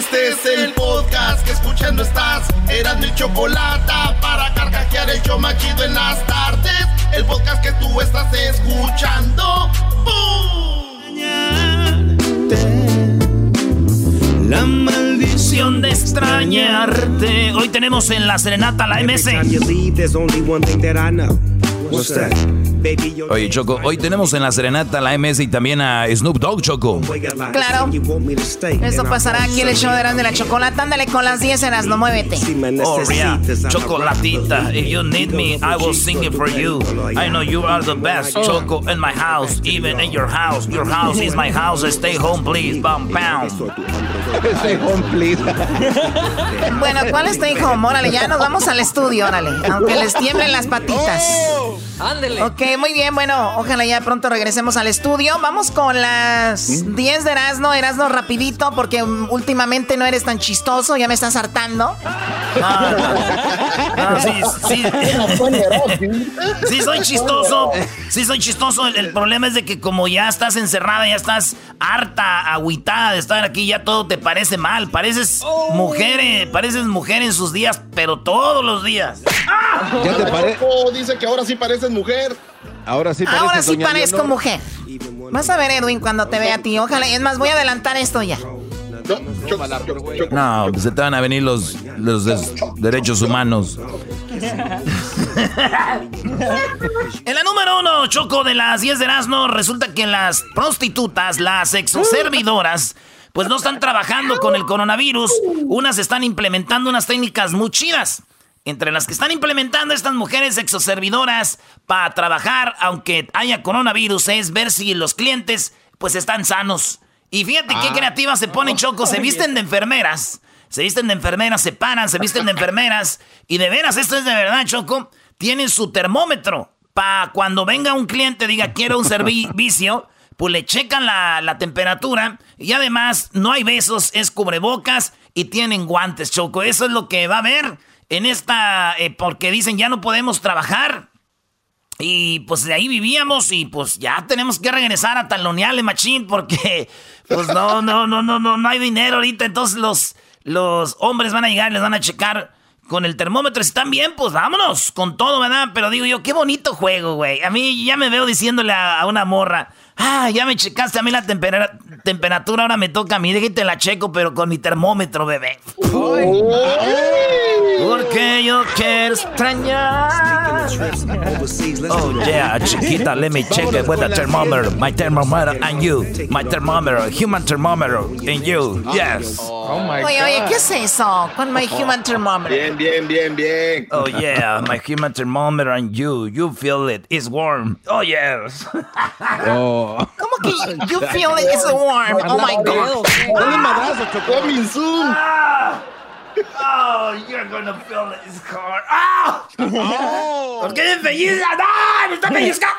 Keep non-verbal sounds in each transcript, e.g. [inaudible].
Este es el podcast que escuchando estás. Eran mi chocolate para carcajear el yo machido en las tardes. El podcast que tú estás escuchando. La maldición de extrañarte. Hoy tenemos en la serenata la MS. Oye, Choco, hoy tenemos en la serenata la MS y también a Snoop Dogg, Choco. Claro. Eso pasará aquí en el show de de la Chocolata. Ándale con las 10 eras, no muévete. Oh, yeah. Chocolatita. If you need me, I will sing it for you. I know you are the best, Choco, in my house, even in your house. Your house is my house. Stay home, please. Bam, bam. Stay home, please. Bueno, ¿cuál stay home? Órale, ya nos vamos al estudio, órale. Aunque les tiemblen las patitas. Ándele. Ok, muy bien, bueno, ojalá ya pronto regresemos al estudio. Vamos con las 10 de Erasno, Erasno rapidito, porque últimamente no eres tan chistoso, ya me estás hartando. Ah, sí, sí. Sí, soy chistoso. Sí, soy chistoso. El, el problema es de que como ya estás encerrada, ya estás harta, agüitada de estar aquí, ya todo te parece mal. Pareces mujer, eh, pareces mujer en sus días, pero todos los días. ¿Ya te parece? Dice que ahora sí pareces mujer. Ahora sí pareces Ahora sí doña parezco Leonor. mujer. Vas a ver, Edwin, cuando te vea a ti. Ojalá, es más, voy a adelantar esto ya. No, pues se te van a venir los, los des- derechos humanos. [laughs] En la número uno, Choco, de las 10 de Erasmo, resulta que las prostitutas, las exoservidoras, pues no están trabajando con el coronavirus. Unas están implementando unas técnicas muy chidas. Entre las que están implementando estas mujeres exoservidoras para trabajar, aunque haya coronavirus, es ver si los clientes pues están sanos. Y fíjate qué creativas se ponen, Choco, se visten de enfermeras. Se visten de enfermeras, se paran, se visten de enfermeras. Y de veras, esto es de verdad, Choco. Tienen su termómetro. Para cuando venga un cliente, diga, quiero un servicio, [laughs] pues le checan la, la temperatura. Y además, no hay besos, es cubrebocas y tienen guantes, Choco. Eso es lo que va a haber en esta. eh, porque dicen, ya no podemos trabajar. Y pues de ahí vivíamos y pues ya tenemos que regresar a talonearle machín porque [laughs] pues no, no, no, no, no, no hay dinero ahorita. Entonces los, los hombres van a llegar y les van a checar con el termómetro. Si están bien, pues vámonos con todo, ¿verdad? Pero digo yo, qué bonito juego, güey. A mí ya me veo diciéndole a, a una morra, ah, ya me checaste a mí la tempera- temperatura, ahora me toca a mí, déjate la checo, pero con mi termómetro, bebé. Porque yo quiero extrañar. Oh yeah, chiquita, let me check it with the thermometer, my thermometer and you, my thermometer, human thermometer and you, yes. Oh my Oye, oye, ¿qué es eso? Con my human thermometer. Bien, bien, bien, bien. Oh yeah, my human thermometer and you, you feel it, it's warm. Oh yes. Oh. ¿Cómo que you feel it is warm? Oh my god. Dale un madrazo, Choco. Coming soon. Oh, you're gonna feel it's hard. ¡Ah! ¿Por qué me pellizcas? ¡Ah! ¡Me está pellizcando!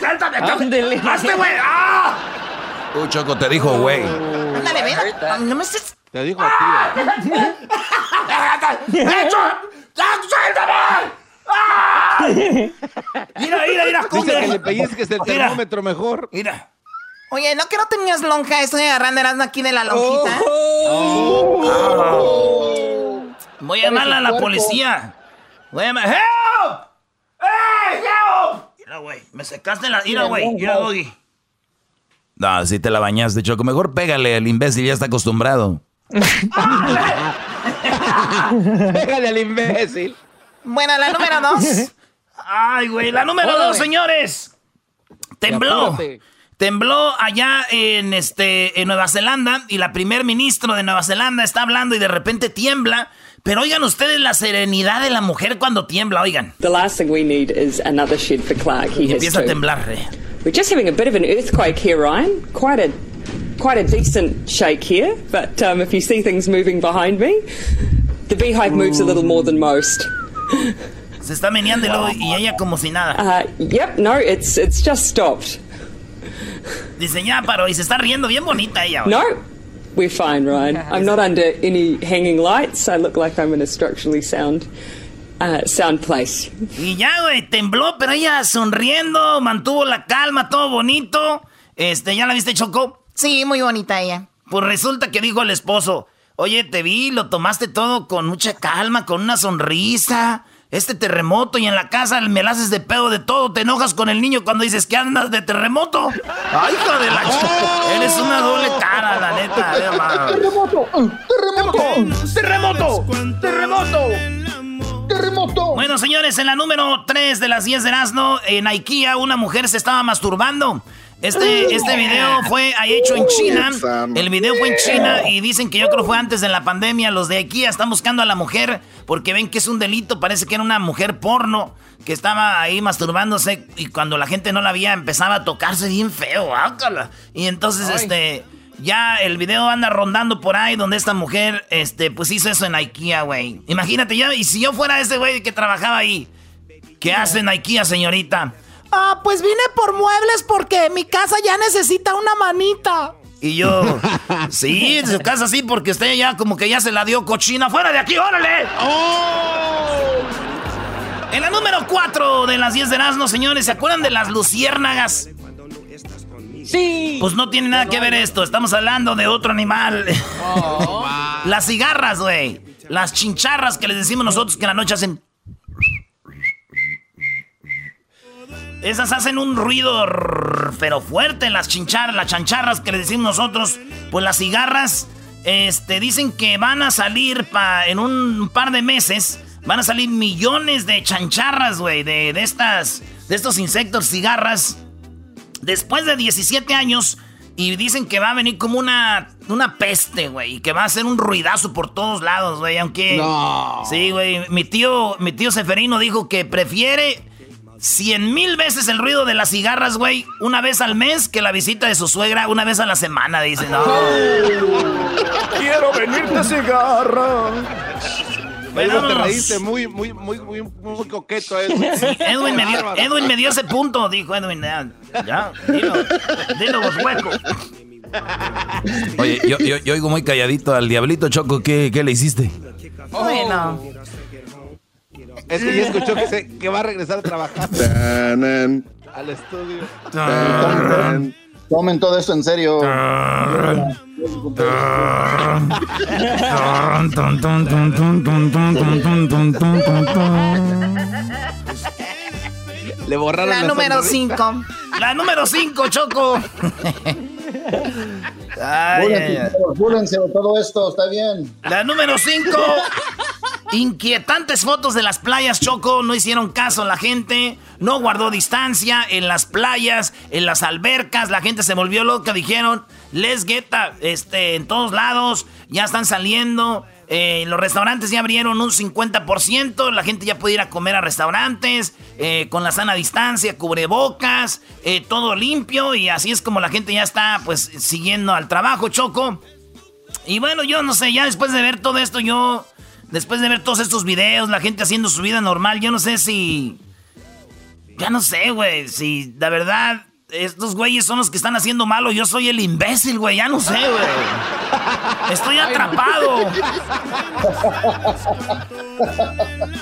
¡Suéltame! Ándele. ¡Hazte, güey! ¡Ah! Uy, Choco, te dijo, güey. Ándale, ven. No me estés... Te dijo a ti. [laughs] ¡Hecho! ¡Ya, suéltame! ¡Ah! Mira, mira, mira, Dice cumple. que le pellizques el Mira. termómetro mejor. Mira. Oye, ¿no que no tenías lonja? Estoy agarrando aquí de la lonjita. Voy a llamarle a la policía. Voy a llamar. ¡Help! ¡Hey, help! Mira, güey, me secaste la. Mira, güey, mira, Doggy. No, si te la bañaste, Choco. Mejor pégale, el imbécil ya está acostumbrado. [laughs] Pégale al imbécil. Bueno, la número dos. Ay, güey, la número dos, señores. Tembló. Tembló allá en este en Nueva Zelanda y la primer ministro de Nueva Zelanda está hablando y de repente tiembla. Pero oigan ustedes la serenidad de la mujer cuando tiembla, oigan. The last thing we need is another shed for Clark. He Y has empieza a temblar. eh. We're just having a bit of an earthquake here, Ryan. Quite a quite a decent shake here, but um, if you see things moving behind me, the beehive moves a little more than most. [laughs] Se está meneando y, ella como si nada. Uh, yep, no, it's it's just stopped. Dice, ya paró y se está riendo bien bonita ella. No, we're fine, Ryan. I'm not under any hanging lights. I look like I'm in a structurally sound uh, sound place. Y ya, güey, tembló, pero ella sonriendo, mantuvo la calma, todo bonito. Este, ¿ya la viste, Choco? Sí, muy bonita ella. Pues resulta que dijo el esposo, Oye, te vi, lo tomaste todo con mucha calma, con una sonrisa. Este terremoto y en la casa me la haces de pedo de todo. Te enojas con el niño cuando dices que andas de terremoto. Ay, hijo de la ch... Eres una doble cara, la neta. [laughs] ¡Terremoto! ¡Terremoto! ¡Terremoto! ¡Terremoto! ¡Terremoto! Bueno, señores, en la número 3 de las 10 de Erasmo, en IKEA, una mujer se estaba masturbando. Este, este video fue hecho en China. El video fue en China y dicen que yo creo fue antes de la pandemia. Los de IKEA están buscando a la mujer porque ven que es un delito. Parece que era una mujer porno que estaba ahí masturbándose y cuando la gente no la veía empezaba a tocarse bien feo. Ácala. Y entonces, este, ya el video anda rondando por ahí donde esta mujer, este, pues hizo eso en IKEA, güey. Imagínate, ya, y si yo fuera ese güey que trabajaba ahí, ¿qué hace en IKEA, señorita? Ah, pues vine por muebles porque mi casa ya necesita una manita. Y yo, sí, su casa sí, porque usted ya como que ya se la dio cochina. ¡Fuera de aquí, órale! ¡Oh! En la número 4 de las 10 de Erasmo, señores, ¿se acuerdan de las luciérnagas? Sí. Pues no tiene nada que ver esto, estamos hablando de otro animal. Oh. [laughs] las cigarras, güey. Las chincharras que les decimos nosotros que en la noche hacen... Esas hacen un ruido pero fuerte, las chincharras, las chancharras que le decimos nosotros. Pues las cigarras, este, dicen que van a salir pa, en un par de meses. Van a salir millones de chancharras, güey, de, de, estas, de estos insectos cigarras. Después de 17 años, y dicen que va a venir como una, una peste, güey. Y que va a ser un ruidazo por todos lados, güey. Aunque. No. Sí, güey. Mi tío, mi tío Seferino dijo que prefiere cien mil veces el ruido de las cigarras, güey, una vez al mes que la visita de su suegra una vez a la semana, dice, no. [laughs] Quiero venirte cigarra. Bueno, te reíste muy, muy, muy, muy, muy coqueto, Edwin. Edwin, me dio, Edwin me dio ese punto, dijo Edwin. Ya, ya dilo, dilo vos hueco. Oye, yo, yo, yo, oigo muy calladito al diablito Choco, ¿qué, qué le hiciste? Bueno. Es que ya escuchó que, se, que va a regresar a trabajar. al estudio. Tomen, tomen todo esto en serio. Le borraron la, la número 5. La número 5, Choco. Ay, Búlense, todo esto, está bien. La número 5. Inquietantes fotos de las playas, Choco. No hicieron caso la gente. No guardó distancia en las playas, en las albercas. La gente se volvió loca. Dijeron, les get este, en todos lados. Ya están saliendo. Eh, los restaurantes ya abrieron un 50%. La gente ya puede ir a comer a restaurantes. Eh, con la sana distancia, cubrebocas. Eh, todo limpio. Y así es como la gente ya está, pues, siguiendo al trabajo, Choco. Y bueno, yo no sé, ya después de ver todo esto, yo después de ver todos estos videos, la gente haciendo su vida normal, yo no sé si... Ya no sé, güey, si la verdad estos güeyes son los que están haciendo malo, yo soy el imbécil, güey, ya no sé, güey. Estoy atrapado.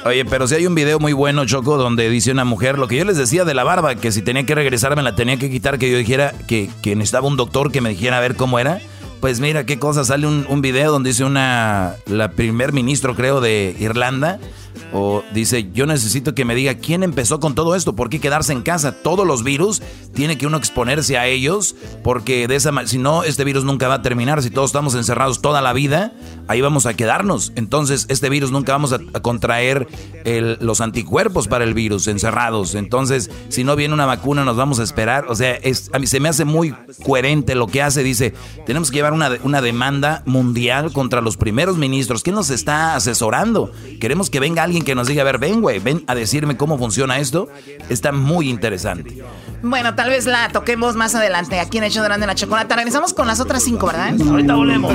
Oye, pero si hay un video muy bueno, Choco, donde dice una mujer, lo que yo les decía de la barba, que si tenía que regresar me la tenía que quitar, que yo dijera que, que necesitaba un doctor que me dijera a ver cómo era. Pues mira qué cosa, sale un, un, video donde dice una, la primer ministro creo de Irlanda, o dice, yo necesito que me diga quién empezó con todo esto, por qué quedarse en casa, todos los virus, tiene que uno exponerse a ellos, porque de esa si no, este virus nunca va a terminar, si todos estamos encerrados toda la vida, ahí vamos a quedarnos, entonces este virus nunca vamos a, contraer los anticuerpos para el virus, encerrados, entonces si no viene una vacuna nos vamos a esperar, o sea, es, a mí se me hace muy coherente lo que hace, dice, tenemos que llevar una, una demanda mundial contra los primeros ministros. ¿Quién nos está asesorando? Queremos que venga alguien que nos diga, a ver, ven, güey, ven a decirme cómo funciona esto. Está muy interesante. Bueno, tal vez la toquemos más adelante aquí en Hecho de Grande la Chocolata. Regresamos con las otras cinco, ¿verdad? Ahorita volvemos.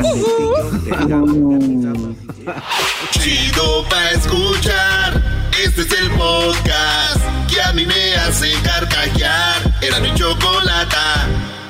Chido pa' escuchar. Este es el podcast que a mí me hace carcajear. Era mi chocolata.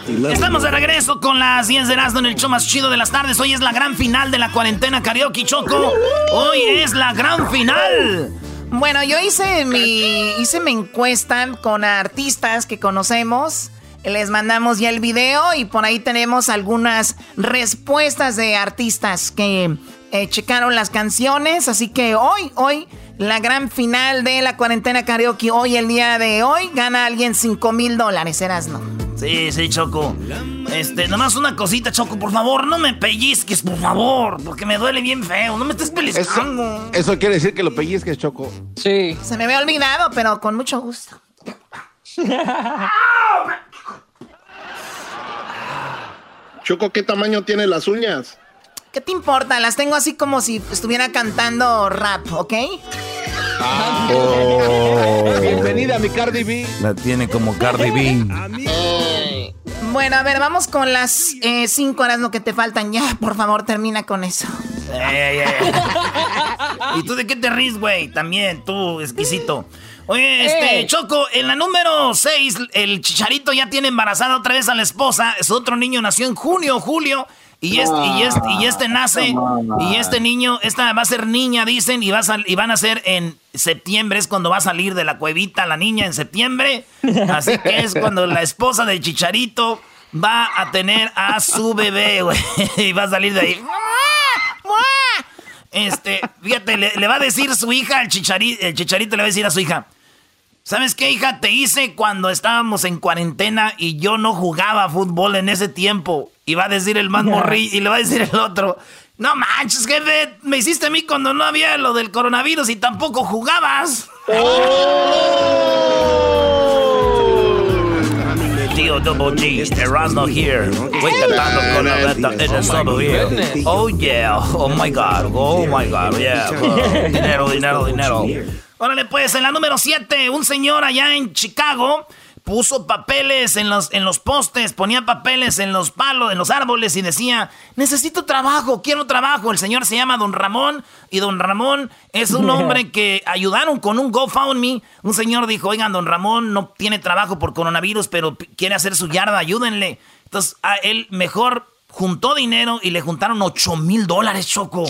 Estamos de regreso con las 10 de Erasmo en el show más chido de las tardes. Hoy es la gran final de la cuarentena karaoke Choco. Hoy es la gran final. Bueno, yo hice mi, hice mi encuesta con artistas que conocemos. Les mandamos ya el video y por ahí tenemos algunas respuestas de artistas que eh, checaron las canciones. Así que hoy, hoy, la gran final de la cuarentena karaoke, hoy, el día de hoy, gana alguien 5 mil dólares, no? Sí, sí, Choco. Este, nomás una cosita, Choco, por favor, no me pellizques, por favor, porque me duele bien feo, no me estés pellizcando. Eso, quiere decir que lo pellizques, Choco. Sí. Se me había olvidado, pero con mucho gusto. Choco, ¿qué tamaño tiene las uñas? ¿Qué te importa? Las tengo así como si estuviera cantando rap, ¿ok? Ah. Oh. Bienvenida mi Cardi B. La tiene como Cardi B. Bueno, a ver, vamos con las eh, cinco horas lo que te faltan. Ya, por favor, termina con eso. ¿Y tú de qué te ríes, güey? También, tú, exquisito. Oye, este, Choco, en la número 6, el chicharito ya tiene embarazada otra vez a la esposa. Su otro niño nació en junio, julio. Y este, y este, y este nace, y este niño, esta va a ser niña, dicen, y, va a y van a ser en septiembre, es cuando va a salir de la cuevita la niña en septiembre. Así que es cuando la esposa del chicharito va a tener a su bebé, güey. [laughs] Y va a salir de ahí. Este, fíjate, le, va a decir su hija, el chicharito, el chicharito le va a decir a su hija. ¿Sabes qué, hija? Te hice cuando estábamos en cuarentena y yo no jugaba fútbol en ese tiempo. Y va a decir el más morri y le va a decir el otro. No manches, jefe, me hiciste a mí cuando no había lo del coronavirus y tampoco jugabas. Oh. Tío Double G, Erasmo here. Voy cantando con la en el solo here. Oh yeah, oh my god, oh my god, yeah. [laughs] Dinero, dinero, dinero. Órale, pues, en la número 7, un señor allá en Chicago puso papeles en los, en los postes, ponía papeles en los palos, en los árboles y decía, necesito trabajo, quiero trabajo. El señor se llama Don Ramón y Don Ramón es un [laughs] hombre que ayudaron con un GoFundMe. Un señor dijo, oigan, Don Ramón no tiene trabajo por coronavirus, pero quiere hacer su yarda, ayúdenle. Entonces, a él mejor juntó dinero y le juntaron 8 mil dólares, Choco.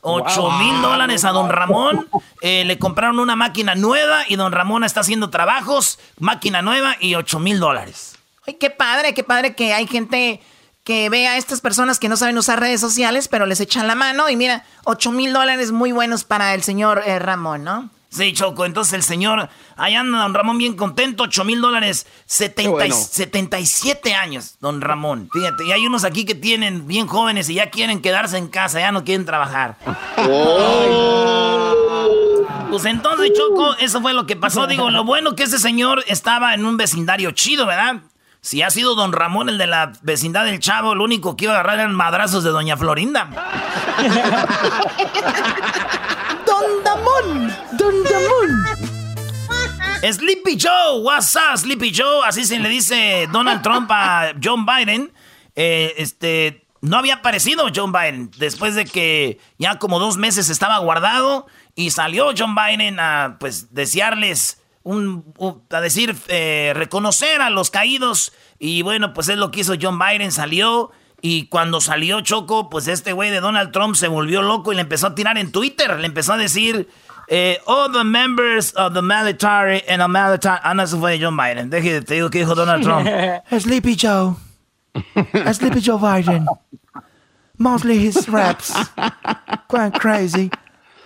8 mil dólares a don Ramón. [laughs] Eh, le compraron una máquina nueva y don Ramón está haciendo trabajos, máquina nueva y 8 mil dólares. Ay, qué padre, qué padre que hay gente que ve a estas personas que no saben usar redes sociales, pero les echan la mano y mira, 8 mil dólares muy buenos para el señor eh, Ramón, ¿no? Sí, Choco, entonces el señor, allá anda don Ramón bien contento, 8 mil dólares, 77 años, don Ramón. Fíjate, y hay unos aquí que tienen bien jóvenes y ya quieren quedarse en casa, ya no quieren trabajar. Oh. Pues entonces, Choco, eso fue lo que pasó. Digo, lo bueno que ese señor estaba en un vecindario chido, ¿verdad? Si ha sido don Ramón el de la vecindad del Chavo, lo único que iba a agarrar eran madrazos de doña Florinda. [laughs] Don Damón, Don Damón. Sleepy Joe, what's up, Sleepy Joe? Así se le dice Donald Trump a John Biden. Eh, este, no había aparecido John Biden después de que ya como dos meses estaba guardado y salió John Biden a pues desearles un, a decir, eh, reconocer a los caídos. Y bueno, pues es lo que hizo John Biden, salió. Y cuando salió Choco, pues este güey de Donald Trump se volvió loco y le empezó a tirar en Twitter. Le empezó a decir, eh, all the members of the military and the military... Ah, no, eso fue John Biden. Deje, te digo que dijo Donald Trump. [laughs] Sleepy Joe. Sleepy Joe Biden. Mostly his reps. Quite crazy.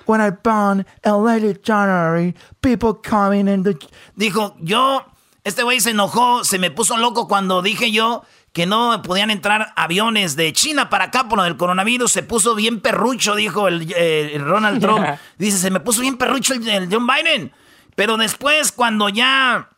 When I born in late January, people coming in the... Dijo, yo, este güey se enojó, se me puso loco cuando dije yo que no podían entrar aviones de China para acá por lo del coronavirus. Se puso bien perrucho, dijo el, Ronald [laughs] Trump. Dice, se me puso bien perrucho el, John Biden. Pero después, cuando ya...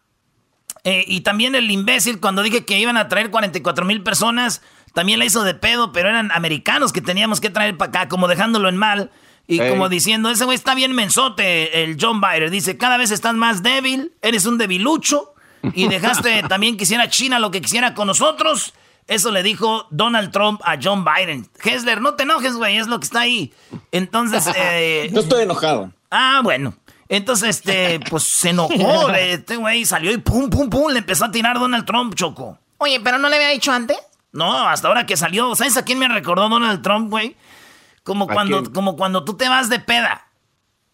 Eh, y también el imbécil, cuando dije que iban a traer 44 mil personas, también la hizo de pedo, pero eran americanos que teníamos que traer para acá, como dejándolo en mal. Y como diciendo, ese güey está bien mensote, el John Biden. Dice, cada vez estás más débil, eres un debilucho. Y dejaste también quisiera China lo que quisiera con nosotros. Eso le dijo Donald Trump a John Biden. Hessler, no te enojes, güey, es lo que está ahí. Entonces... [laughs] Eh, no estoy enojado. Ah, bueno. Entonces, este, pues se enojó. [laughs] Este güey salió y pum, pum, pum, le empezó a tirar Donald Trump, Choco. Oye, ¿pero no le había dicho antes? No, hasta ahora que salió. ¿Sabes a quién me recordó Donald Trump, güey? Como cuando, como cuando tú te vas de peda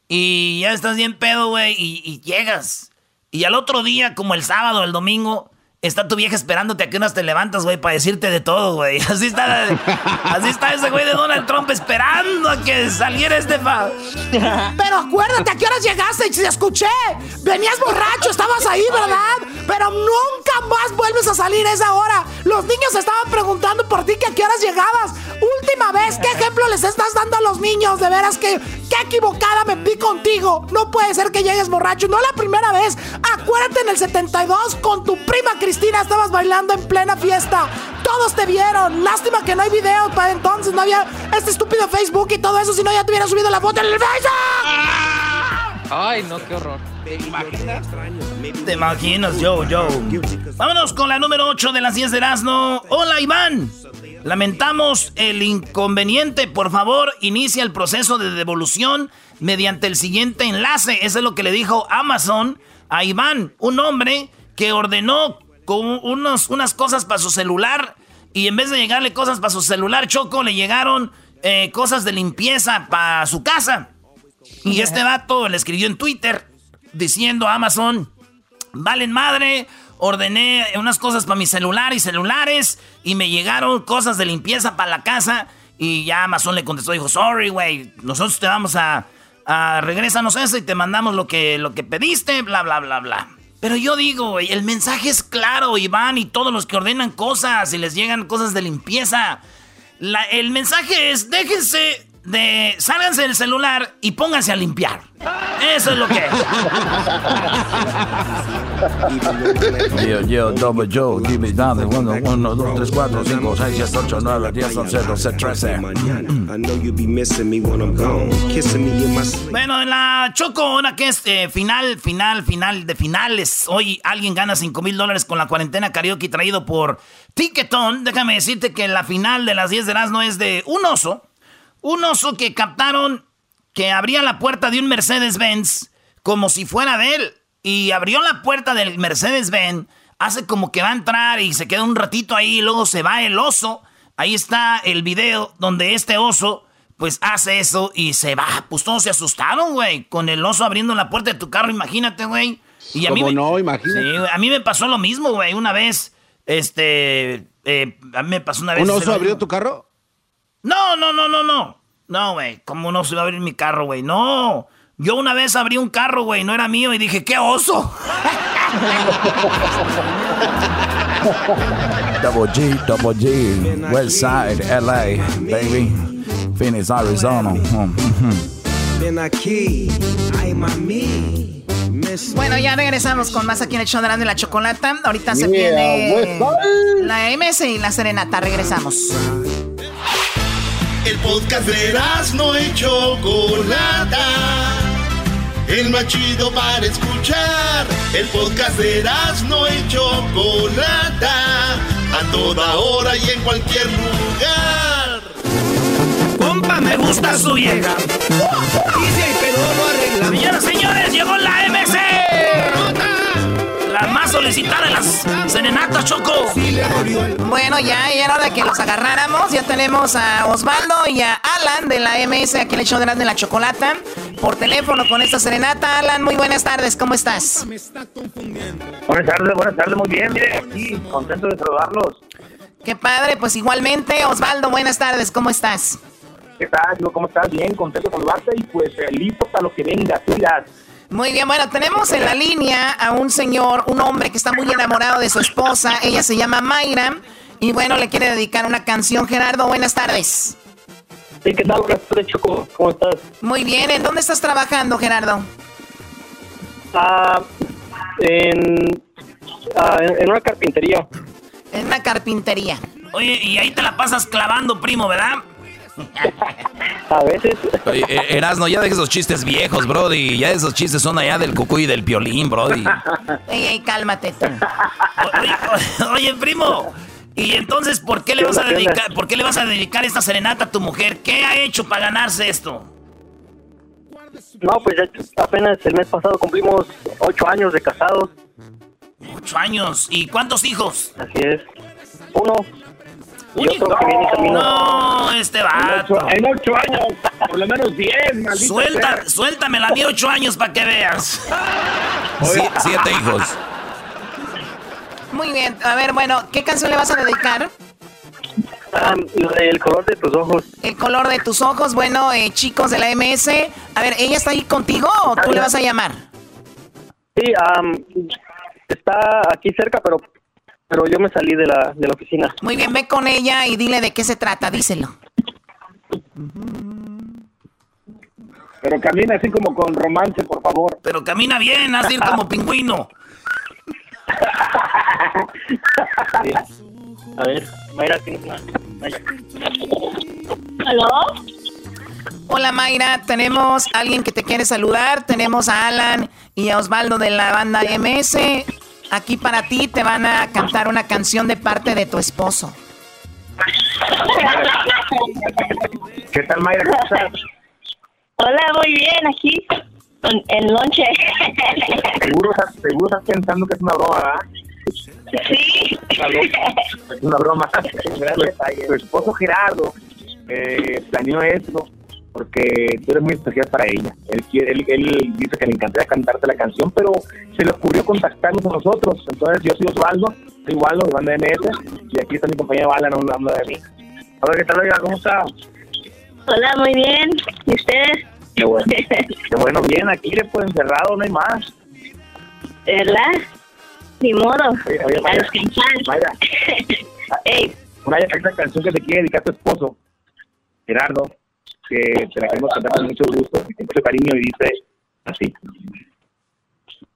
y ya estás bien pedo, güey, y, llegas. Y al otro día, como el sábado, el domingo, está tu vieja esperándote a que unas te levantas, güey, para decirte de todo, güey. [laughs] Así está, así está ese güey de Donald Trump esperando a que saliera este fa. Pero acuérdate, ¿a qué horas llegaste? Y te escuché. Venías borracho, estabas ahí, ¿verdad? Pero nunca más vuelves a salir esa hora. Los niños estaban preguntando por ti que a qué horas llegabas. Última vez, ¿qué ejemplo les estás dando a los niños? De veras que, qué equivocada me vi contigo. No puede ser que llegues borracho. No la primera vez. Acuérdate en el 72 con tu prima Cristina estabas bailando en plena fiesta. Todos te vieron. Lástima que no hay video para entonces. No había este estúpido Facebook y todo eso. Si no, ya te hubiera subido la foto en el Facebook. Ay, no, qué horror. ¿Te imaginas? Te imaginas, yo, yo. Vámonos con la número 8 de las 10 de Erasmo. Hola, Iván. Lamentamos el inconveniente. Por favor, inicia el proceso de devolución mediante el siguiente enlace. Eso es lo que le dijo Amazon a Iván, un hombre que ordenó con unos, unas cosas para su celular y en vez de llegarle cosas para su celular, Choco, le llegaron eh, cosas de limpieza para su casa. Y este vato le escribió en Twitter diciendo a Amazon, valen madre, ordené unas cosas para mi celular y celulares y me llegaron cosas de limpieza para la casa. Y ya Amazon le contestó, dijo, sorry, güey, nosotros te vamos a, a regrésanos eso y te mandamos lo que, lo que pediste, bla, bla, bla, bla. Pero yo digo, el mensaje es claro, Iván, y todos los que ordenan cosas y les llegan cosas de limpieza. el mensaje es, déjense de, sálganse del celular y pónganse a limpiar. Eso es lo que Yo, yo, double dime dame, 1, 1, 2, 3, 4, 5, 6, 7, 8, 9, 10, 11, 12, 13. Bueno, en la Choco, una que es eh, final, final, final de finales. Hoy alguien gana 5 mil dólares con la cuarentena karaoke traído por Ticketon. Déjame decirte que la final de las 10 de no es de un oso. Un oso que captaron que abría la puerta de un Mercedes-Benz como si fuera de él. Y abrió la puerta del Mercedes-Benz, hace como que va a entrar y se queda un ratito ahí y luego se va el oso. Ahí está el video donde este oso pues hace eso y se va. Pues todos se asustaron, güey, con el oso abriendo la puerta de tu carro, imagínate, güey. Y a mí no, imagínate. a mí me pasó lo mismo, güey, una vez, este, eh, a mí me pasó una vez... ¿Un oso abrió tu carro? No, no, no, no, no. No, güey, ¿cómo no se va a abrir mi carro, güey? No. Yo una vez abrí un carro, güey, no era mío y dije, ¡qué oso! [laughs] double G, Double G, Westside, LA, baby, Phoenix, Arizona. Mm, bueno, ya regresamos con más aquí en el show de la, chocolata. Ahorita se viene la MS y la serenata. Regresamos. El podcast de no hecho Chocolata. El más chido para escuchar. El podcast de no hecho Chocolata. A toda hora y en cualquier lugar. Compa, me gusta su vieja. Y hay pedo, lo arregla. señores, llegó la MC la más solicitada de las serenatas, Choco. Bueno, ya era hora de que los agarráramos. Ya tenemos a Osvaldo y a Alan de la MS aquí en el show de la chocolata. Por teléfono con esta serenata. Alan, muy buenas tardes, ¿cómo estás? Buenas tardes, buenas tardes, muy bien, mire, aquí, contento de saludarlos. Qué padre, pues igualmente, Osvaldo, buenas tardes, ¿cómo estás? ¿Qué tal? ¿Cómo estás? Bien, contento de saludarte y pues listo para lo que venga, cuidas. Muy bien, bueno, tenemos en la línea a un señor, un hombre que está muy enamorado de su esposa. Ella se llama Mayra. Y bueno, le quiere dedicar una canción. Gerardo, buenas tardes. Sí, ¿qué tal? Buenas tardes, Choco. ¿Cómo estás? Muy bien, ¿en dónde estás trabajando, Gerardo? Ah, en, ah, en una carpintería. En una carpintería. Oye, y ahí te la pasas clavando, primo, ¿verdad? [laughs] A veces. Oye, eh, Erasno, ya dejes esos chistes viejos, Brody. Ya esos chistes son allá del cucuy y del piolín, Brody. [laughs] Ey, ey, cálmate. Oye, primo. Y entonces, ¿por qué le vas a dedicar, por qué le vas a dedicar esta serenata a tu mujer? ¿Qué ha hecho para ganarse esto? No, pues apenas el mes pasado cumplimos ocho años de casados. Ocho años. ¿Y cuántos hijos? Así es. Uno. No, este vato. En ocho, años, por lo menos diez, maldito Suelta, Suéltame la mía ocho años para que veas. siete hijos. Muy bien, a ver, bueno, ¿qué canción le vas a dedicar? el color de tus ojos. El color de tus ojos, bueno, eh, chicos de la MS. A ver, ¿ella está ahí contigo o tú le vas a llamar? Sí, está aquí cerca, pero pero yo me salí de la, de la oficina. Muy bien, ve con ella y dile de qué se trata, díselo. Pero camina así como con romance, por favor. Pero camina bien, así como [laughs] pingüino. A ver, Mayra, Mayra. ¿Aló? Hola Mayra, tenemos a alguien que te quiere saludar. Tenemos a Alan y a Osvaldo de la banda MS. Aquí para ti te van a cantar una canción de parte de tu esposo. ¿Qué tal Mayra? ¿Cómo estás? Hola, muy bien, aquí en, lonche. ¿Seguro, estás pensando que es una broma, ¿verdad? Sí. Es una broma. [laughs] Tu esposo Gerardo eh, planeó esto porque tú eres muy especial para ella. Él, él, él dice que le encantaría cantarte la canción, pero se le ocurrió contactarnos a nosotros. Entonces yo soy Osvaldo, soy Osvaldo de Banda MS, y aquí está mi compañera Alan hablando de mí. A ver, ¿qué tal, ¿Cómo está? Hola, muy bien. ¿Y ustedes? Qué bueno. [laughs] Qué bueno, bien, aquí después encerrado, no hay más. ¿Verdad? Ni modo. Oye, oye, Mayra, Mayra. [laughs] Ey. Una esta canción que te quiere dedicar a tu esposo, Gerardo, que te la queremos con mucho gusto con mucho cariño y dice así.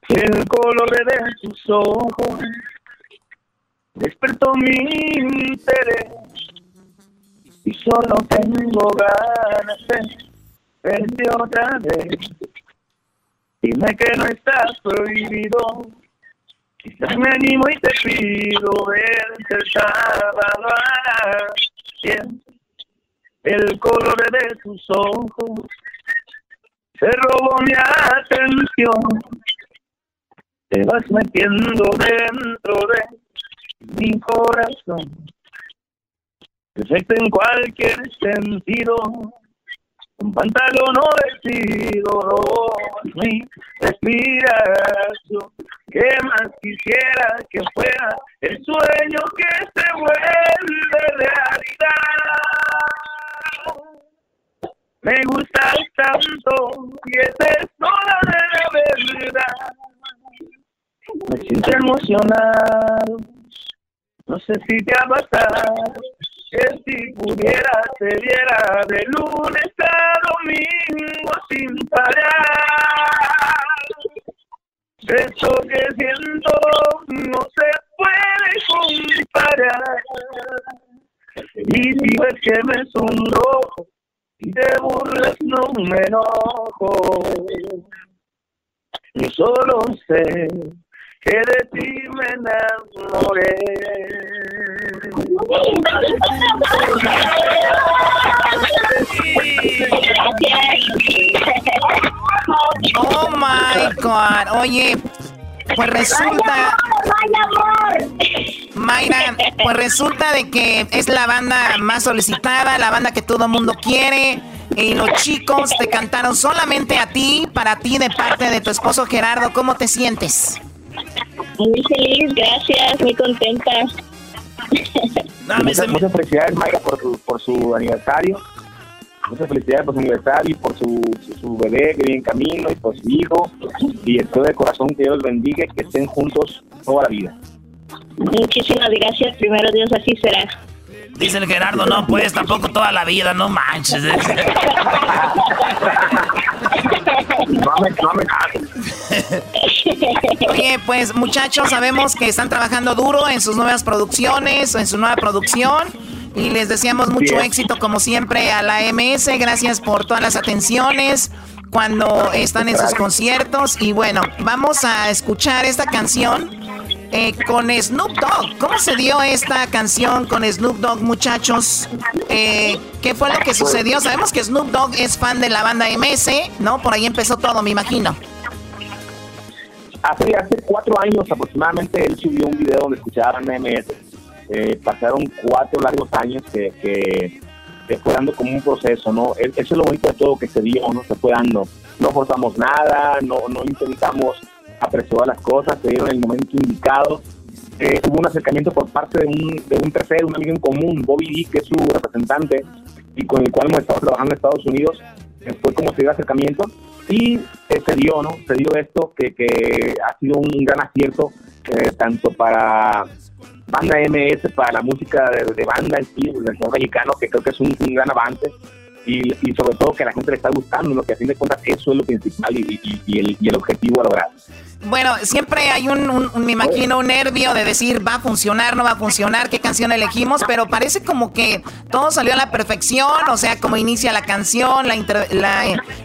El color de tus ojos despertó mi interés y solo tengo ganas de verte otra vez. Dime que no estás prohibido. Quizás me animo y te pido verte el sábado a El color de tus ojos se robó mi atención. Te vas metiendo dentro de mi corazón perfecto en cualquier sentido. Un pantalón no vestido, mi respiración. ¿Qué más quisiera que fuera el sueño que se vuelve realidad? Me gustas tanto y es toda la verdad. Me siento emocionado, no sé si te ha que si pudiera te viera de lunes a domingo sin parar. Eso que siento no se puede comparar. Y si ves que me sonrojo y te burlas no me enojo. Yo solo sé que de ti me enamoré. Oh my God. Oye, pues resulta. Mayra, pues resulta de que es la banda más solicitada, la banda que todo el mundo quiere. Y los chicos te cantaron solamente a ti, para ti, de parte de tu esposo Gerardo. ¿Cómo te sientes? Muy feliz, gracias, muy contenta. muchas, muchas, felicidades, Mayra, por su, por su aniversario. Muchas felicidades por su aniversario y por su, su, bebé que viene en camino y por su hijo. Y espero de corazón que Dios los bendiga y que estén juntos toda la vida. Muchísimas gracias. Primero Dios, así será. Dice el Gerardo, no, pues tampoco toda la vida, no manches. [laughs] Oye, pues muchachos, sabemos que están trabajando duro en sus nuevas producciones, en su nueva producción. Y les deseamos mucho éxito, como siempre, a la MS. Gracias por todas las atenciones cuando están en sus conciertos. Y bueno, vamos a escuchar esta canción eh, con Snoop Dogg. ¿Cómo se dio esta canción con Snoop Dogg, muchachos? Eh, ¿Qué fue lo que sucedió? Sabemos que Snoop Dogg es fan de la banda MS, ¿no? Por ahí empezó todo, me imagino. Hace, hace cuatro años aproximadamente él subió un video donde escuchaban MS. Eh, pasaron cuatro largos años que, que, fue dando como un proceso, ¿no? Eso es lo bonito de todo que se dio, ¿no? Se fue dando. No forzamos nada, no, no intentamos apresuró las cosas, se dieron en el momento indicado. Eh, hubo un acercamiento por parte de un, de un tercero, un amigo en común, Bobby Lee, que es su representante y con el cual hemos estado trabajando en Estados Unidos. Eh, fue como se dio acercamiento y eh, se dio, ¿no? Se dio esto que, que ha sido un gran acierto eh, tanto para banda MS, para la música de, banda en sí, del rock mexicano, que creo que es un, gran avance. Y, sobre todo que a la gente le está gustando, lo que a fin de cuentas eso es lo principal y, y, el, y el objetivo a lograr. Bueno, siempre hay un, me imagino, un nervio de decir va a funcionar, no va a funcionar, qué canción elegimos, pero parece como que todo salió a la perfección, o sea, como inicia la canción, la,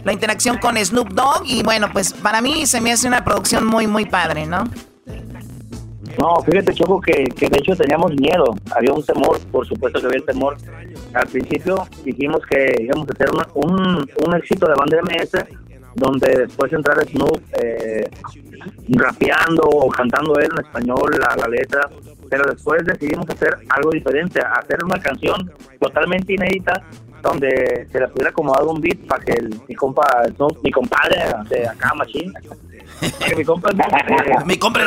la, interacción con Snoop Dogg, y bueno, pues para mí se me hace una producción muy, muy padre, ¿no? No, fíjate, Choco, que, que de hecho teníamos miedo, había un temor, por supuesto que había el temor. Al principio dijimos que íbamos a hacer un, un éxito de banda MS, donde después entrar Snoop eh, rapeando o cantando él en español la, letra, pero después decidimos hacer algo diferente, hacer una canción totalmente inédita donde se le pudiera acomodar un beat para que el, mi compa, mi compadre de acá, Machine, que mi compa, mi compa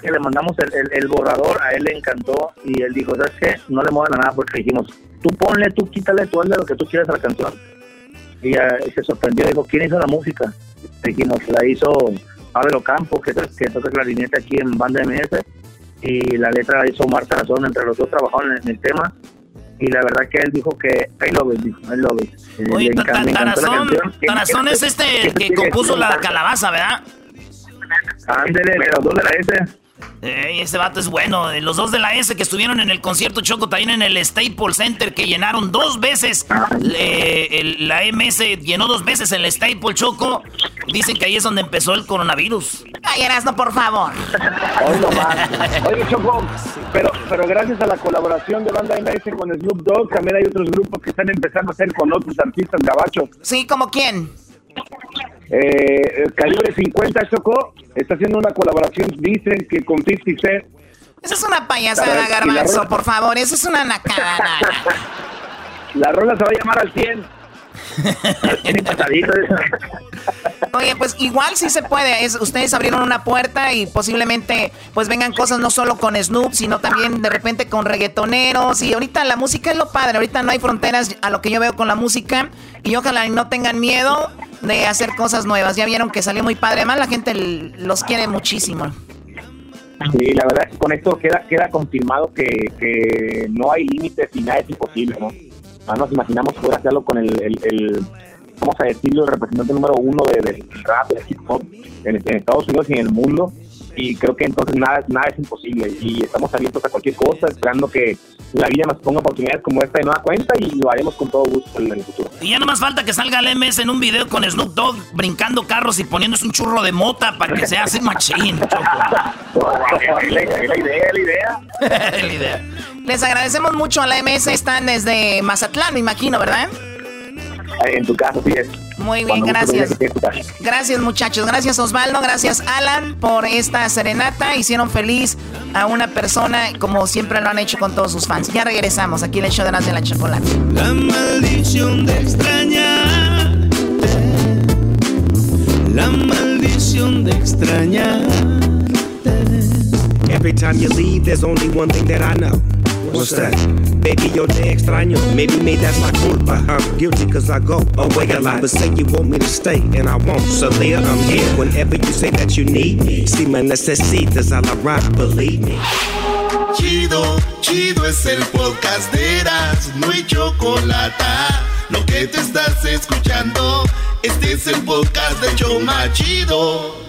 que le mandamos el, el, borrador, a él le encantó y él dijo, ¿sabes qué? No le muevan a nada porque dijimos, tú ponle, tú quítale, tú hazle lo que tú quieras a la canción y se sorprendió, dijo, ¿quién hizo la música? Dijimos, la hizo Pablo Campos, que, que toca clarinete aquí en Banda MS, y la letra la hizo Marta Razón, entre los dos trabajaron en el tema, y la verdad que él dijo que I love it, dijo, I love it. Eh, Oye, Tarazón, es este que compuso la calabaza, ¿verdad? Ándele, de los dos de la S. Eh, ese vato es bueno. Los dos de la S que estuvieron en el concierto Choco también en el Staples Center que llenaron dos veces. la MS llenó dos veces el Staples Choco. Dicen que ahí es donde empezó el coronavirus. Ay, Erasno, por favor. Oye, Choco, pero, pero gracias a la colaboración de Banda MS con Snoop Dogg, también hay otros grupos que están empezando a hacer con otros artistas gabachos. Sí, ¿como quién? Eh, calibre 50 Choco está haciendo una colaboración, dicen que con 50 Cent. Eso es una payasada, Garbanzo, por favor, eso es una nacada. la rola se va a llamar al 100. [laughs] Oye, pues igual sí se puede. Es, ustedes abrieron una puerta y posiblemente pues vengan cosas no solo con Snoop, sino también de repente con reggaetoneros. Y ahorita la música es lo padre. Ahorita no hay fronteras a lo que yo veo con la música. Y ojalá no tengan miedo de hacer cosas nuevas. Ya vieron que salió muy padre. Además la gente los quiere muchísimo. Sí, la verdad con esto queda queda confirmado que, que no hay límites y nada es imposible, ¿no? nos imaginamos poder hacerlo con el, el, vamos a decirlo, el representante número uno del rap, del hip hop en, Estados Unidos y en el mundo. Y creo que entonces nada, nada es imposible. Y estamos abiertos a cualquier cosa, esperando que la vida nos ponga oportunidades como esta de nueva cuenta y lo haremos con todo gusto en el futuro. Y ya no más falta que salga el MS en un video con Snoop Dogg brincando carros y poniéndose un churro de mota para que se hace machín. [laughs] la, idea, la idea. [laughs] la idea. Les agradecemos mucho a la MS, están desde Mazatlán, me imagino, ¿verdad? En tu caso, sí es. Muy bien, gracias. Gracias muchachos, gracias Osvaldo, gracias Alan por esta serenata. Hicieron feliz a una persona como siempre lo han hecho con todos sus fans. Ya regresamos, aquí el show de las de la chocolate. La maldición de extrañar. La maldición de extrañar. Every time you leave, there's only one thing that I know. What's that? Baby, yo te extraño. Maybe me that's my culpa. I'm guilty cause I go away a lot. But say you want me to stay and I won't. So Leah, I'm here whenever you say that you need me. Si me necesitas, I'll arrive, believe me. Chido, chido es el podcast de Eras, no hay chocolate. Lo que te estás escuchando, este es el podcast de Choma Chido.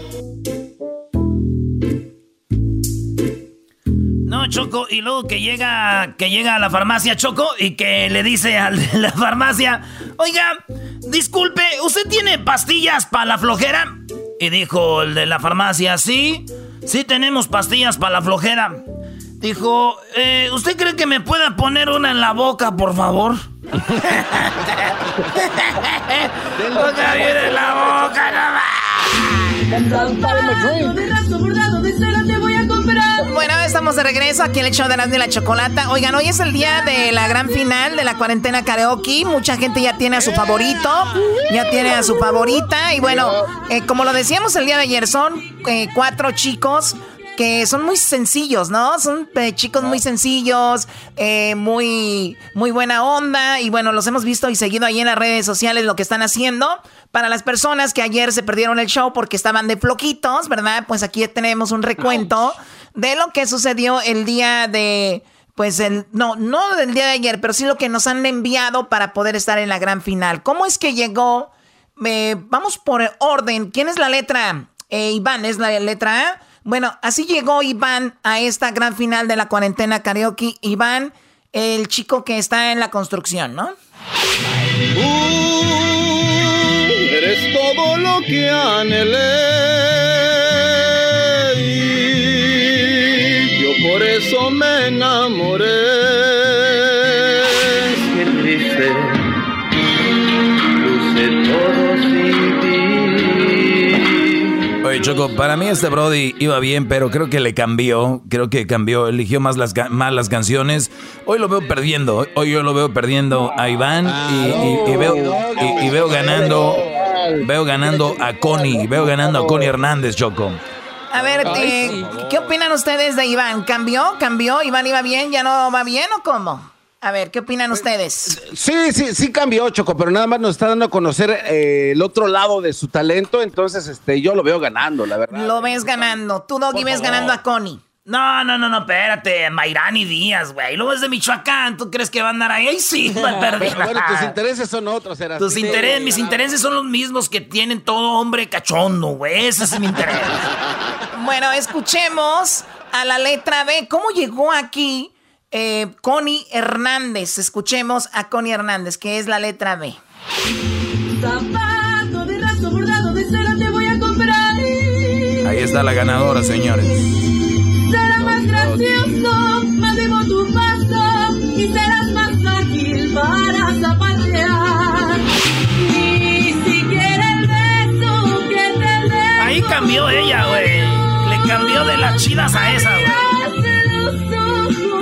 Choco, y luego que llega, que llega a la farmacia Choco y que le dice a la farmacia, oiga, disculpe, ¿usted tiene pastillas para la flojera? Y dijo el de la farmacia, sí, sí tenemos pastillas para la flojera. Dijo, eh, ¿usted cree que me pueda poner una en la boca, por favor? [laughs] [laughs] Viene en la boca, no bueno, estamos de regreso aquí en el show de las de la chocolata. Oigan, hoy es el día de la gran final de la cuarentena karaoke. Mucha gente ya tiene a su favorito, ya tiene a su favorita. Y bueno, eh, como lo decíamos el día de ayer, son eh, cuatro chicos que son muy sencillos, ¿no? Son eh, chicos muy sencillos, eh, muy, muy buena onda. Y bueno, los hemos visto y seguido ahí en las redes sociales lo que están haciendo. Para las personas que ayer se perdieron el show porque estaban de floquitos, ¿verdad? Pues aquí tenemos un recuento de lo que sucedió el día de pues el, no, no del día de ayer, pero sí lo que nos han enviado para poder estar en la gran final. ¿Cómo es que llegó? Eh, vamos por orden. ¿Quién es la letra? Eh, Iván es la letra A. Bueno, así llegó Iván a esta gran final de la cuarentena karaoke. Iván, el chico que está en la construcción, ¿no? eres todo lo que anhelé eso me enamoré. Qué triste, todo sin ti. Oye, Choco, para mí este Brody iba bien, pero creo que le cambió. Creo que cambió, eligió más las, más las canciones. Hoy lo veo perdiendo. Hoy yo lo veo perdiendo a Iván y, veo, y veo ganando. Veo ganando a Connie. Veo ganando a Connie Hernández, Choco. A ver, eh, ¿qué opinan ustedes de Iván? ¿Cambió? ¿Cambió? ¿Iván iba bien? ¿Ya no va bien o cómo? A ver, ¿qué opinan ustedes? Sí, sí, sí cambió, Choco, pero nada más nos está dando a conocer eh, el otro lado de su talento, entonces este, yo lo veo ganando, la verdad. Lo ves ganando. Tú, Doggy, ves ganando a Connie. No, no, no, no, espérate. Mayrani Díaz, güey. Luego es de Michoacán. ¿Tú crees que va a andar ahí? Ahí sí, va [laughs] a bueno, tus intereses son otros, era Tus intereses, mis intereses son los mismos que tienen todo hombre cachondo, güey. Ese es mi interés. [laughs] bueno, escuchemos a la letra B. ¿Cómo llegó aquí eh, Connie Hernández? Escuchemos a Connie Hernández, que es la letra B. Zapato de raso bordado de seda te voy a comprar. Ahí está la ganadora, señores gracioso, más vivo tu paso y serás más ágil para zapatear. Ni siquiera el beso que te dé. Ahí cambió ella, güey. Le cambió de las chidas a esa, güey.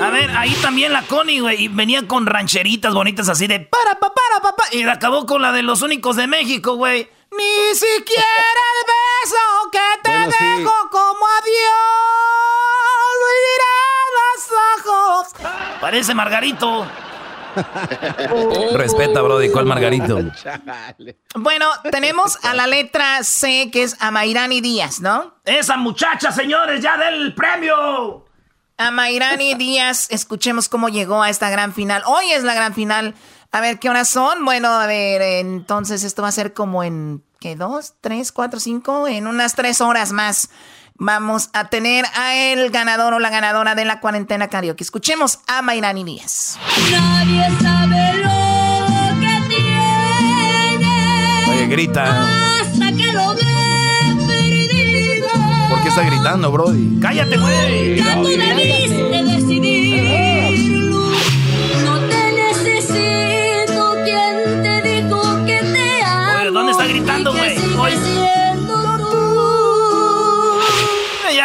A ver, ahí también la Connie, güey, y venía con rancheritas bonitas así de para, para, para, papá. Y acabó con la de los únicos de México, güey. Ni siquiera el beso que te dejo como adiós los ojos. Parece Margarito. [laughs] Respeta, Brody, ¿cuál Margarito? [laughs] Bueno, tenemos a la letra C, que es a Mayrani Díaz, ¿no? Esa muchacha, señores, ya del premio. A Mayrani [laughs] Díaz, escuchemos cómo llegó a esta gran final. Hoy es la gran final. A ver, ¿qué horas son? Bueno, a ver, entonces esto va a ser como en, ¿qué? ¿Dos, tres, cuatro, cinco? En unas tres horas más vamos a tener a el ganador o la ganadora de la cuarentena karaoke. Escuchemos a Mayrani Díaz. Nadie sabe lo que tiene. Oye, grita. Hasta que lo ve perdido. ¿Por qué está gritando, Brody? ¡Cállate, güey! Ya tú debiste decidirlo.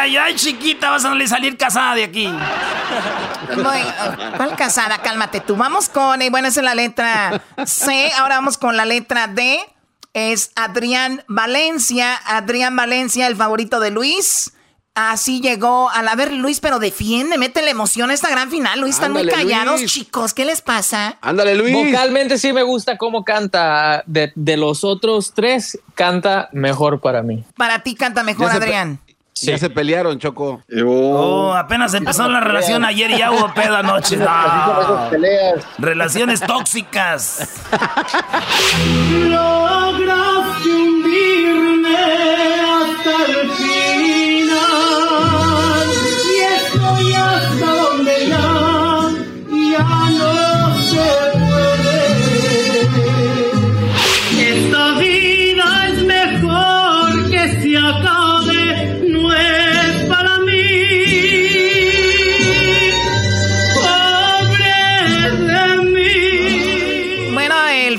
Ay, ay, chiquita, vas a salir casada de aquí. ¿Cuál casada? Cálmate tú. Vamos con, y bueno, esa es la letra C. Ahora vamos con la letra D. Es Adrián Valencia. Adrián Valencia, el favorito de Luis. Así llegó a la ver Luis, pero defiende, mete la emoción a esta gran final. Luis, están muy callados, chicos. ¿Qué les pasa? Ándale, Luis. Vocalmente sí me gusta cómo canta. De, de, los otros tres, canta mejor para mí. Para ti canta mejor, Adrián. Ya se pelearon, Choco. Oh, apenas empezó la relación ayer y ya hubo pedo anoche. [laughs] Relaciones tóxicas. Lograste hundirme hasta el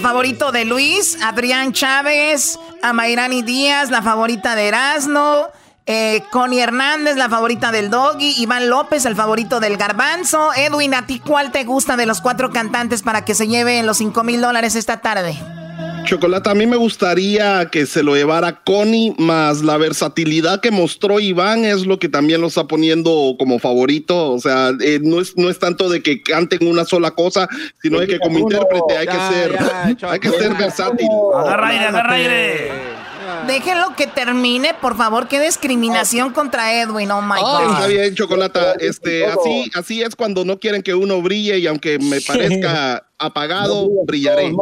favorito de Luis, Adrián Chávez, a Mayrani Díaz, la favorita de Erasno, eh, Connie Hernández, la favorita del Doggy, Iván López, el favorito del Garbanzo. Edwin, ¿a ti cuál te gusta de los cuatro cantantes para que se lleven los 5 mil dólares esta tarde? Chocolata, a mí me gustaría que se lo llevara Connie, más la versatilidad que mostró Iván es lo que también lo está poniendo como favorito. O sea, eh, no, es, no es tanto de que canten una sola cosa, sino de que como intérprete hay que Ya, ser, ya, [laughs] hay que ser ya, versátil. Agarra aire, agarra aire. Déjenlo que termine, por favor. Qué discriminación contra Edwin. Oh my God. Está bien, Chocolata. Este, así, así es cuando no quieren que uno brille y aunque me parezca [laughs] apagado, brillaré.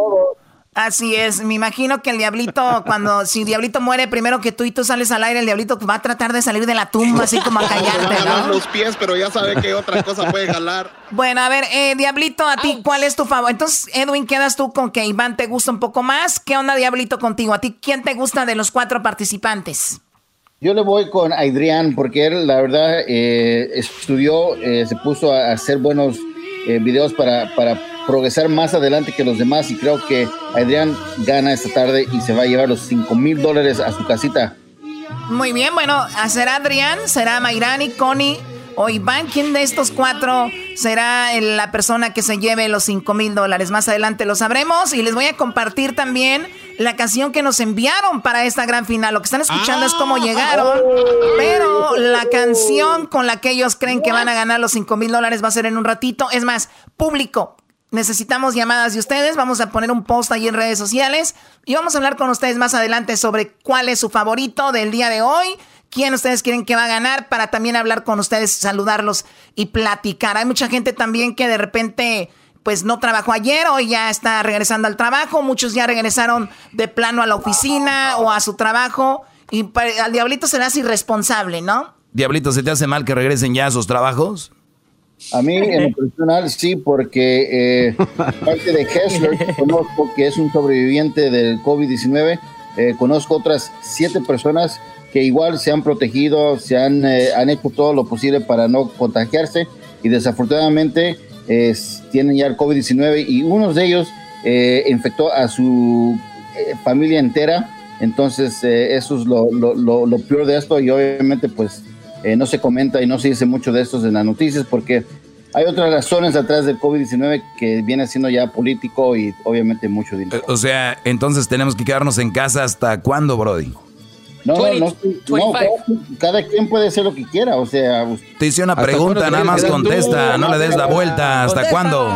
Así es, me imagino que el diablito, cuando si diablito muere primero que tú y tú sales al aire, el diablito va a tratar de salir de la tumba así como a Me va a callarte, ¿no? los pies, pero ya sabe que otra cosa puede jalar. Bueno, a ver, eh, diablito, a ti, ¿cuál es tu favor? Entonces, Edwin, quedas tú con que Iván te gusta un poco más. ¿Qué onda, diablito, contigo? ¿A ti quién te gusta de los cuatro participantes? Yo le voy con Adrián porque él, la verdad, eh, estudió, eh, se puso a hacer buenos eh, videos para, para progresar más adelante que los demás y creo que Adrián gana esta tarde y se va a llevar los 5 mil dólares a su casita. Muy bien, bueno, será Adrián, será Mayrani, Connie o Iván. ¿Quién de estos cuatro será la persona que se lleve los 5 mil dólares? Más adelante lo sabremos y les voy a compartir también la canción que nos enviaron para esta gran final. Lo que están escuchando es cómo llegaron, pero la canción con la que ellos creen que van a ganar los 5 mil dólares va a ser en un ratito. Es más, público, Necesitamos llamadas de ustedes. Vamos a poner un post ahí en redes sociales y vamos a hablar con ustedes más adelante sobre cuál es su favorito del día de hoy. ¿Quién ustedes quieren que va a ganar? Para también hablar con ustedes, saludarlos y platicar. Hay mucha gente también que de repente pues no trabajó ayer, hoy ya está regresando al trabajo. Muchos ya regresaron de plano a la oficina o a su trabajo. Y al diablito serás irresponsable, ¿no? Diablito, ¿se te hace mal que regresen ya a sus trabajos? A mí, en lo personal, sí, porque eh, parte de Kessler, que conozco que es un sobreviviente del COVID-19, eh, conozco otras siete personas que igual se han protegido, se han, eh, han hecho todo lo posible para no contagiarse y desafortunadamente tienen ya el COVID-19 y uno de ellos eh, infectó a su eh, familia entera. Entonces, eh, eso es lo, lo- lo- lo peor de esto y obviamente pues eh, no se comenta y no se dice mucho de estos en las noticias porque hay otras razones atrás del COVID-19 que viene siendo ya político y obviamente mucho dinero. Eh, O sea, entonces tenemos que quedarnos en casa hasta cuándo, Brody. No, no, 20, no, no, cada, cada quien puede hacer lo que quiera, o sea... Te hice una ¿Hasta pregunta, nada más tú? contesta, no le des la vuelta. ¿Hasta Contesta. cuándo?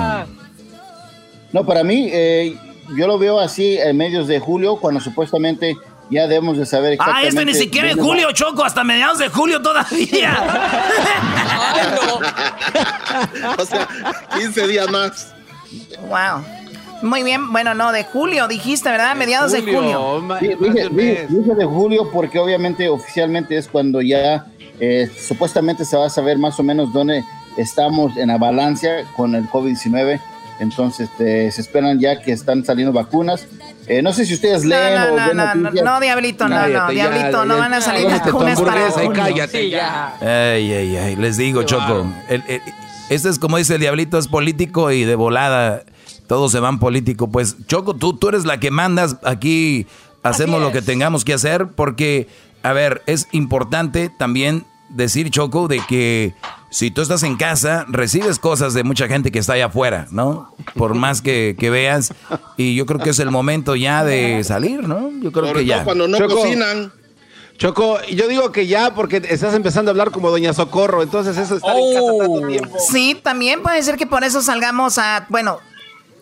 No, para mí, eh, yo lo veo así en medios de julio, cuando supuestamente ya debemos de saber Ah, este ni siquiera en va- julio, Choco, hasta mediados de julio todavía. [laughs] o sea, 15 días más. Wow. Muy bien, bueno, no, de julio dijiste, ¿verdad? Mediados de julio. Sí, dije, dije- dije de julio porque obviamente oficialmente es cuando ya eh, supuestamente se va a saber más o menos dónde estamos en la balanza con el COVID-19. Entonces eh, se esperan ya que están saliendo vacunas. Eh, no sé si ustedes No, leen no, o no, ven no, no, noticias. no, Diablito, no, no, ya, Diablito, no van a salir vacunas para junio. cállate ya. Ay, ay, ay, les digo, Choco. el- el- este es como dice el diablito, es político y de volada todos se van político. Pues, Choco, tú, tú eres la que mandas aquí, hacemos lo que tengamos que hacer, porque, a ver, es importante también decir, Choco, de que si tú estás en casa, recibes cosas de mucha gente que está allá afuera, ¿no? Por más que, que veas. Y yo creo que es el momento ya de salir, ¿no? Yo creo Sobre que ya. cuando no Choco. cocinan. Choco, yo digo que ya porque estás empezando a hablar como Doña Socorro, entonces eso está en casa tanto tiempo. Sí, también puede ser que por eso salgamos a, bueno,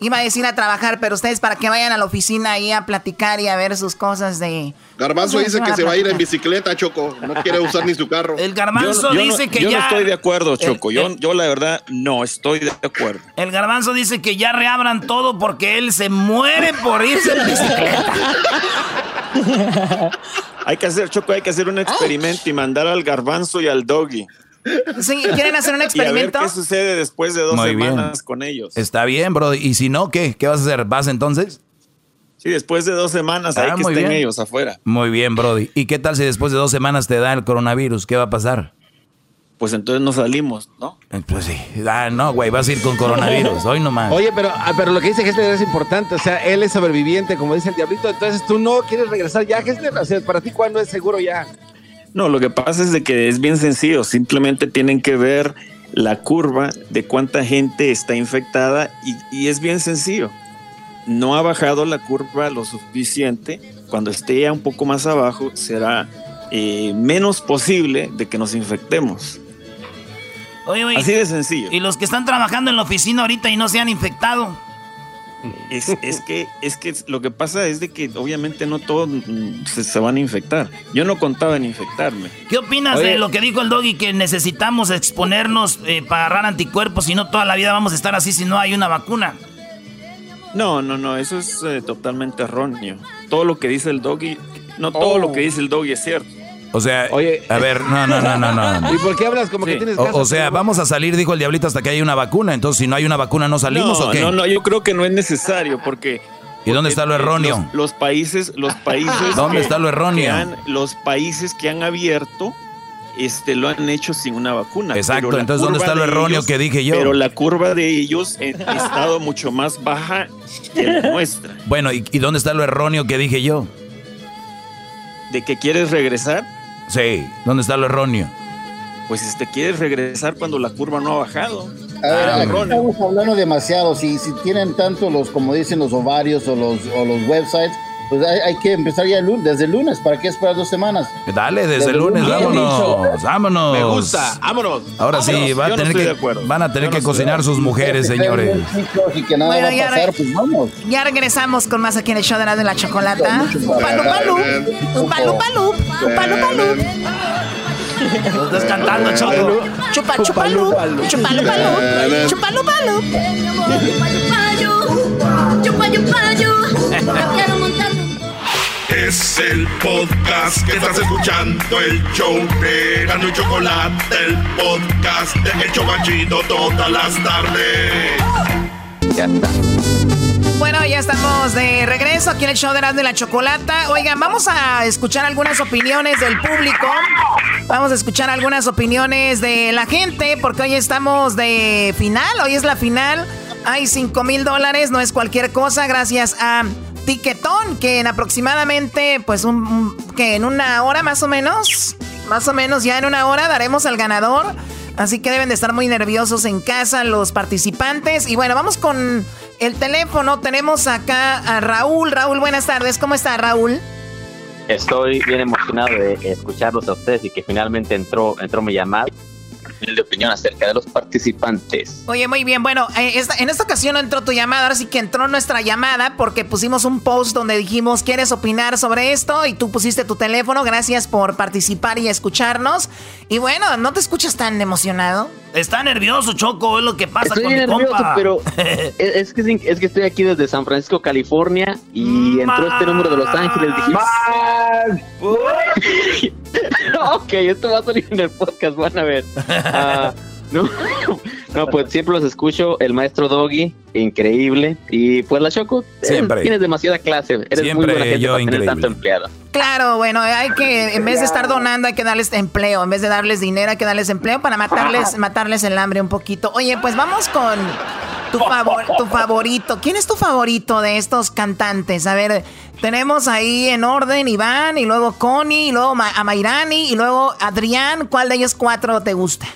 iba a decir a trabajar, pero ustedes para que vayan a la oficina ahí a platicar y a ver sus cosas de... Garbanzo dice que se va a ir en bicicleta, Choco. No quiere usar ni su carro. El Yo, garbanzo yo no- dice que yo ya... no estoy de acuerdo, Choco. El- yo, yo la verdad no estoy de acuerdo. El garbanzo dice que ya reabran todo porque él se muere por irse en bicicleta. [laughs] Hay que hacer, Choco, hay que hacer un experimento y mandar al garbanzo y al doggy. Sí, ¿quieren hacer un Y a ver experimento? qué sucede después de dos Muy bien. semanas con ellos. Está bien, bro. Y si no, ¿qué? ¿Qué vas a hacer? ¿Vas entonces? Sí, después de dos semanas ahí Ah, que muy estén bien. ellos afuera. Muy bien, Brody. ¿Y qué tal si después de dos semanas te da el coronavirus? ¿Qué va a pasar? Pues entonces no salimos, ¿no? Eh, Pues sí. Ah, no, güey, vas a ir con coronavirus. [laughs] Hoy nomás. Oye, pero, ah, pero lo que dice Gessler es importante. O sea, él es sobreviviente, como dice el diablito. Entonces tú no quieres regresar ya, Gessler. O sea, para ti, ¿cuándo es seguro ya? No, lo que pasa es de que es bien sencillo. Simplemente tienen que ver la curva de cuánta gente está infectada y, y es bien sencillo. no ha bajado la curva lo suficiente, cuando esté ya un poco más abajo, será eh, menos posible de que nos infectemos. Oye, oye, Así de sencillo. Y los que están trabajando en la oficina ahorita y no se han infectado. Es, es que, es que lo que pasa es de que obviamente no todos se, se van a infectar. Yo no contaba en infectarme. ¿Qué opinas Oye. de lo que dijo el doggy que necesitamos exponernos eh, para agarrar anticuerpos? Si no, toda la vida vamos a estar así si no hay una vacuna. No, no, no, eso es eh, totalmente erróneo. Todo lo que dice el doggy, no todo Oh. lo que dice el doggy es cierto. O sea, a ver, no, no, no, no, no. [laughs] ¿Y por qué hablas como que tienes O, ganas? o sea, vamos a salir, dijo el diablito, hasta que haya una vacuna. Entonces, si no hay una vacuna, ¿no salimos no, o qué? no, no, yo creo que no es necesario porque ¿Y dónde está lo erróneo? los, los países, los países [laughs] ¿Dónde que- está lo erróneo? han- los países que han abierto este lo han hecho sin una vacuna. Exacto, entonces, ¿dónde está lo erróneo ellos- que dije yo? Pero la curva de ellos ha [laughs] estado mucho más baja que la nuestra. Bueno, ¿y, y dónde está lo erróneo que dije yo? ¿De que quieres regresar? Sí, ¿dónde está lo erróneo? Pues este quieres regresar cuando la curva no ha bajado. A ver, Ah, aquí estamos hablando demasiado. Si, si tienen tanto los, como dicen los ovarios o los, o los websites, pues hay, hay que empezar ya el lunes, desde el lunes. ¿Para qué esperar dos semanas? Dale, desde Desde el lunes, lunes. vámonos, vámonos. Me gusta, vámonos. Ahora sí, Vámonos. va a no tener que, van a tener que cocinar sus mujeres, señores. Y que nada Bueno, va a ya pasar, re- pues vamos. Ya regresamos con más aquí en el show de la de la chocolata. Mucho Un palu Lo estás cantando, Choco. Chupa chupalu, chupalu palu, chupalu palu. Es el podcast que estás escuchando, el show de Gano y Chocolate, el podcast de El Chocachito todas las tardes. Ya está. Bueno, ya estamos de regreso aquí en el show de Erasmo y la Chocolata. Oigan, vamos a escuchar algunas opiniones del público. Vamos a escuchar algunas opiniones de la gente, porque hoy estamos de final. Hoy es la final. Hay 5 mil dólares, no es cualquier cosa, gracias a Tiquetón, que en aproximadamente, pues, un, que en una hora más o menos, más o menos ya en una hora daremos al ganador. Así que deben de estar muy nerviosos en casa los participantes. Y bueno, vamos con el teléfono. Tenemos acá a Raúl. Raúl, buenas tardes. ¿Cómo está Raúl? Estoy bien emocionado de escucharlos a ustedes y que finalmente entró, entró mi llamada. De opinión acerca de los participantes. Oye, muy bien. Bueno, eh, en esta ocasión no entró tu llamada, ahora sí que entró nuestra llamada porque pusimos un post donde dijimos, ¿quieres opinar sobre esto? Y tú pusiste tu teléfono. Gracias por participar y escucharnos. Y bueno, ¿no te escuchas tan emocionado? Está nervioso, Choco, es lo que pasa Estoy con mi nervioso, compa. pero es, [laughs] es que, es que estoy aquí desde San Francisco, California, y entró este número de Los Ángeles. Dije, [laughs] ok, esto va a salir en el podcast, van a ver. Ah, no, no, pues siempre los escucho, el maestro Doggy, increíble. Y pues la Choco, eh, Siempre. tienes demasiada clase, eres Siempre muy buena gente yo para tener increíble. tanto empleado. Claro, bueno, hay que, en vez de estar donando, hay que darles empleo. En vez de darles dinero, hay que darles empleo para matarles, [laughs] matarles el hambre un poquito. Oye, pues vamos con tu, favor, tu favorito. ¿Quién es tu favorito de estos cantantes? A ver, tenemos ahí en orden Iván, y luego Connie, y luego Ma- a Mairani, y luego Adrián. ¿Cuál de ellos cuatro te gusta?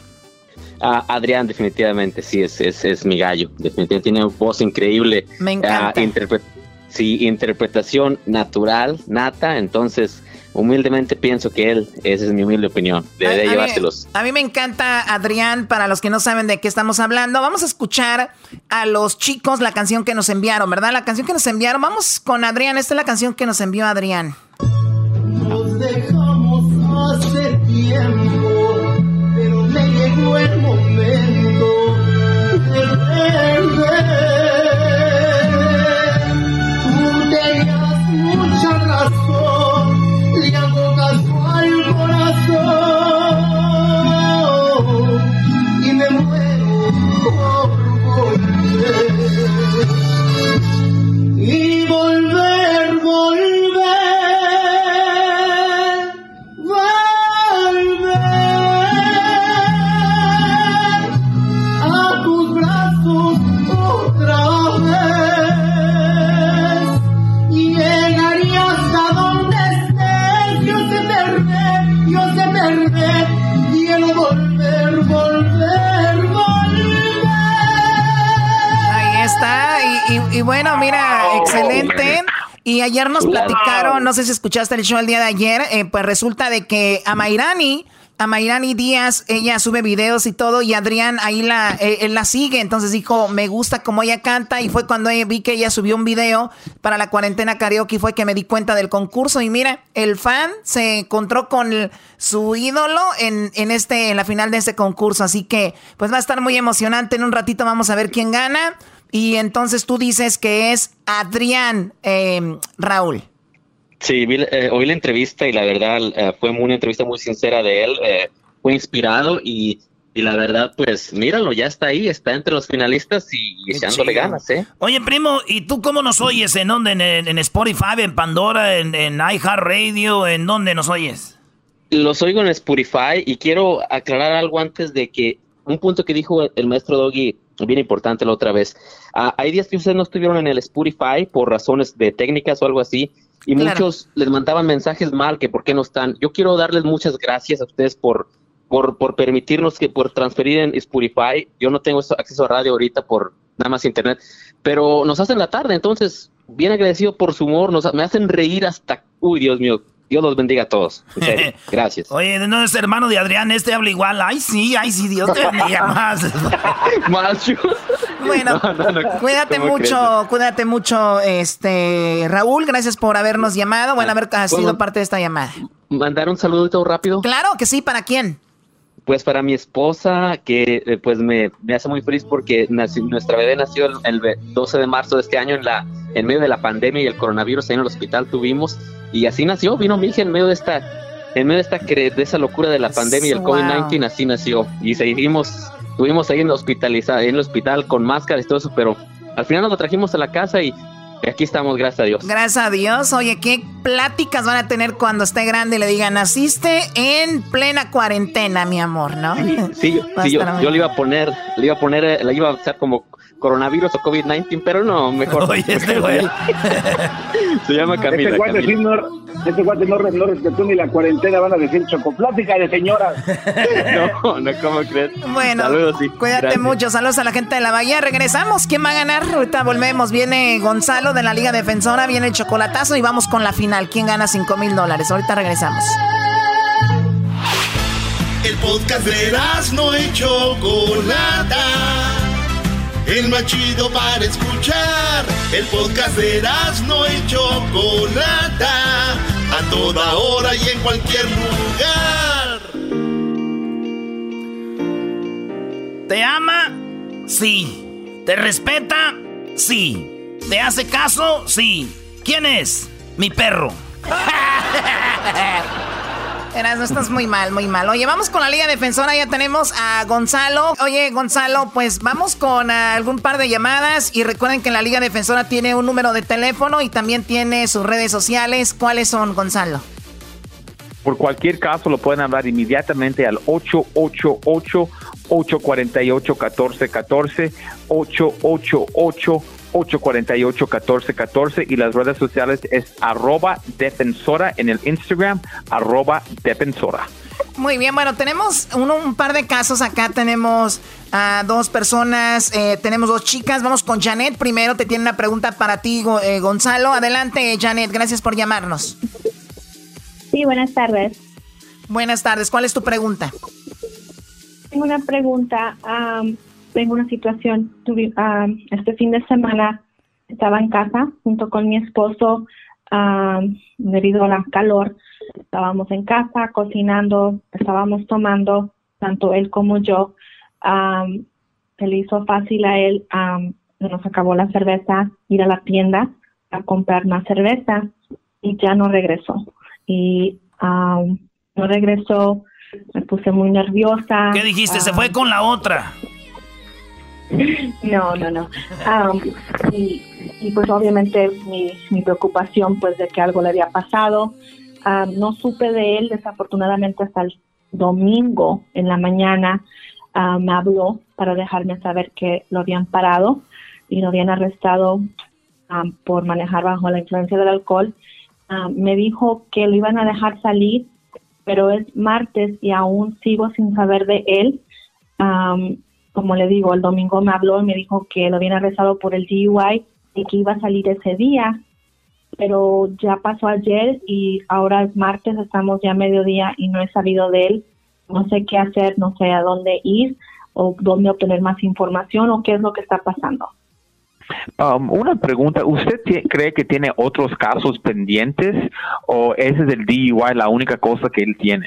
Ah, Adrián, definitivamente, sí, es, es, es mi gallo. Definitivamente tiene una voz increíble. Me encanta. Ah, interpre- sí, interpretación natural, nata. Entonces, humildemente pienso que él, esa es mi humilde opinión, debería A- a mí- llevárselos. A mí me encanta Adrián, para los que no saben de qué estamos hablando. Vamos a escuchar a los chicos la canción que nos enviaron, ¿verdad? La canción que nos enviaron. Vamos con Adrián. Esta es la canción que nos envió Adrián. Nos dejamos hace tiempo, de saludarte. Y ayer nos platicaron, no sé si escuchaste el show el día de ayer, eh, pues resulta de que a Mayrani a Mayrani Díaz, ella sube videos y todo, y Adrián ahí la, eh, él la sigue, entonces dijo, me gusta cómo ella canta, y fue cuando vi que ella subió un video para la cuarentena karaoke, y fue que me di cuenta del concurso, y mira, el fan se encontró con su ídolo en, en, este, en la final de este concurso, así que pues va a estar muy emocionante, en un ratito vamos a ver quién gana, y entonces tú dices que es Adrián eh, Raúl. Sí, eh, oí la entrevista y la verdad eh, fue una entrevista muy sincera de él, eh, fue inspirado y, y, la verdad, pues míralo, ya está ahí, está entre los finalistas y, echándole ganas, ¿eh? Oye, primo, ¿y tú cómo nos oyes? ¿En dónde? ¿En, Spotify, en Pandora, en, en iHeartRadio? ¿En dónde nos oyes? Los oigo en Spotify y quiero aclarar algo antes de que un punto que dijo el maestro Doggy bien importante la otra vez. Ah, hay días que ustedes no estuvieron en el Spotify por razones de técnicas o algo así, y muchos les mandaban mensajes mal que por qué no están. Yo quiero darles muchas gracias a ustedes por, por, por permitirnos que por transferir en Spotify. Yo no tengo acceso a radio ahorita por nada más internet, pero nos hacen la tarde, entonces bien agradecido por su humor, nos, me hacen reír hasta, uy Dios mío, Dios los bendiga a todos. [laughs] Gracias. Oye, no es hermano de Adrián, este habla igual. Ay, sí, ay, sí, Dios te bendiga más. [laughs] más bueno, cuídate mucho, cuídate mucho, este, Raúl. Gracias por habernos llamado. Bueno, haber sido parte de esta llamada. ¿Mandar un saludito rápido? Claro que sí, ¿para quién? Pues para mi esposa, que eh, pues me, me, hace muy feliz porque nuestra bebé nació el, el 12 de marzo de este año en la en medio de la pandemia y el coronavirus ahí en el hospital tuvimos. Y así nació, vino mi hija en medio de esta en medio de esta de esa locura de la pandemia y el COVID-19 así nació. Y seguimos estuvimos ahí en el en el hospital con máscaras y todo eso, pero al final nos lo trajimos a la casa y aquí estamos, gracias a Dios. Gracias a Dios. Oye, ¿qué pláticas van a tener cuando esté grande y le digan, naciste en plena cuarentena, mi amor, ¿no? Sí, sí, yo, yo, le iba a poner, le iba a poner, eh, le iba a hacer como coronavirus o COVID-19, pero no, mejor. Oye, este güey. [laughs] Se llama Camila. Este guante, no, este guante no, no, respetó ni la cuarentena, van a decir chocoplática de señoras. [laughs] no, no, ¿cómo crees? Bueno, saludos, sí. cuídate mucho. Saludos a la gente de la Bahía. Regresamos. ¿Quién va a ganar? Ahorita volvemos. Viene Gonzalo de la Liga Defensora, viene el chocolatazo y vamos con la final. ¿Quién gana 5 mil dólares? Ahorita regresamos. El podcast de no hecho Chocolata el más chido para escuchar. El podcast de no y Chocolata, a toda hora y en cualquier lugar. ¿Te ama? Sí. ¿Te respeta? Sí. ¿Te hace caso? Sí. ¿Quién es? Mi perro. [laughs] no estás muy mal, muy mal. Oye, vamos con la Liga Defensora, ya tenemos a Gonzalo. Oye, Gonzalo, pues vamos con ah, algún par de llamadas y recuerden que la Liga Defensora tiene un número de teléfono y también tiene sus redes sociales. ¿Cuáles son, Gonzalo? Por cualquier caso, lo pueden hablar inmediatamente al 888 848 1414 888 848-1414 y las redes sociales es arroba defensora en el Instagram, arroba defensora. Muy bien, bueno, tenemos un, par de casos acá, tenemos a dos personas, eh, tenemos dos chicas, vamos con Janet, primero te tiene una pregunta para ti, eh, Gonzalo, adelante Janet, gracias por llamarnos. Sí, buenas tardes. Buenas tardes, ¿cuál es tu pregunta? Tengo una pregunta tengo una situación. Tuve, ah, este fin de semana estaba en casa junto con mi esposo ah, debido a la calor. Estábamos en casa cocinando, estábamos tomando, tanto él como yo. Ah, se le hizo fácil a él, nos acabó la cerveza, ir a la tienda a comprar más cerveza y ya no regresó. Y no regresó, me puse muy nerviosa. ¿Qué dijiste? Se fue con la otra. No, no, no. y, pues obviamente mi, mi, preocupación pues de que algo le había pasado. no supe de él desafortunadamente hasta el domingo en la mañana. me habló para dejarme saber que lo habían parado y lo habían arrestado por manejar bajo la influencia del alcohol. me dijo que lo iban a dejar salir, pero es martes y aún sigo sin saber de él como le digo, el domingo me habló y me dijo que lo habían arrestado por el DUI y que iba a salir ese día pero ya pasó ayer y ahora es martes, estamos ya a mediodía y no he salido de él. No sé qué hacer, no sé a dónde ir o dónde obtener más información o qué es lo que está pasando. Um, una pregunta, ¿usted cree que tiene otros casos pendientes o ese del DUI la única cosa que él tiene?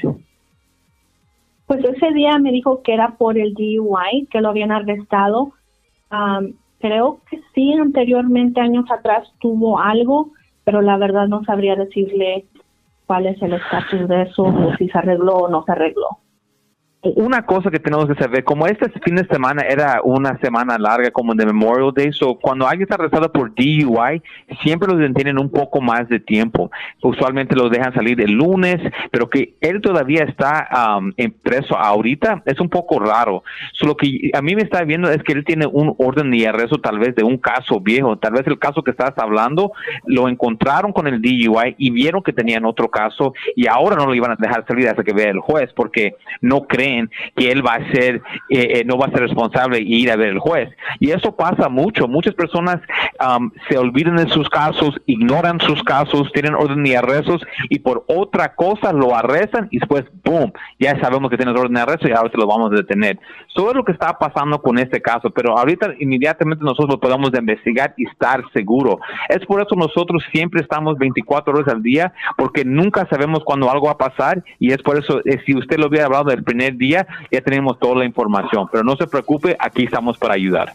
Pues ese día me dijo que era por el DUI, que lo habían arrestado. Am, creo que sí, anteriormente, años atrás, tuvo algo, pero la verdad no sabría decirle cuál es el estatus de eso, o si se arregló o no se arregló. Una cosa que tenemos que saber, como este fin de semana era una semana larga como de Memorial Day, so cuando alguien está arrestado por DUI, siempre los detienen un poco más de tiempo. Usualmente los dejan salir el lunes, pero que él todavía está um, preso ahorita es un poco raro. So, lo que a mí me está viendo es que él tiene un orden de arresto tal vez de un caso viejo, tal vez el caso que estás hablando lo encontraron con el DUI y vieron que tenían otro caso y ahora no lo iban a dejar salir hasta que vea el juez porque no creen que él va a ser, eh, eh, no va a ser responsable y ir a ver el juez. Y eso pasa mucho. Muchas personas um, se olvidan de sus casos, ignoran sus casos, tienen orden de arrestos y por otra cosa lo arrestan y después, boom, ya sabemos que tienes orden de arresto y ahora te lo vamos a detener. Eso es lo que está pasando con este caso, pero ahorita inmediatamente nosotros lo podemos investigar y estar seguro. Es por eso nosotros siempre estamos 24 horas al día, porque nunca sabemos cuándo algo va a pasar y es por eso, eh, si usted lo hubiera hablado del primer día, ya tenemos toda la información, pero no se preocupe, aquí estamos para ayudar.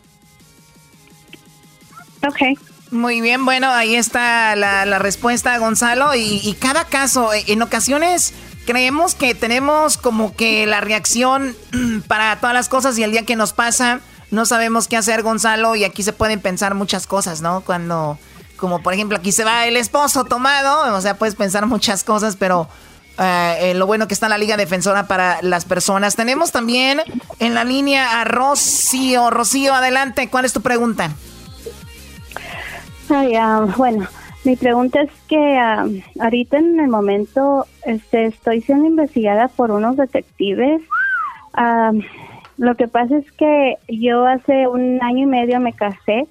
Ok. Muy bien, bueno, ahí está la, la respuesta, Gonzalo. Y, y cada caso, eh, en ocasiones creemos que tenemos como que la reacción [clears throat] para todas las cosas y el día que nos pasa no sabemos qué hacer, Gonzalo. Y aquí se pueden pensar muchas cosas, ¿no? Cuando, como por ejemplo, aquí se va el esposo tomado, o sea, puedes pensar muchas cosas, pero eh, eh, lo bueno que está la Liga Defensora para las personas. Tenemos también en la línea a Rocío. Rocío, adelante, ¿cuál es tu pregunta? Ay, ah, bueno, mi pregunta es que ah, ahorita en el momento este, estoy siendo investigada por unos detectives. Ah, lo que pasa es que yo hace un año y medio me casé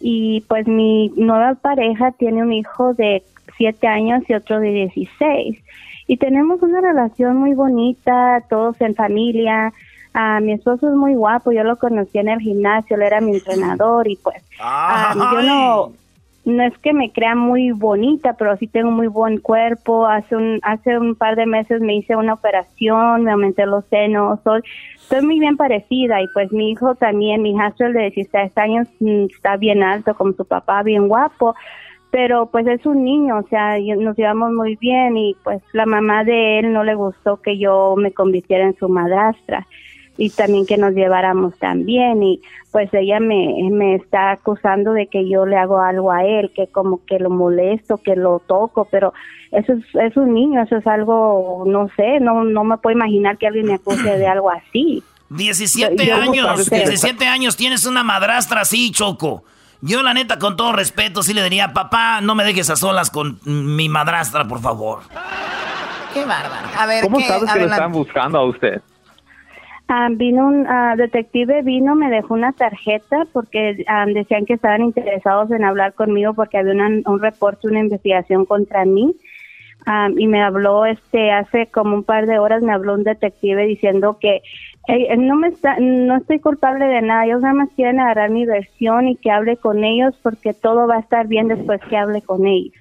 y pues mi nueva pareja tiene un hijo de siete años y otro de 16 y tenemos una relación muy bonita, todos en familia. Ah, mi esposo es muy guapo, yo lo conocí en el gimnasio, él era mi entrenador y pues ah, yo no no es que me crea muy bonita, pero sí tengo muy buen cuerpo. Hace un hace un par de meses me hice una operación, me aumenté los senos, soy estoy muy bien parecida y pues mi hijo también, mi hijastro de 16 años mm, está bien alto como su papá, bien guapo pero pues es un niño, o sea, nos llevamos muy bien y pues la mamá de él no le gustó que yo me convirtiera en su madrastra y también que nos lleváramos tan bien y pues ella me, me está acusando de que yo le hago algo a él, que como que lo molesto, que lo toco, pero eso es, es un niño, eso es algo, no sé, no, no me puedo imaginar que alguien me acuse de algo así. 17 Yo- yo no años, sé. 17 años, tienes una madrastra así, Choco. Yo, la neta, con todo respeto, sí le diría, papá, no me dejes a solas con mi madrastra, por favor. Qué bárbaro. A ver, ¿Cómo ¿qué? sabes que lo están buscando a usted? Ah, vino un ah, detective, vino, me dejó una tarjeta porque ah, decían que estaban interesados en hablar conmigo porque había una- un reporte, una investigación contra mí. Ah, y me habló, este, hace como un par de horas me habló un detective diciendo que eh, eh, no me está, no estoy culpable de nada. Ellos nada más quieren agarrar mi versión y que hable con ellos porque todo va a estar bien después que hable con ellos.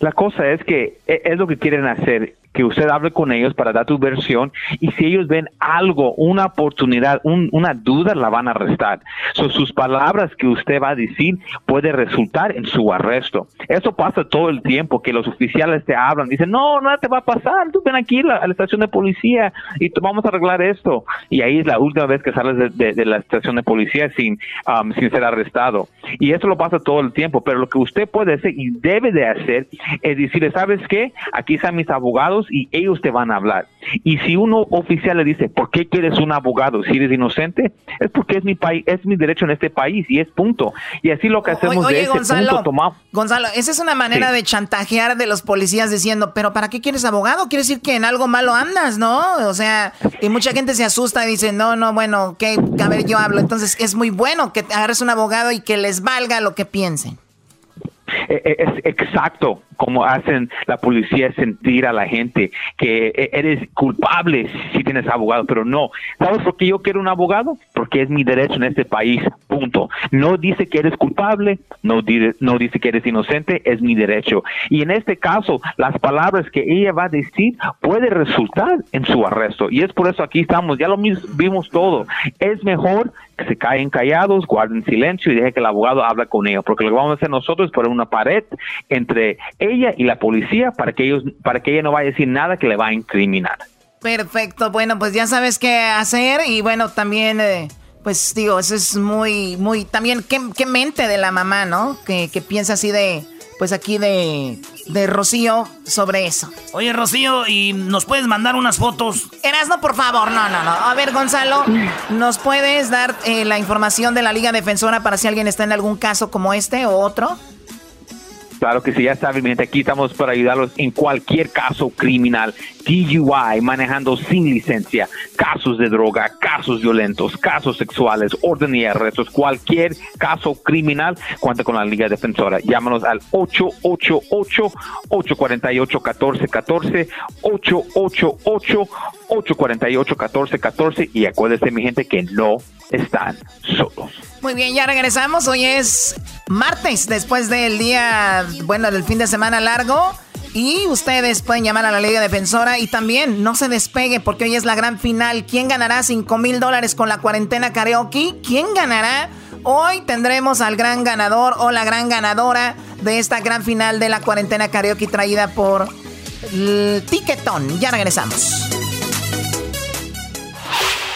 La cosa es que e- es lo que quieren hacer, que usted hable con ellos para dar tu versión y si ellos ven algo, una oportunidad, un- una duda, la van a arrestar. So, sus palabras que usted va a decir puede resultar en su arresto. Eso pasa todo el tiempo, que los oficiales te hablan, dicen, no, nada te va a pasar, tú ven aquí a la estación de policía y vamos a arreglar esto. Y ahí es la última vez que sales de, de- de la estación de policía sin, um, sin ser arrestado. Y eso lo pasa todo el tiempo, pero lo que usted puede hacer y debe de hacer es decirle, ¿sabes qué? Aquí están mis abogados y ellos te van a hablar. Y si uno oficial le dice, ¿por qué quieres un abogado si eres inocente? Es porque es mi país, es mi derecho en este país y es punto. Y así lo que hacemos Oye, de ese Gonzalo, punto tomamos. Gonzalo, esa es una manera Sí. de chantajear de los policías diciendo, pero ¿para qué quieres abogado? Quiere decir que en algo malo andas, ¿no? O sea, y mucha gente se asusta y dice, no, no, bueno, ok, a ver, yo hablo. Entonces es muy bueno que agarres un abogado y que les valga lo que piensen. E- e- es exacto como hacen la policía sentir a la gente que e- eres culpable si tienes abogado, pero no. ¿Sabes por qué yo quiero un abogado? Porque es mi derecho en este país, punto. No dice que eres culpable, no, di- no dice que eres inocente, es mi derecho. Y en este caso, las palabras que ella va a decir puede resultar en su arresto. Y es por eso aquí estamos, ya lo vimos todo. Es mejor se caen callados, guarden silencio y dejen que el abogado hable con ellos, porque lo que vamos a hacer nosotros es poner una pared entre ella y la policía para que ellos, para que ella no vaya a decir nada que le va a incriminar. Perfecto, bueno, pues ya sabes qué hacer y bueno, también, eh, pues digo, eso es muy, muy, también, qué, qué mente de la mamá, ¿no? Que, que piensa así de, pues aquí de, de Rocío sobre eso. Oye, Rocío, ¿y nos puedes mandar unas fotos? Erasno, por favor, no, no, no. A ver, Gonzalo, ¿nos puedes dar eh, la información de la Liga Defensora para si alguien está en algún caso como este o otro? Claro que sí, ya saben, gente, aquí estamos para ayudarlos en cualquier caso criminal, DUI, manejando sin licencia, casos de droga, casos violentos, casos sexuales, orden y arrestos, cualquier caso criminal, cuenta con la Liga Defensora. Llámanos al 888-848-1414, 888-848-1414 y acuérdense, mi gente, que no están solos. Muy bien, ya regresamos. Hoy es martes, después del día, bueno, del fin de semana largo. Y ustedes pueden llamar a la Liga Defensora y también no se despegue porque hoy es la gran final. ¿Quién ganará 5 mil dólares con la cuarentena karaoke? ¿Quién ganará? Hoy tendremos al gran ganador o la gran ganadora de esta gran final de la cuarentena karaoke traída por el Tiquetón. Ya regresamos.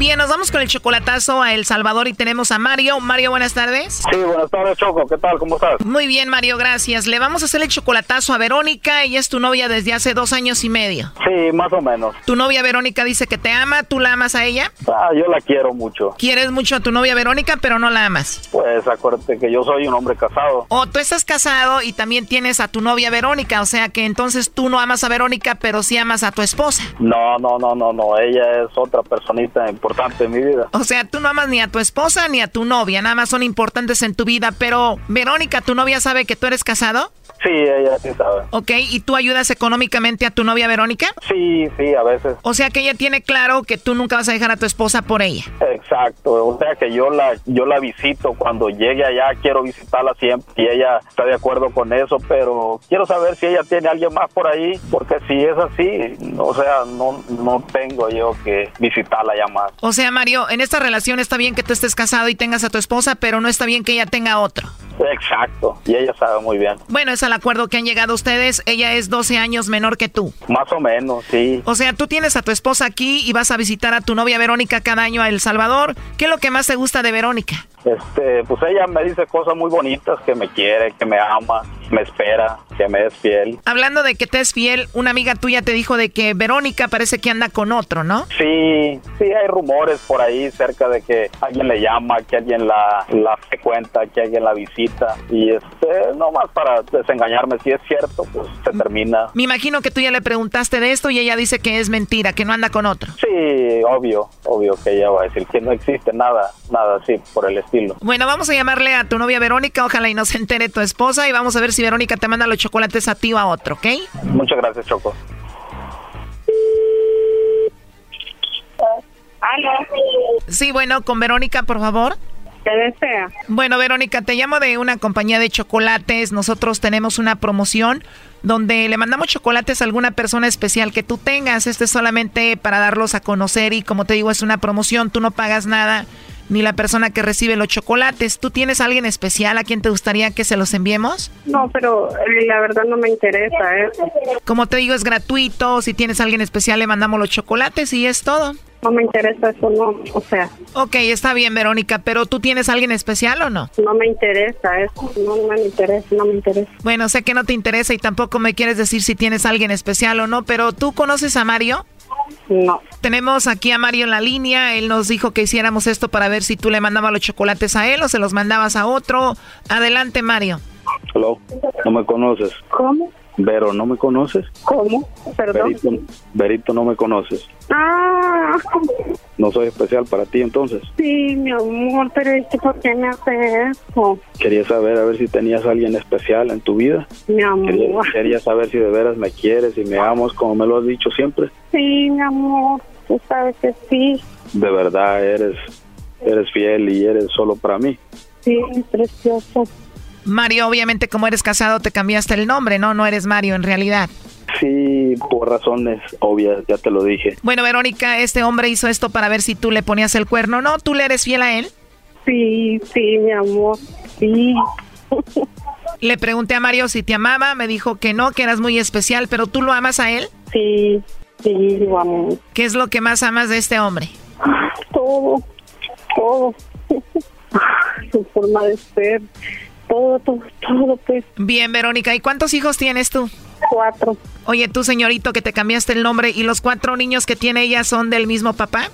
Bien, nos vamos con el chocolatazo a El Salvador y tenemos a Mario. Mario, buenas tardes. Sí, buenas tardes, Choco. ¿Qué tal? ¿Cómo estás? Muy bien, Mario, gracias. Le vamos a hacer el chocolatazo a Verónica. Ella es tu novia desde hace dos años y medio. Sí, más o menos. Tu novia Verónica dice que te ama, ¿tú la amas a ella? Ah, yo la quiero mucho. Quieres mucho a tu novia Verónica, pero no la amas. Pues acuérdate que yo soy un hombre casado. O tú estás casado y también tienes a tu novia Verónica, o sea que entonces tú no amas a Verónica, pero sí amas a tu esposa. No, no, no, no, no. Ella es otra personita importante O sea, tú no amas ni a tu esposa ni a tu novia, nada más son importantes en tu vida, pero Verónica, ¿tu novia sabe que tú eres casado? Sí, ella sí sabe. Ok, ¿y tú ayudas económicamente a tu novia Verónica? Sí, sí, a veces. O sea que ella tiene claro que tú nunca vas a dejar a tu esposa por ella. Exacto, o sea que yo la yo la visito cuando llegue allá, quiero visitarla siempre y ella está de acuerdo con eso, pero quiero saber si ella tiene a alguien más por ahí, porque si es así, o sea, no no tengo yo que visitarla ya más. O sea, Mario, en esta relación está bien que tú estés casado y tengas a tu esposa, pero no está bien que ella tenga otro. Exacto, y ella sabe muy bien. Bueno, es al acuerdo que han llegado ustedes. Ella es 12 años menor que tú. Más o menos, sí. O sea, tú tienes a tu esposa aquí y vas a visitar a tu novia Verónica cada año a El Salvador. ¿Qué es lo que más te gusta de Verónica? Este, pues ella me dice cosas muy bonitas, que me quiere, que me ama, me espera, que me es fiel. Hablando de que te es fiel, una amiga tuya te dijo de que Verónica parece que anda con otro, ¿no? Sí, sí, hay rumores por ahí cerca de que alguien le llama, que alguien la, la frecuenta, que alguien la visita. Y este, nomás para desengañarme, si es cierto, pues se termina. Me imagino que tú ya le preguntaste de esto y ella dice que es mentira, que no anda con otro. Sí, obvio, obvio que ella va a decir que no existe nada, nada así por el estilo. Bueno, vamos a llamarle a tu novia Verónica, ojalá y no se entere tu esposa y vamos a ver si Verónica te manda los chocolates a ti o a otro, ¿ok? Muchas gracias, Choco. ¿Aló? Sí, bueno, con Verónica, por favor. ¿Qué desea? Bueno, Verónica, te llamo de una compañía de chocolates. Nosotros tenemos una promoción donde le mandamos chocolates a alguna persona especial que tú tengas. Este es solamente para darlos a conocer y como te digo, es una promoción, tú no pagas nada. Ni la persona que recibe los chocolates. ¿Tú tienes a alguien especial a quien te gustaría que se los enviemos? No, pero eh, la verdad no me interesa eso. Como te digo, es gratuito. Si tienes a alguien especial, le mandamos los chocolates y es todo. No me interesa eso, no, o sea. Ok, está bien, Verónica, pero ¿tú tienes a alguien especial o no? No me interesa eso, no, no me interesa, no me interesa. Bueno, sé que no te interesa y tampoco me quieres decir si tienes a alguien especial o no, pero ¿tú conoces a Mario? No. Tenemos aquí a Mario en la línea. Él nos dijo que hiciéramos esto para ver si tú le mandabas los chocolates a él o se los mandabas a otro. Adelante, Mario. Hello, no me conoces. ¿Cómo? Vero, ¿no me conoces? ¿Cómo? Perdón. Berito, Berito, no me conoces. Ah, No soy especial para ti entonces. sí, mi amor, pero es que ¿por qué me hace eso? Quería saber a ver si tenías a alguien especial en tu vida. Mi amor. Quería, quería saber si de veras me quieres y me amas como me lo has dicho siempre. Sí, mi amor, tú sabes que sí. De verdad eres eres fiel y eres solo para mí. Sí, precioso. Mario, obviamente como eres casado te cambiaste el nombre, ¿no? No eres Mario en realidad. Sí, por razones obvias, ya te lo dije. Bueno, Verónica, este hombre hizo esto para ver si tú le ponías el cuerno, ¿no? ¿Tú le eres fiel a él? Sí, sí, mi amor, sí. [laughs] Le pregunté a Mario si te amaba, me dijo que no, que eras muy especial, pero ¿tú lo amas a él? Sí, sí, lo amo. ¿Qué es lo que más amas de este hombre? Todo, todo. [laughs] Su forma de ser, todo, todo, todo, pues. Bien, Verónica, ¿y cuántos hijos tienes tú? Cuatro. Oye, tú, señorito, que te cambiaste el nombre, ¿y los cuatro niños que tiene ella son del mismo papá?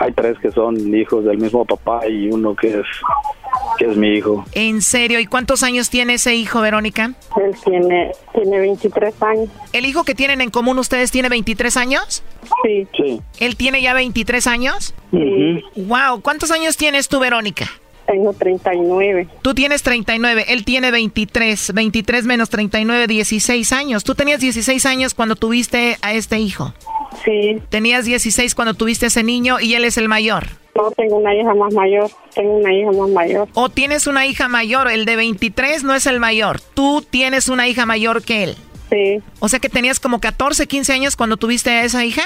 Hay tres que son hijos del mismo papá y uno que es que es mi hijo. ¿En serio? ¿Y cuántos años tiene ese hijo, Verónica? Él tiene, tiene 23 años. ¿El hijo que tienen en común ustedes tiene 23 años? Sí. Sí. ¿Él tiene ya 23 años? Wow, ¿cuántos años tienes tú, Verónica? Tengo 39. Tú tienes 39, él tiene 23. 23 menos 39, 16 años. Tú tenías 16 años cuando tuviste a este hijo. Sí. Tenías 16 cuando tuviste a ese niño y él es el mayor. No, tengo una hija más mayor. Tengo una hija más mayor. O tienes una hija mayor, el de 23 no es el mayor. Tú tienes una hija mayor que él. Sí. O sea que tenías como 14, 15 años cuando tuviste a esa hija.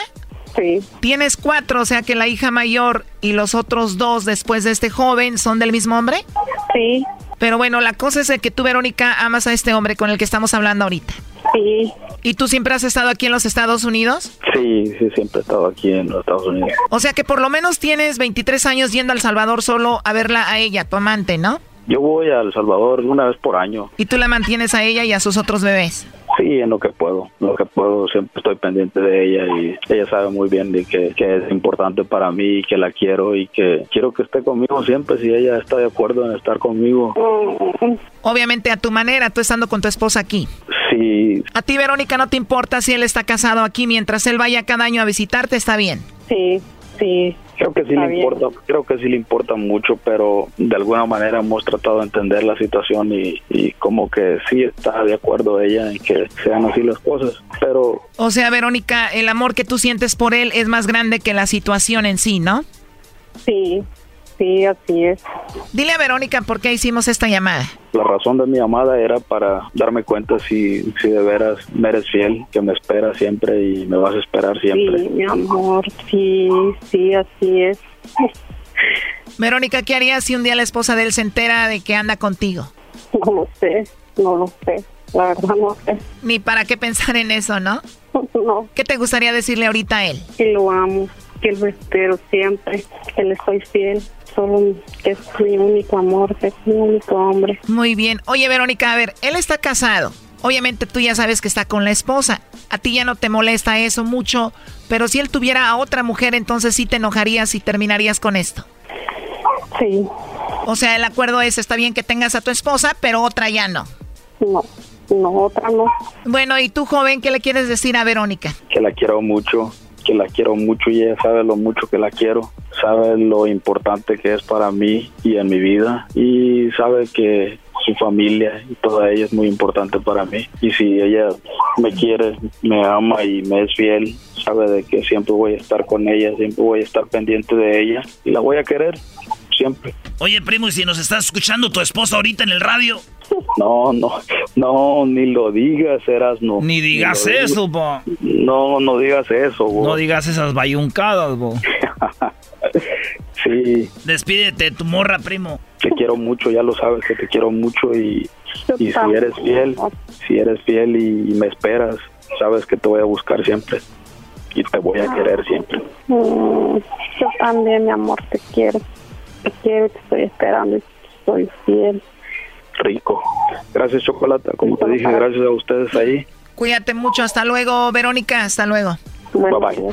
Sí. Tienes cuatro, o sea que la hija mayor y los otros dos después de este joven son del mismo hombre. Sí. Pero bueno, la cosa es que tú, Verónica, amas a este hombre con el que estamos hablando ahorita. Sí. ¿Y tú siempre has estado aquí en los Estados Unidos? Sí, sí, siempre he estado aquí en los Estados Unidos. O sea que por lo menos tienes 23 años yendo a El Salvador solo a verla a ella, tu amante, ¿no? Yo voy a El Salvador una vez por año. Y tú la mantienes a ella y a sus otros bebés. Sí, en lo que puedo. En lo que puedo, siempre estoy pendiente de ella y ella sabe muy bien de que, que es importante para mí y que la quiero y que quiero que esté conmigo siempre si ella está de acuerdo en estar conmigo. Obviamente a tu manera, tú estando con tu esposa aquí. Sí, A ti, Verónica, no te importa si él está casado aquí mientras él vaya cada año a visitarte, está bien. Sí, sí. creo que sí le bien. importa, creo que sí le importa mucho, pero de alguna manera hemos tratado de entender la situación y, y como que sí está de acuerdo ella en que sean así las cosas, pero O sea, Verónica, el amor que tú sientes por él es más grande que la situación en sí, ¿no? Sí, sí, así es. Dile a Verónica por qué hicimos esta llamada. La razón de mi llamada era para darme cuenta si, si de veras me eres fiel, que me esperas siempre y me vas a esperar siempre. Sí, mi amor, sí, sí, así es. Verónica, ¿qué harías si un día la esposa de él se entera de que anda contigo? No lo sé, no lo sé. La verdad no sé. Ni para qué pensar en eso, ¿no? [laughs] No. ¿Qué te gustaría decirle ahorita a él? Que lo amo, que lo espero siempre, que le soy fiel. Solo que es mi único amor, que es mi único hombre. Muy bien. Oye, Verónica, a ver, él está casado. Obviamente tú ya sabes que está con la esposa. A ti ya no te molesta eso mucho, pero si él tuviera a otra mujer, entonces sí te enojarías y terminarías con esto. Sí. O sea, el acuerdo es, está bien que tengas a tu esposa, pero otra ya no. No, no, otra no. Bueno, ¿y tú, joven, qué le quieres decir a Verónica? que la quiero mucho, que la quiero mucho y ella sabe lo mucho que la quiero, sabe lo importante que es para mí y en mi vida y sabe que su familia y toda ella es muy importante para mí. Y si ella me quiere, me ama y me es fiel, sabe de que siempre voy a estar con ella, siempre voy a estar pendiente de ella y la voy a querer siempre. Oye, primo, y si nos estás escuchando tu esposa ahorita en el radio, [laughs] No, no, no, ni lo digas, eras no. ni digas eso, bo. No, no digas eso, bo. No digas esas bayuncadas, bo. [laughs] Sí, Despídete, tu morra, primo. te quiero mucho, ya lo sabes que te quiero mucho y, y si eres fiel, si eres fiel y, me esperas, sabes que te voy a buscar siempre y te voy a querer siempre. Mm, yo también, mi amor, te quiero. Te quiero, te estoy esperando y soy fiel. Rico. Gracias, Chocolata. Como te dije, gracias a ustedes ahí. Cuídate mucho. Hasta luego, Verónica. Hasta luego. Bye bye.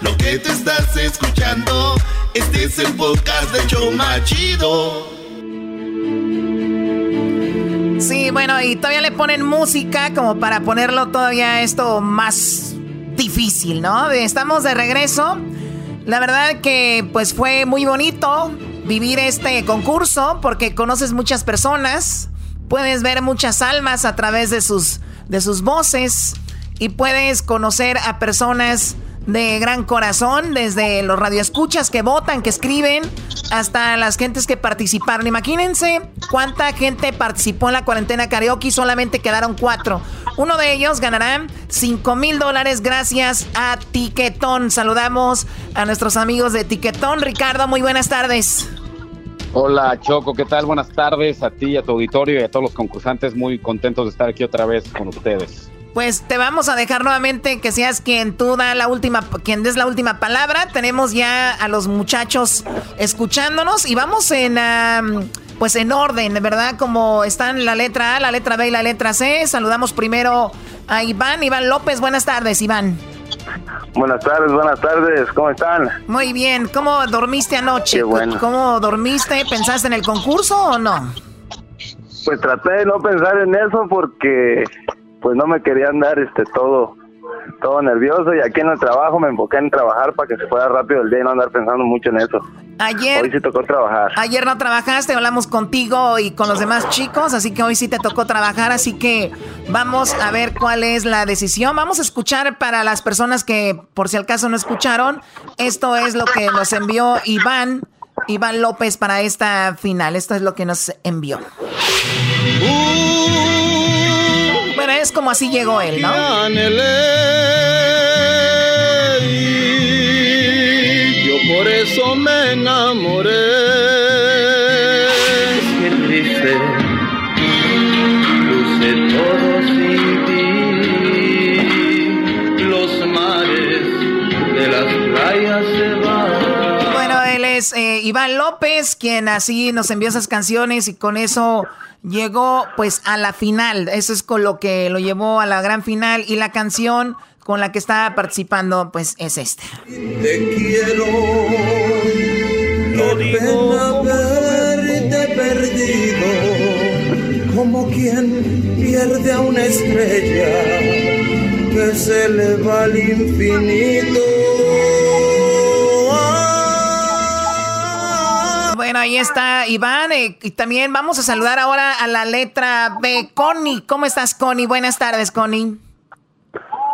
Lo que te estás escuchando, este es el podcast de Choma Chido. Sí, bueno, y todavía le ponen música como para ponerlo todavía esto más difícil, ¿no? Estamos de regreso. La verdad que pues fue muy bonito vivir este concurso porque conoces muchas personas, puedes ver muchas almas a través de sus, de sus voces y puedes conocer a personas de gran corazón, desde los radioescuchas que votan, que escriben, hasta las gentes que participaron. Imagínense cuánta gente participó en la cuarentena karaoke solamente quedaron cuatro. Uno de ellos ganará 5 mil dólares gracias a Tiquetón. Saludamos a nuestros amigos de Tiquetón. Ricardo, muy buenas tardes. Hola Choco, ¿qué tal? Buenas tardes a ti, a tu auditorio y a todos los concursantes. Muy contentos de estar aquí otra vez con ustedes. Pues te vamos a dejar nuevamente que seas quien tú da la última, quien des la última palabra. Tenemos ya a los muchachos escuchándonos y vamos en, um, pues en orden, ¿verdad? Como están la letra A, la letra B y la letra C. Saludamos primero a Iván, Iván López. Buenas tardes, Iván. Buenas tardes, buenas tardes, ¿cómo están? Muy bien. ¿Cómo dormiste anoche? Qué bueno. ¿Cómo dormiste? ¿Pensaste en el concurso o no? Pues traté de no pensar en eso porque pues no me quería andar este todo todo nervioso y aquí en el trabajo me enfoqué en trabajar para que se fuera rápido el día y no andar pensando mucho en eso. Ayer, Hoy sí tocó trabajar. ayer no trabajaste, hablamos contigo y con los demás chicos, así que hoy sí te tocó trabajar, así que vamos a ver cuál es la decisión. Vamos a escuchar para las personas que por si al caso no escucharon, esto es lo que nos envió Iván, Iván López para esta final, esto es lo que nos envió. Es como así llegó él, ¿no? Yo por eso me enamoré. Qué triste, luce todo sin ti. Los mares de las playas se van. Bueno, él es eh, Iván López, quien así nos envió esas canciones y con eso llegó pues a la final. Eso es con lo que lo llevó a la gran final y la canción con la que estaba participando pues es esta. Te quiero, no digo haberte perdido, como quien pierde a una estrella que se le va al infinito. Bueno, ahí está Iván eh, y también vamos a saludar ahora a la letra B. Connie, ¿cómo estás Connie? Buenas tardes Connie.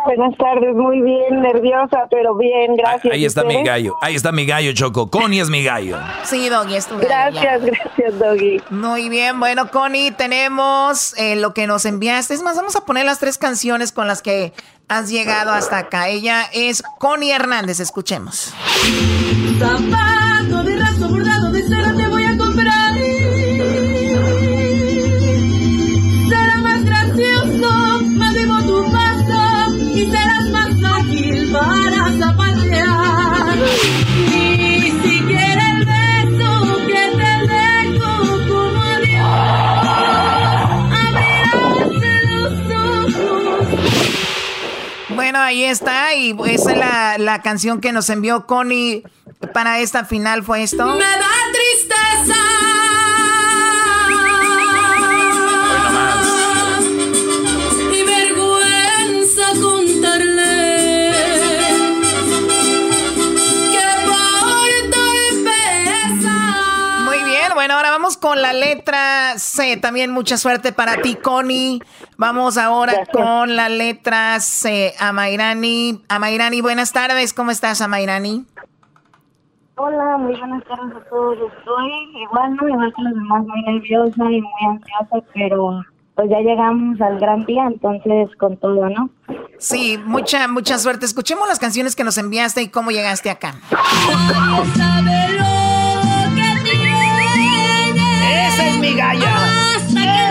Buenas tardes, muy bien, nerviosa, pero bien, gracias. Ahí está mi gallo. Ahí está mi gallo, Choco. Connie es mi gallo. Sí, Doggy, es tu gallo, Gracias, ya. gracias, Doggy. Muy bien, bueno, Connie, tenemos eh, lo que nos enviaste. Es más, vamos a poner las tres canciones con las que has llegado hasta acá. Ella es Connie Hernández, escuchemos. Ahí está, y esa es la, la canción que nos envió Connie para esta final, fue esto. Me da tristeza. La letra C. También mucha suerte para ti, Connie. Vamos ahora con la letra C. Amairani. Amairani, buenas tardes. ¿Cómo estás, Amairani? Hola, muy buenas tardes a todos. Estoy igual, no igual que los demás, muy nerviosa y muy ansiosa, pero pues ya llegamos al gran día, entonces con todo, ¿no? Sí, mucha, mucha suerte. Escuchemos las canciones que nos enviaste y cómo llegaste acá. Esa es mi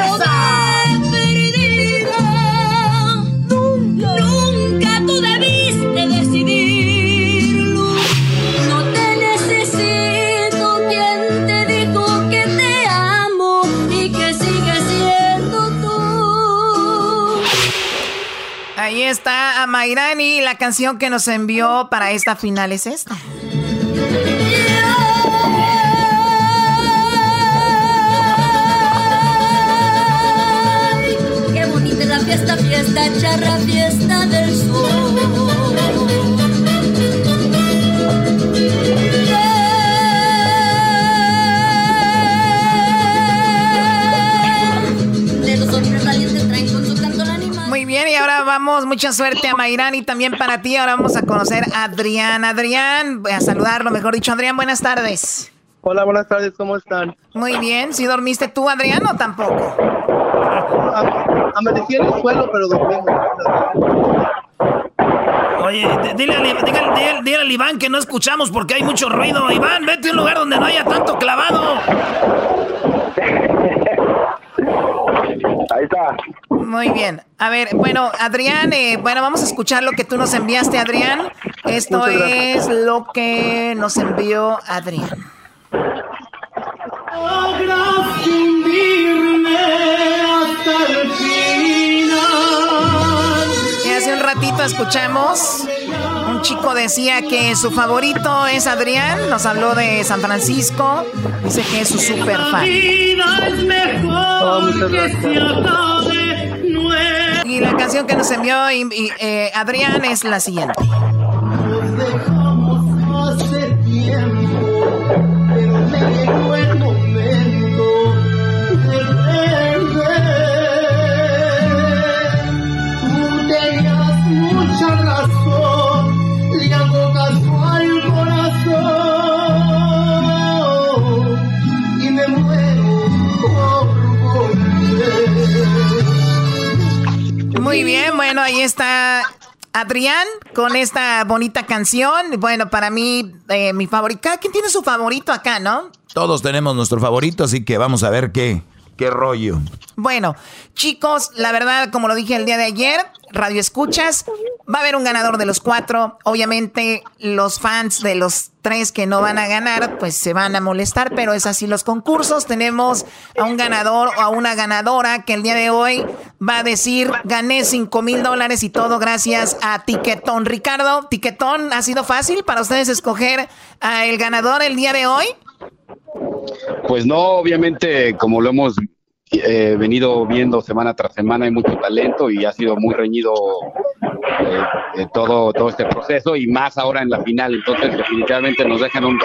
galla. Nunca tú debiste decidirlo. No te necesito. ¿Quién te dijo que te amo y que sigues siendo tú? Ahí está Amairani. La canción que nos envió para esta final es esta. Fiesta, fiesta, charra, fiesta del sol. De los hombres valientes traen con su canto la animal. Muy bien, y ahora vamos, mucha suerte a Mayrani también para ti. Ahora vamos a conocer a Adrián. Adrián, voy a saludarlo, mejor dicho. Adrián, buenas tardes. Hola, buenas tardes, ¿cómo están? Muy bien, ¿sí dormiste tú, Adrián, o tampoco? Amanecí en el suelo, pero dormimos. Oye, dile, al- dile, dile- dile al Iván que no escuchamos porque hay mucho ruido. Iván, vete a un lugar donde no haya tanto clavado. Ahí está. Muy bien. A ver, bueno, Adrián, eh, bueno, vamos a escuchar lo que tú nos enviaste, Adrián. Esto es lo que nos envió Adrián. Y hace un ratito escuchamos, un chico decía que su favorito es Adrián, nos habló de San Francisco, dice que es su super fan. Y la canción que nos envió y- y, eh, Adrián es la siguiente. Nos dejamos hace tiempo, pero me llegó el Muy bien, bueno, ahí está Adrián con esta bonita canción. Bueno, para mí, eh, mi favorito. Cada quien tiene su favorito acá, ¿no? Todos tenemos nuestro favorito, así que vamos a ver qué, qué rollo. Bueno, chicos, la verdad, como lo dije el día de ayer, Radio Escuchas, va a haber un ganador de los cuatro. Obviamente, los fans de los tres que no van a ganar, pues se van a molestar, pero es así los concursos. Tenemos a un ganador o a una ganadora que el día de hoy va a decir, gané cinco mil dólares y todo gracias a Tiquetón. Ricardo, Tiquetón, ¿ha sido fácil para ustedes escoger a el ganador el día de hoy? Pues no, obviamente, como lo hemos eh, venido viendo semana tras semana, hay mucho talento y ha sido muy reñido eh, eh, todo, todo este proceso y más ahora en la final. Entonces, definitivamente nos dejan un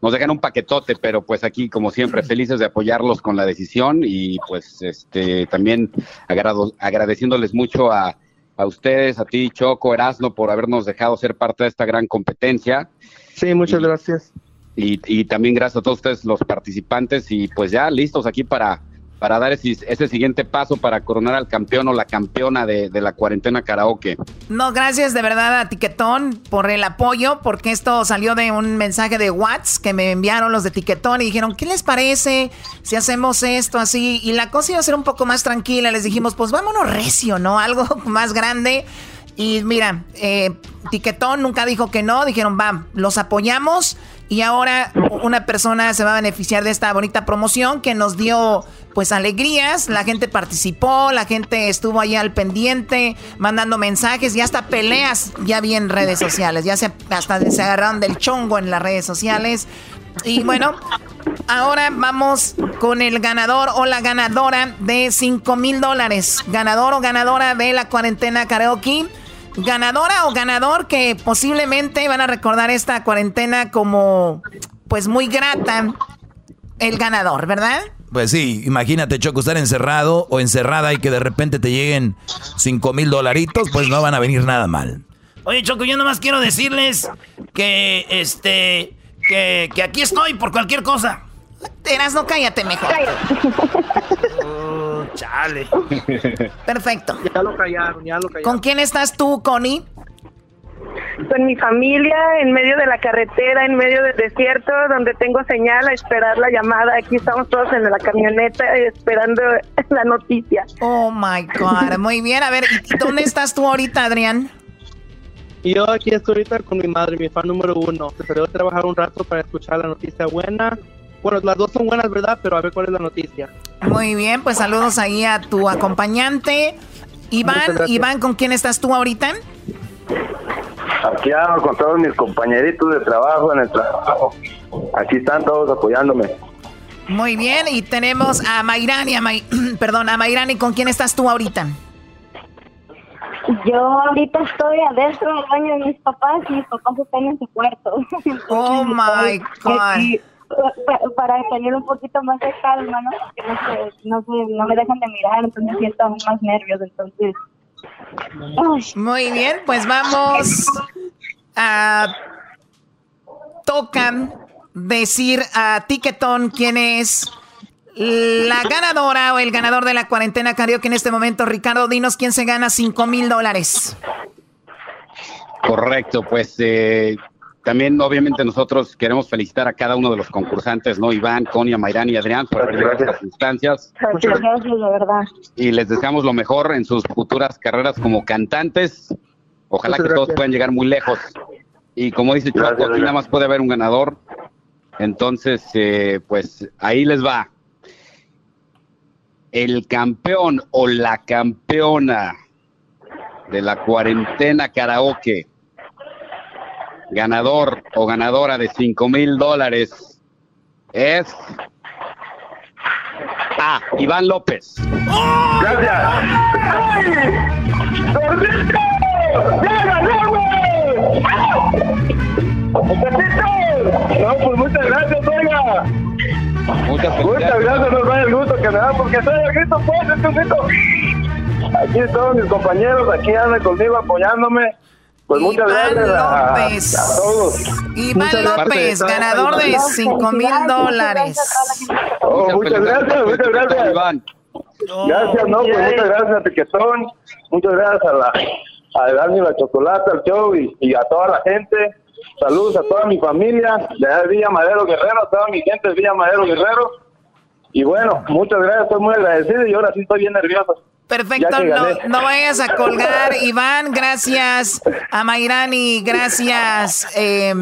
nos dejan un paquetote, pero pues aquí, como siempre, felices de apoyarlos con la decisión y pues este también agrado- agradeciéndoles mucho a, a ustedes, a ti, Choco, Erasmo, por habernos dejado ser parte de esta gran competencia. Sí, muchas gracias. Y, y también gracias a todos ustedes los participantes y pues ya listos aquí para, para dar ese, siguiente paso para coronar al campeón o la campeona de, la cuarentena karaoke. No, gracias de verdad a Tiquetón por el apoyo, porque esto salió de un mensaje de WhatsApp que me enviaron los de Tiquetón y dijeron, ¿qué les parece si hacemos esto así? Y la cosa iba a ser un poco más tranquila, les dijimos, pues vámonos recio, ¿no? Algo [laughs] más grande. Y mira, eh, Tiquetón nunca dijo que no, dijeron, va, los apoyamos y ahora una persona se va a beneficiar de esta bonita promoción que nos dio pues alegrías, la gente participó, la gente estuvo ahí al pendiente, mandando mensajes y hasta peleas ya vi en redes sociales, ya se, hasta se agarraron del chongo en las redes sociales. Y bueno, ahora vamos con el ganador o la ganadora de 5 mil dólares. Ganador o ganadora de la cuarentena karaoke. Ganadora o ganador que posiblemente van a recordar esta cuarentena como pues muy grata. el ganador, ¿verdad? Pues sí, imagínate, Choco, estar encerrado o encerrada y que de repente te lleguen 5 mil dolaritos, pues no van a venir nada mal. Oye, Choco, yo nomás quiero decirles que, este, que, que aquí estoy por cualquier cosa. Eras, no cállate mejor. [laughs] Oh, chale. [laughs] Perfecto. Ya lo callaron, ya lo callaron. ¿Con quién estás tú, Connie? Con mi familia, en medio de la carretera, en medio del desierto, donde tengo señal a esperar la llamada. Aquí estamos todos en la camioneta esperando [laughs] la noticia. Oh my God. Muy bien. A ver, ¿y dónde estás tú ahorita, Adrián? Y yo aquí estoy ahorita con mi madre, mi fan número uno. Se salió a trabajar un rato para escuchar la noticia buena. Bueno, las dos son buenas, ¿verdad? Pero a ver cuál es la noticia. Muy bien, pues saludos ahí a tu acompañante. Iván. Iván, ¿con quién estás tú ahorita? Aquí ando con todos mis compañeritos de trabajo en el trabajo. Aquí están todos apoyándome. Muy bien, y tenemos a Mayrani, a May- [clears throat] perdón, a Mayrani, ¿con quién estás tú ahorita? Yo ahorita estoy adentro del baño de mis papás y mis papás están en su cuarto. [laughs] Oh my God. Aquí, para tener un poquito más de calma, ¿no? Porque no sé, no sé, no me dejan de mirar, entonces siento aún más nervios, entonces. Muy bien, pues vamos a tocan decir a Tiquetón quién es la ganadora o el ganador de la cuarentena karaoke en este momento. Ricardo, dinos quién se gana 5 mil dólares. Correcto, pues eh, también obviamente nosotros queremos felicitar a cada uno de los concursantes, ¿no? Iván, Conia, Mayrán y Adrián por haber llegado a estas instancias Muchas gracias, de verdad. y les deseamos lo mejor en sus futuras carreras como cantantes. Ojalá Muchas que todos puedan llegar muy lejos. Y como dice Choco, Gracias, aquí nada más puede haber un ganador. Entonces, eh, pues ahí les va. El campeón o la campeona de la cuarentena karaoke, ganador o ganadora de 5 mil dólares, es A. Iván López. No, pues muchas gracias, oiga. Muchas Muchas gracias, nos da el gusto que me da, porque soy el grito, pues, es un grito. Aquí todos mis compañeros, aquí andan conmigo apoyándome. Pues muchas Iván gracias a, López. a todos. Iván Muchas. López, ganador de 5 mil dólares. Oh, muchas gracias, muchas gracias. Iván. Gracias, no, pues muchas gracias a Tiquetón, muchas gracias a la a Dani la Chocolata, al show y, y a toda la gente. Saludos a toda mi familia de Villa Madero Guerrero, a toda mi gente de Villa Madero Guerrero. Y bueno, muchas gracias, estoy muy agradecido y ahora sí estoy bien nervioso. Perfecto, no, no vayas a colgar, Iván. Gracias a Mayrani, gracias eh,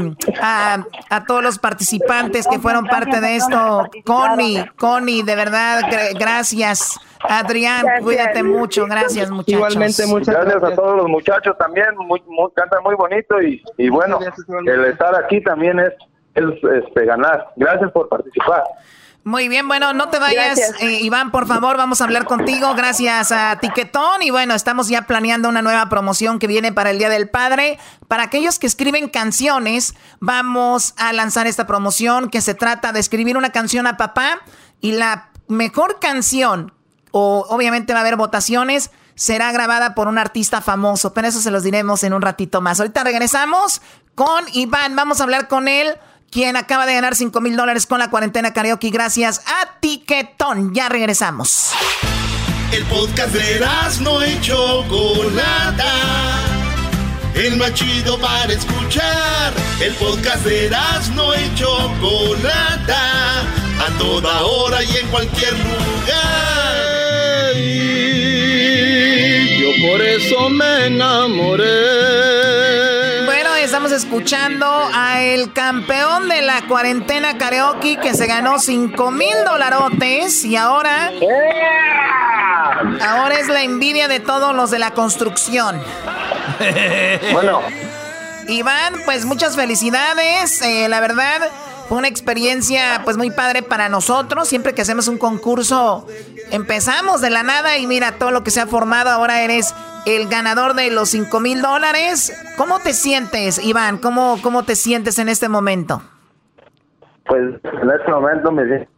a, a todos los participantes que fueron parte de esto. Connie, Connie, de verdad, gra- gracias. Adrián, Gracias. cuídate mucho, gracias muchachos. Igualmente, muchas gracias, gracias. a todos los muchachos también, muy, muy- cantan muy bonito y, y bueno, el estar aquí también es, es este, ganar. Gracias por participar. Muy bien, bueno, no te vayas, eh, Iván, por favor, vamos a hablar contigo. Gracias a Tiquetón. Y bueno, estamos ya planeando una nueva promoción que viene para el Día del Padre. Para aquellos que escriben canciones, vamos a lanzar esta promoción que se trata de escribir una canción a papá y la mejor canción, o obviamente va a haber votaciones, será grabada por un artista famoso. Pero eso se los diremos en un ratito más. Ahorita regresamos con Iván. Vamos a hablar con él quien acaba de ganar 5 mil dólares con la cuarentena karaoke gracias a Tiquetón. Ya regresamos. El podcast de no y Chocolata. El más chido para escuchar. El podcast de no y Chocolata. A toda hora y en cualquier lugar. Yo por eso me enamoré. Escuchando a el campeón de la cuarentena karaoke que se ganó 5 mil dolarotes y ahora... Ahora es la envidia de todos los de la construcción. [laughs] Bueno. Iván, pues muchas felicidades. eh, la verdad, fue una experiencia pues muy padre para nosotros. Siempre que hacemos un concurso, empezamos de la nada y mira todo lo que se ha formado. Ahora eres el ganador de los 5 mil dólares. ¿Cómo te sientes, Iván? ¿Cómo, ¿Cómo te sientes en este momento? Pues en este momento me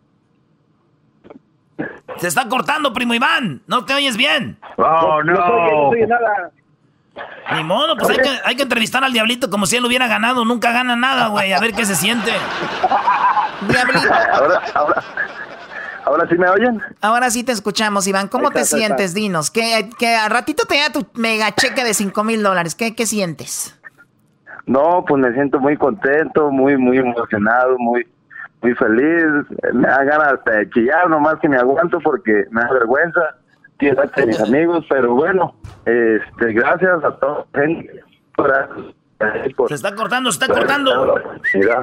Se está cortando, primo Iván. No te oyes bien. Oh, no. No oye nada. Ni modo, pues hay que, hay que entrevistar al diablito como si él hubiera ganado. Nunca gana nada, güey. A ver qué se siente. Diablito. [laughs] Ahora, ahora, ¿Ahora sí me oyen? Ahora sí te escuchamos, Iván. ¿Cómo te sientes? Dinos. Que, que a ratito te da tu mega cheque de 5 mil dólares. ¿Qué, ¿Qué sientes? No, pues me siento muy contento, muy, muy emocionado, muy, muy feliz. Me da ganas de chillar, nomás que me aguanto porque me da vergüenza. Quiero a mis amigos, pero bueno, este, gracias a todos. Se está cortando, se está cortando. Mira,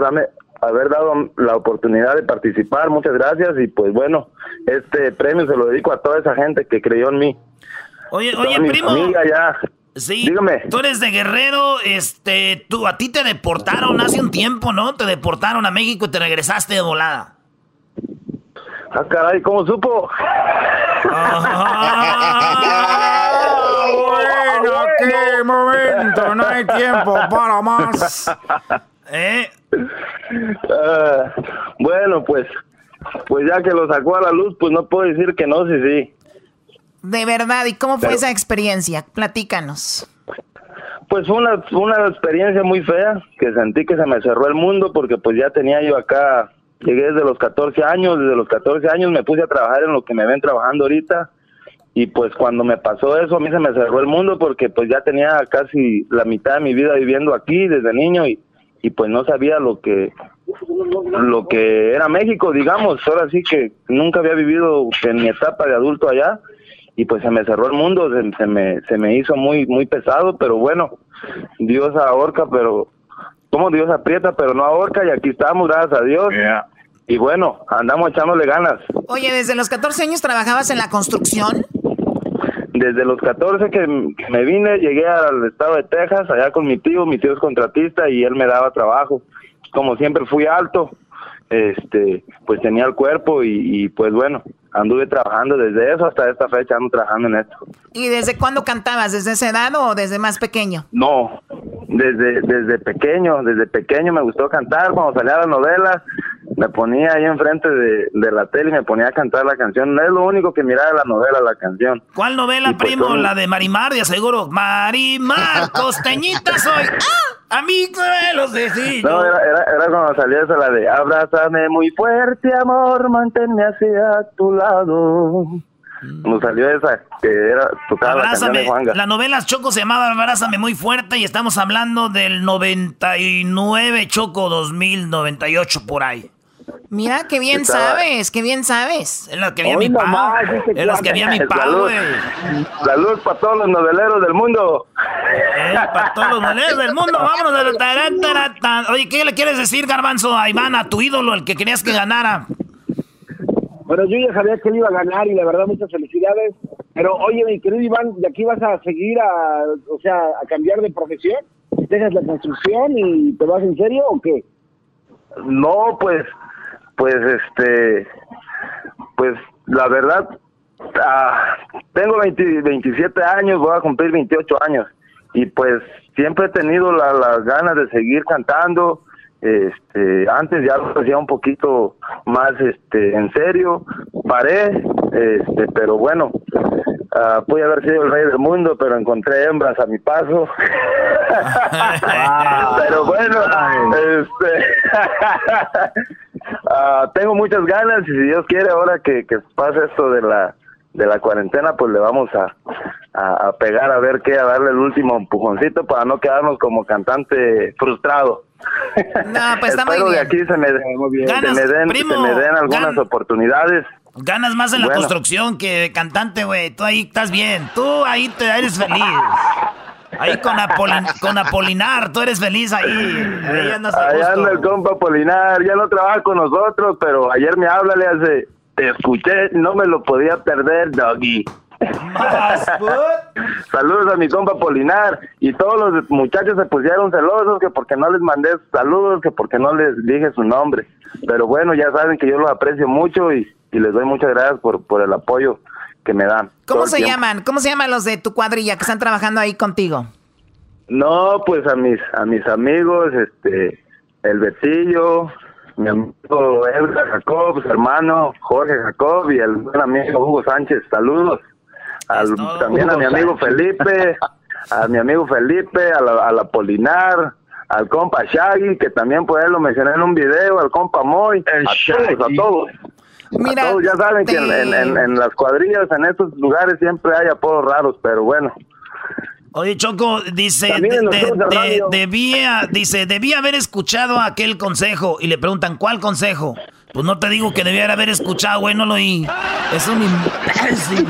dame, haber dado la oportunidad de participar, muchas gracias y pues bueno, este premio se lo dedico a toda esa gente que creyó en mí. Oye, oye, primo. ya. Sí, Dígame. tú eres de Guerrero, este, tú, a ti te deportaron hace un tiempo, ¿no? Te deportaron a México y te regresaste de volada. Ah, caray, ¿cómo supo? [laughs] bueno, qué momento, no hay tiempo para más. [laughs] ¿Eh? Ah, bueno, pues, pues ya que lo sacó a la luz, pues no puedo decir que no, sí, sí. De verdad, ¿y cómo fue esa experiencia? Platícanos. Pues fue una, una experiencia muy fea, que sentí que se me cerró el mundo porque pues ya tenía yo acá, llegué desde los 14 años, desde los 14 años me puse a trabajar en lo que me ven trabajando ahorita y pues cuando me pasó eso a mí se me cerró el mundo porque pues ya tenía casi la mitad de mi vida viviendo aquí desde niño y, y pues no sabía lo que lo que era México, digamos, ahora sí que nunca había vivido en mi etapa de adulto allá y pues se me cerró el mundo, se, me se me hizo muy muy pesado, pero bueno, Dios ahorca, pero como Dios aprieta, pero no ahorca y aquí estamos, gracias a Dios. Y bueno, andamos echándole ganas. Oye, desde los 14 años trabajabas en la construcción? Desde los 14 que me vine, llegué al estado de Texas, allá con mi tío, mi tío es contratista y él me daba trabajo. Como siempre fui alto, este, pues tenía el cuerpo y, pues bueno, anduve trabajando desde eso hasta esta fecha, ando trabajando en esto. ¿Y desde cuándo cantabas? ¿Desde esa edad o desde más pequeño? No, desde, desde pequeño, desde pequeño me gustó cantar, cuando salía las novelas, me ponía ahí enfrente de, la tele y me ponía a cantar la canción, no es lo único que miraba la novela, la canción. ¿Cuál novela, pues, primo? La de Marimar, de aseguro. Marimar, [laughs] costeñita soy. ¡Ah! Amigo de los vecinos. No, era, era, era, cuando salía esa la de Abrázame muy fuerte, amor, manténme hacia tu lado. Nos salió esa que era tocaba la canción de Juanga. La novela Choco se llamaba Abrázame muy fuerte y estamos hablando del 99 Choco 2098 por ahí. Mira, qué bien sabes, qué bien sabes. Es lo que vi mi papá. Es lo que vi mi papá, güey. Salud para todos los noveleros del mundo. Eh, para todos los noveleros del mundo. [laughs] Vámonos. Oye, ¿qué le quieres decir, Garbanzo, a Iván, a tu ídolo, el que querías que ganara? Bueno, yo ya sabía que él iba a ganar y la verdad muchas felicidades. Pero oye, mi querido Iván, ¿de aquí vas a seguir a, o sea, a cambiar de profesión? ¿Dejas la construcción y te vas en serio o qué? No, pues pues este, pues la verdad, ah, tengo 27 años, voy a cumplir 28 años y pues siempre he tenido las ganas de seguir cantando. Este, antes ya lo hacía un poquito más este en serio, paré, este, pero bueno, uh, pude haber sido el rey del mundo, pero encontré hembras a mi paso. [laughs] [laughs] pero bueno, este, uh, [laughs] tengo muchas ganas y si Dios quiere ahora que, que pase esto de la de la cuarentena, pues le vamos a, a, pegar a ver qué, a darle el último empujoncito para no quedarnos como cantante frustrado. No, pues está muy bien. de aquí se me, se me den, se me den algunas oportunidades. Ganas más en la construcción que de cantante, güey. Tú ahí estás bien. Tú ahí te eres feliz. Ahí con, con Apolinar, tú eres feliz ahí. Ahí andas Ahí anda el compa Apolinar, ya no trabaja con nosotros, pero ayer me habla, le hace, te escuché, no me lo podía perder, doggy. Saludos a mi compa Polinar y todos los muchachos se pusieron celosos que porque no les mandé saludos, que porque no les dije su nombre. Pero bueno, ya saben que yo los aprecio mucho y, les doy muchas gracias por, por el apoyo que me dan. ¿Cómo se llaman? ¿Cómo se llaman los de tu cuadrilla que están trabajando ahí contigo? No, pues a mis a mis amigos, este, el Betillo, mi amigo Edgar Jacob, su hermano Jorge Jacob y el buen amigo Hugo Sánchez. Saludos. Al, también a mi amigo. Felipe, [laughs] a mi amigo Felipe, a la, a la Polinar, al compa Shaggy, que también por él lo mencioné en un video, al compa Moy, a todos, a todos. Mira, a todos, ya saben que en, te- en- en- en las cuadrillas, en estos lugares siempre hay apodos raros, pero bueno. Oye, Choco, dice, de- de- debía, dice, debía haber escuchado aquel consejo. Y le preguntan, ¿cuál consejo? Pues no te digo que debía haber escuchado, güey, no lo oí. Es un imbécil.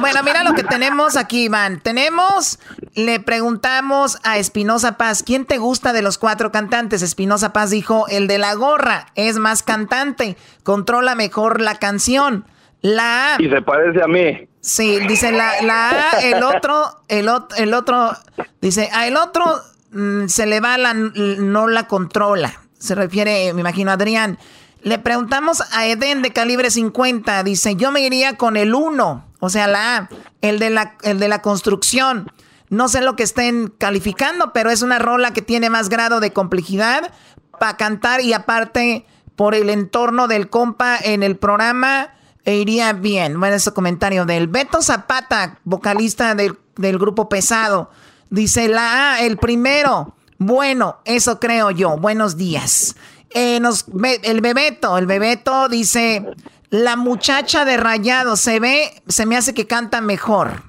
Bueno, mira lo que tenemos aquí, Iván. Tenemos, le preguntamos a Espinosa Paz, ¿quién te gusta de los cuatro cantantes? Espinosa Paz dijo, el de la gorra, es más cantante, controla mejor la canción. La A, Y se parece a mí. sí, dice la, la A, el otro, el, ot- el otro, dice, a el otro mm, se le va la, no la controla. Se refiere, me imagino, a Adrián. Le preguntamos a Eden de calibre 50. Dice, yo me iría con el 1, o sea, la A, el de la, el de la construcción. No sé lo que estén calificando, pero es una rola que tiene más grado de complejidad para cantar y aparte por el entorno del compa en el programa e iría bien. Bueno, ese comentario del Beto Zapata, vocalista del, del grupo Pesado. Dice la A, el primero. Bueno, eso creo yo. Buenos días. Eh, nos, el Bebeto, el Bebeto dice, la muchacha de rayado se ve, se me hace que canta mejor.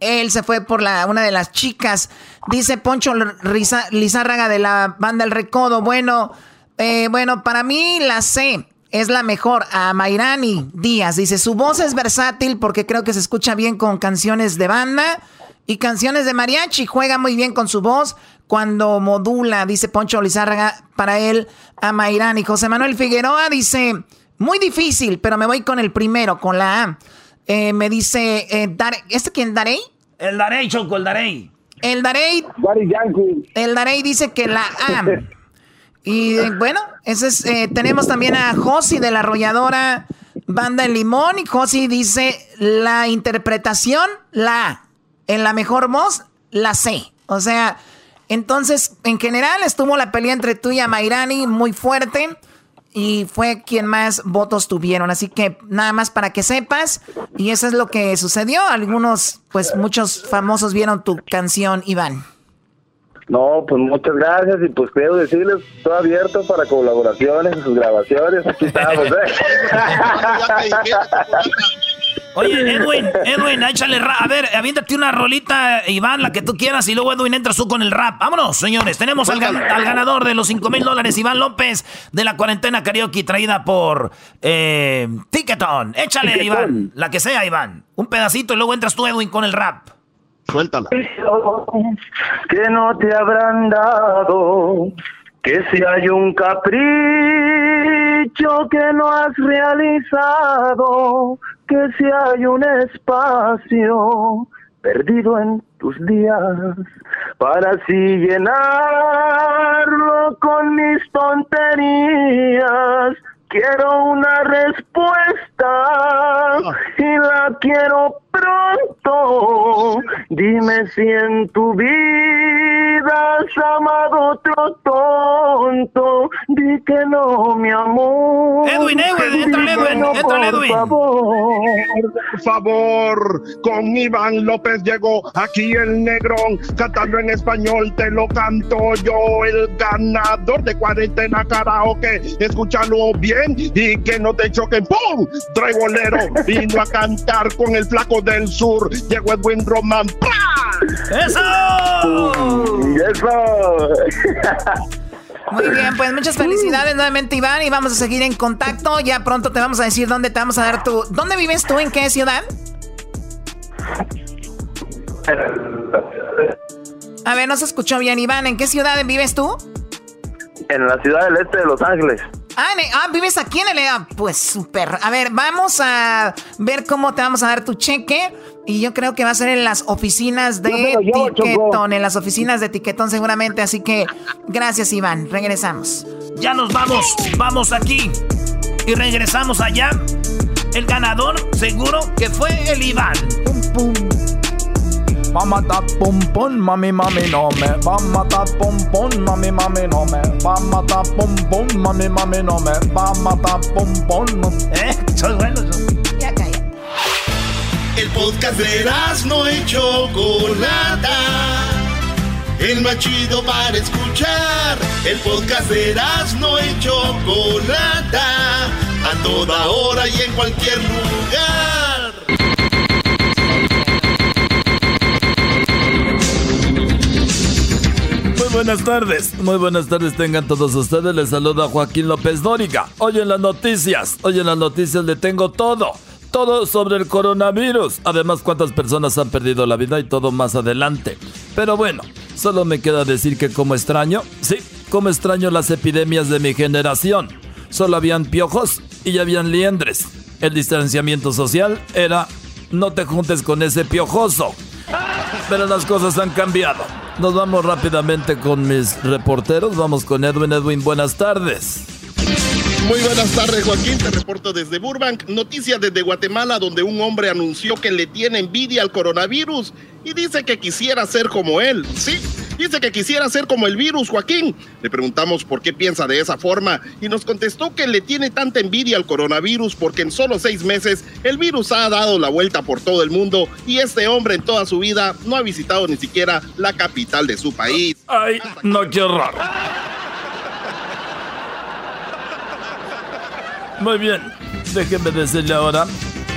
Él se fue por la, una de las chicas. Dice Poncho Lizárraga de la banda El Recodo. Bueno, eh, bueno, para mí la C es la mejor. A Mairani Díaz. Dice, su voz es versátil porque creo que se escucha bien con canciones de banda y canciones de mariachi. Juega muy bien con su voz cuando modula, dice Poncho Lizárraga, para él a Mairani. José Manuel Figueroa dice, muy difícil, pero me voy con el primero, con la A. Eh, me dice, eh, Dare- ¿este quién? ¿Darey? El Darey, Choco, el Darey. El Darey. El Darey dice que la A. [laughs] Y eh, bueno, ese es, eh, tenemos también a Josi de la arrolladora Banda El Limón. Y Josi dice la interpretación, la A. En la mejor voz, la C. O sea, entonces, en general estuvo la pelea entre tú y Amairani muy fuerte. Y fue quien más votos tuvieron. Así que nada más para que sepas. Y eso es lo que sucedió. Algunos, pues muchos famosos vieron tu canción, Iván. No, pues muchas gracias y pues quiero decirles, estoy abierto para colaboraciones, sus grabaciones, aquí estamos, ¿eh? [laughs] [laughs] Oye, Edwin, Edwin, échale rap. A ver, aviéntate una rolita, Iván, la que tú quieras, y luego Edwin entras tú con el rap. Vámonos, señores. Tenemos al, gan- al ganador de los 5 mil dólares, Iván López, de la cuarentena karaoke traída por eh, Ticketon. Échale, Ticketon. Iván, la que sea, Iván. Un pedacito y luego entras tú, Edwin, con el rap. Suéltala. que no te habrán dado, que si hay un capricho que no has realizado, que si hay un espacio perdido en tus días, para así llenarlo con mis tonterías. Quiero una respuesta y la quiero pronto. Dime si en tu vida has amado otro tonto. Di que no, mi amor. Edwin, Edwin, entra Edwin, no, entra por Edwin. favor. Por favor, con Iván López llegó aquí el negrón, cantando en español, te lo canto yo, el ganador de cuarentena karaoke, escúchalo bien y que no te choquen, ¡pum! Trae bolero, [laughs] vino a cantar con el flaco del sur, llegó Edwin Román, ¡Eso! ¡Eso! [laughs] Muy bien, pues muchas felicidades nuevamente, Iván, y vamos a seguir en contacto. Ya pronto te vamos a decir dónde te vamos a dar tu. ¿Dónde vives tú? ¿En qué ciudad? A ver, no se escuchó bien, Iván. ¿En qué ciudad vives tú? En la ciudad del este de Los Ángeles. Ah, en- ah, vives aquí en el... ah, Pues súper. A ver, vamos a ver cómo te vamos a dar tu cheque. Y yo creo que va a ser en las oficinas de llevo. Tiquetón. En las oficinas de Tiquetón seguramente. Así que gracias, Iván. Regresamos. Ya nos vamos, vamos aquí. Y regresamos allá. El ganador seguro que fue el Iván. Pum, pum. Va a matar pum pum, mami, mami, no me. Va a matar pum pum, mami, mami, no me. Va a matar pum pum, mami, mami, no me. Va a matar pum pum. Eh, soy bueno. Ya calla. El podcast de no y Chocolata. El más chido para escuchar. El podcast de no y Chocolata. A toda hora y en cualquier lugar. Buenas tardes, muy buenas tardes tengan todos ustedes. Les saluda Joaquín López Dóriga. Hoy en las noticias, hoy en las noticias le tengo todo, todo sobre el coronavirus. Además, cuántas personas han perdido la vida y todo más adelante. Pero bueno, solo me queda decir que como extraño, sí, como extraño las epidemias de mi generación. Solo habían piojos y ya habían liendres. El distanciamiento social era no te juntes con ese piojoso. Pero las cosas han cambiado. Nos vamos rápidamente con mis reporteros. Vamos con Edwin. Edwin, buenas tardes. Muy buenas tardes, Joaquín. Te reporto desde Burbank. Noticias desde Guatemala, donde un hombre anunció que le tiene envidia al coronavirus y dice que quisiera ser como él. Sí, dice que quisiera ser como el virus, Joaquín. Le preguntamos por qué piensa de esa forma y nos contestó que le tiene tanta envidia al coronavirus porque en solo seis meses el virus ha dado la vuelta por todo el mundo y este hombre en toda su vida no ha visitado ni siquiera la capital de su país. Ay, no, qué horror. Muy bien, déjeme decirle ahora,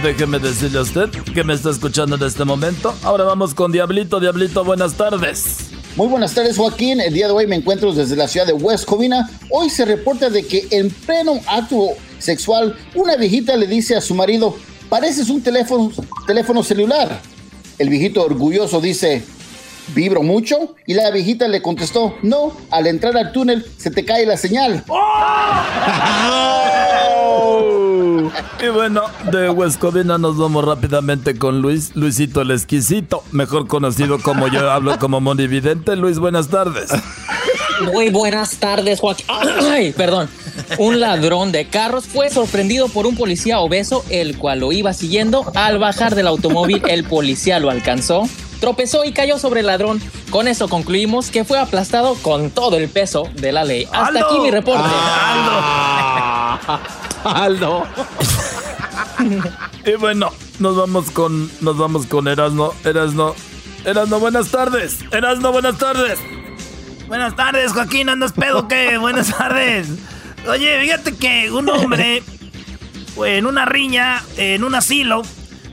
déjeme decirle a usted que me está escuchando en este momento. Ahora vamos con Diablito. Diablito, buenas tardes. Muy buenas tardes, Joaquín. El día de hoy me encuentro desde la ciudad de West Covina. Hoy se reporta de que en pleno acto sexual, una viejita le dice a su marido, pareces un teléfono, teléfono celular. El viejito orgulloso dice, ¿vibro mucho? Y la viejita le contestó, no, al entrar al túnel se te cae la señal. [laughs] Y bueno, de West Covina nos vamos rápidamente con Luis, Luisito el Exquisito, mejor conocido como yo hablo como monividente. Luis, buenas tardes. Muy buenas tardes, Joaquín. Ay, perdón. Un ladrón de carros fue sorprendido por un policía obeso, el cual lo iba siguiendo. Al bajar del automóvil, el policía lo alcanzó, tropezó y cayó sobre el ladrón. Con eso concluimos que fue aplastado con todo el peso de la ley. Hasta Aldo. aquí mi reporte. Aldo. [laughs] [laughs] y bueno, nos vamos con nos vamos con Erasno, Erasno. Erasno, buenas tardes. Erasno, buenas tardes. Buenas tardes, Joaquín. ¿Andas pedo qué? [laughs] Buenas tardes. Oye, fíjate que un hombre en una riña, en un asilo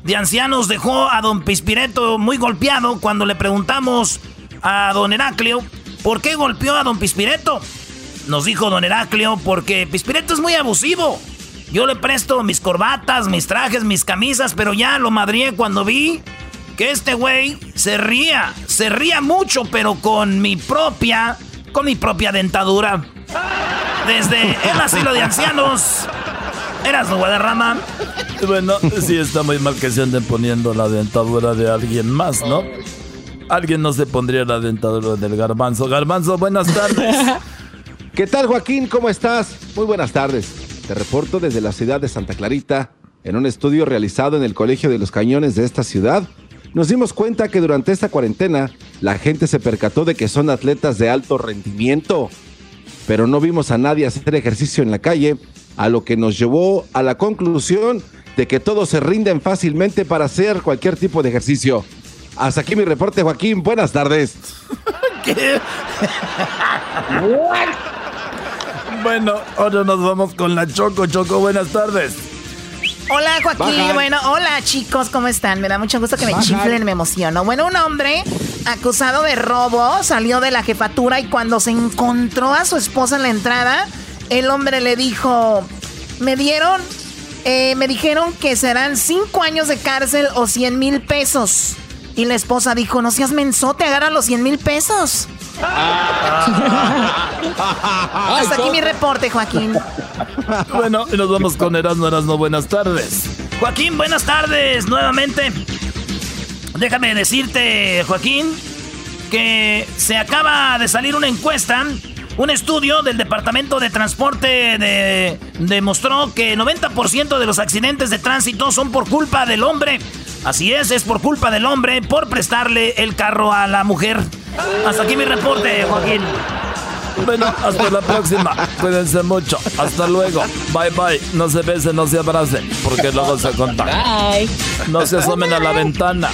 de ancianos, dejó a don Pispireto muy golpeado cuando le preguntamos a don Heraclio por qué golpeó a don Pispireto. Nos dijo don Heraclio porque Pispireto es muy abusivo. Yo le presto mis corbatas, mis trajes, mis camisas, pero ya lo madrié cuando vi que este güey se ría, se ría mucho, pero con mi propia, con mi propia dentadura. Desde el asilo de ancianos. Eras Guadarrama. Bueno, sí está muy mal que se anden poniendo la dentadura de alguien más, ¿no? Alguien no se pondría la dentadura del garbanzo. Garbanzo, buenas tardes. [laughs] ¿Qué tal, Joaquín? ¿Cómo estás? Muy buenas tardes. Te reporto desde la ciudad de Santa Clarita. En un estudio realizado en el Colegio de los Cañones de esta ciudad, nos dimos cuenta que durante esta cuarentena la gente se percató de que son atletas de alto rendimiento. Pero no vimos a nadie hacer ejercicio en la calle, a lo que nos llevó a la conclusión de que todos se rinden fácilmente para hacer cualquier tipo de ejercicio. Hasta aquí mi reporte, Joaquín. Buenas tardes. [laughs] ¿Qué? Bueno, ahora nos vamos con la Choco. Choco, buenas tardes. Hola Joaquín, Baja. bueno, hola chicos, ¿cómo están? Me da mucho gusto que me Baja. chiflen, me emociono. Bueno, un hombre acusado de robo salió de la jefatura y cuando se encontró a su esposa en la entrada, el hombre le dijo, me dieron, eh, me dijeron que serán cinco años de cárcel o 100 mil pesos. Y la esposa dijo, no seas mensote, agarra los 100 mil pesos. [laughs] Hasta aquí mi reporte, Joaquín. [laughs] Bueno, y nos vamos con Erasmo, Erasmo, buenas tardes. Joaquín, buenas tardes nuevamente. Déjame decirte, Joaquín, que se acaba de salir una encuesta, un estudio del Departamento de Transporte de- demostró que 90% de los accidentes de tránsito son por culpa del hombre. Así es, es por culpa del hombre por prestarle el carro a la mujer. Hasta aquí mi reporte, Joaquín. Bueno, hasta la próxima. Cuídense mucho. Hasta luego. Bye bye. No se besen, no se abracen, porque luego se contagian. Bye. No se asomen a la ventana.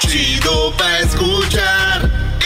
Chido pa' escuchar.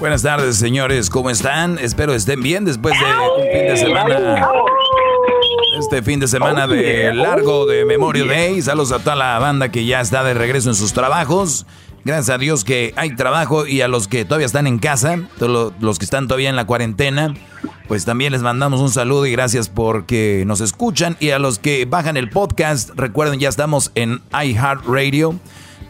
Buenas tardes, señores. ¿Cómo están? Espero estén bien después de un fin de semana. Este fin de semana de largo de Memorial Day. Saludos a toda la banda que ya está de regreso en sus trabajos. Gracias a Dios que hay trabajo y a los que todavía están en casa, todos los que están todavía en la cuarentena, pues también les mandamos un saludo y gracias porque nos escuchan. Y a los que bajan el podcast, recuerden, ya estamos en iHeartRadio.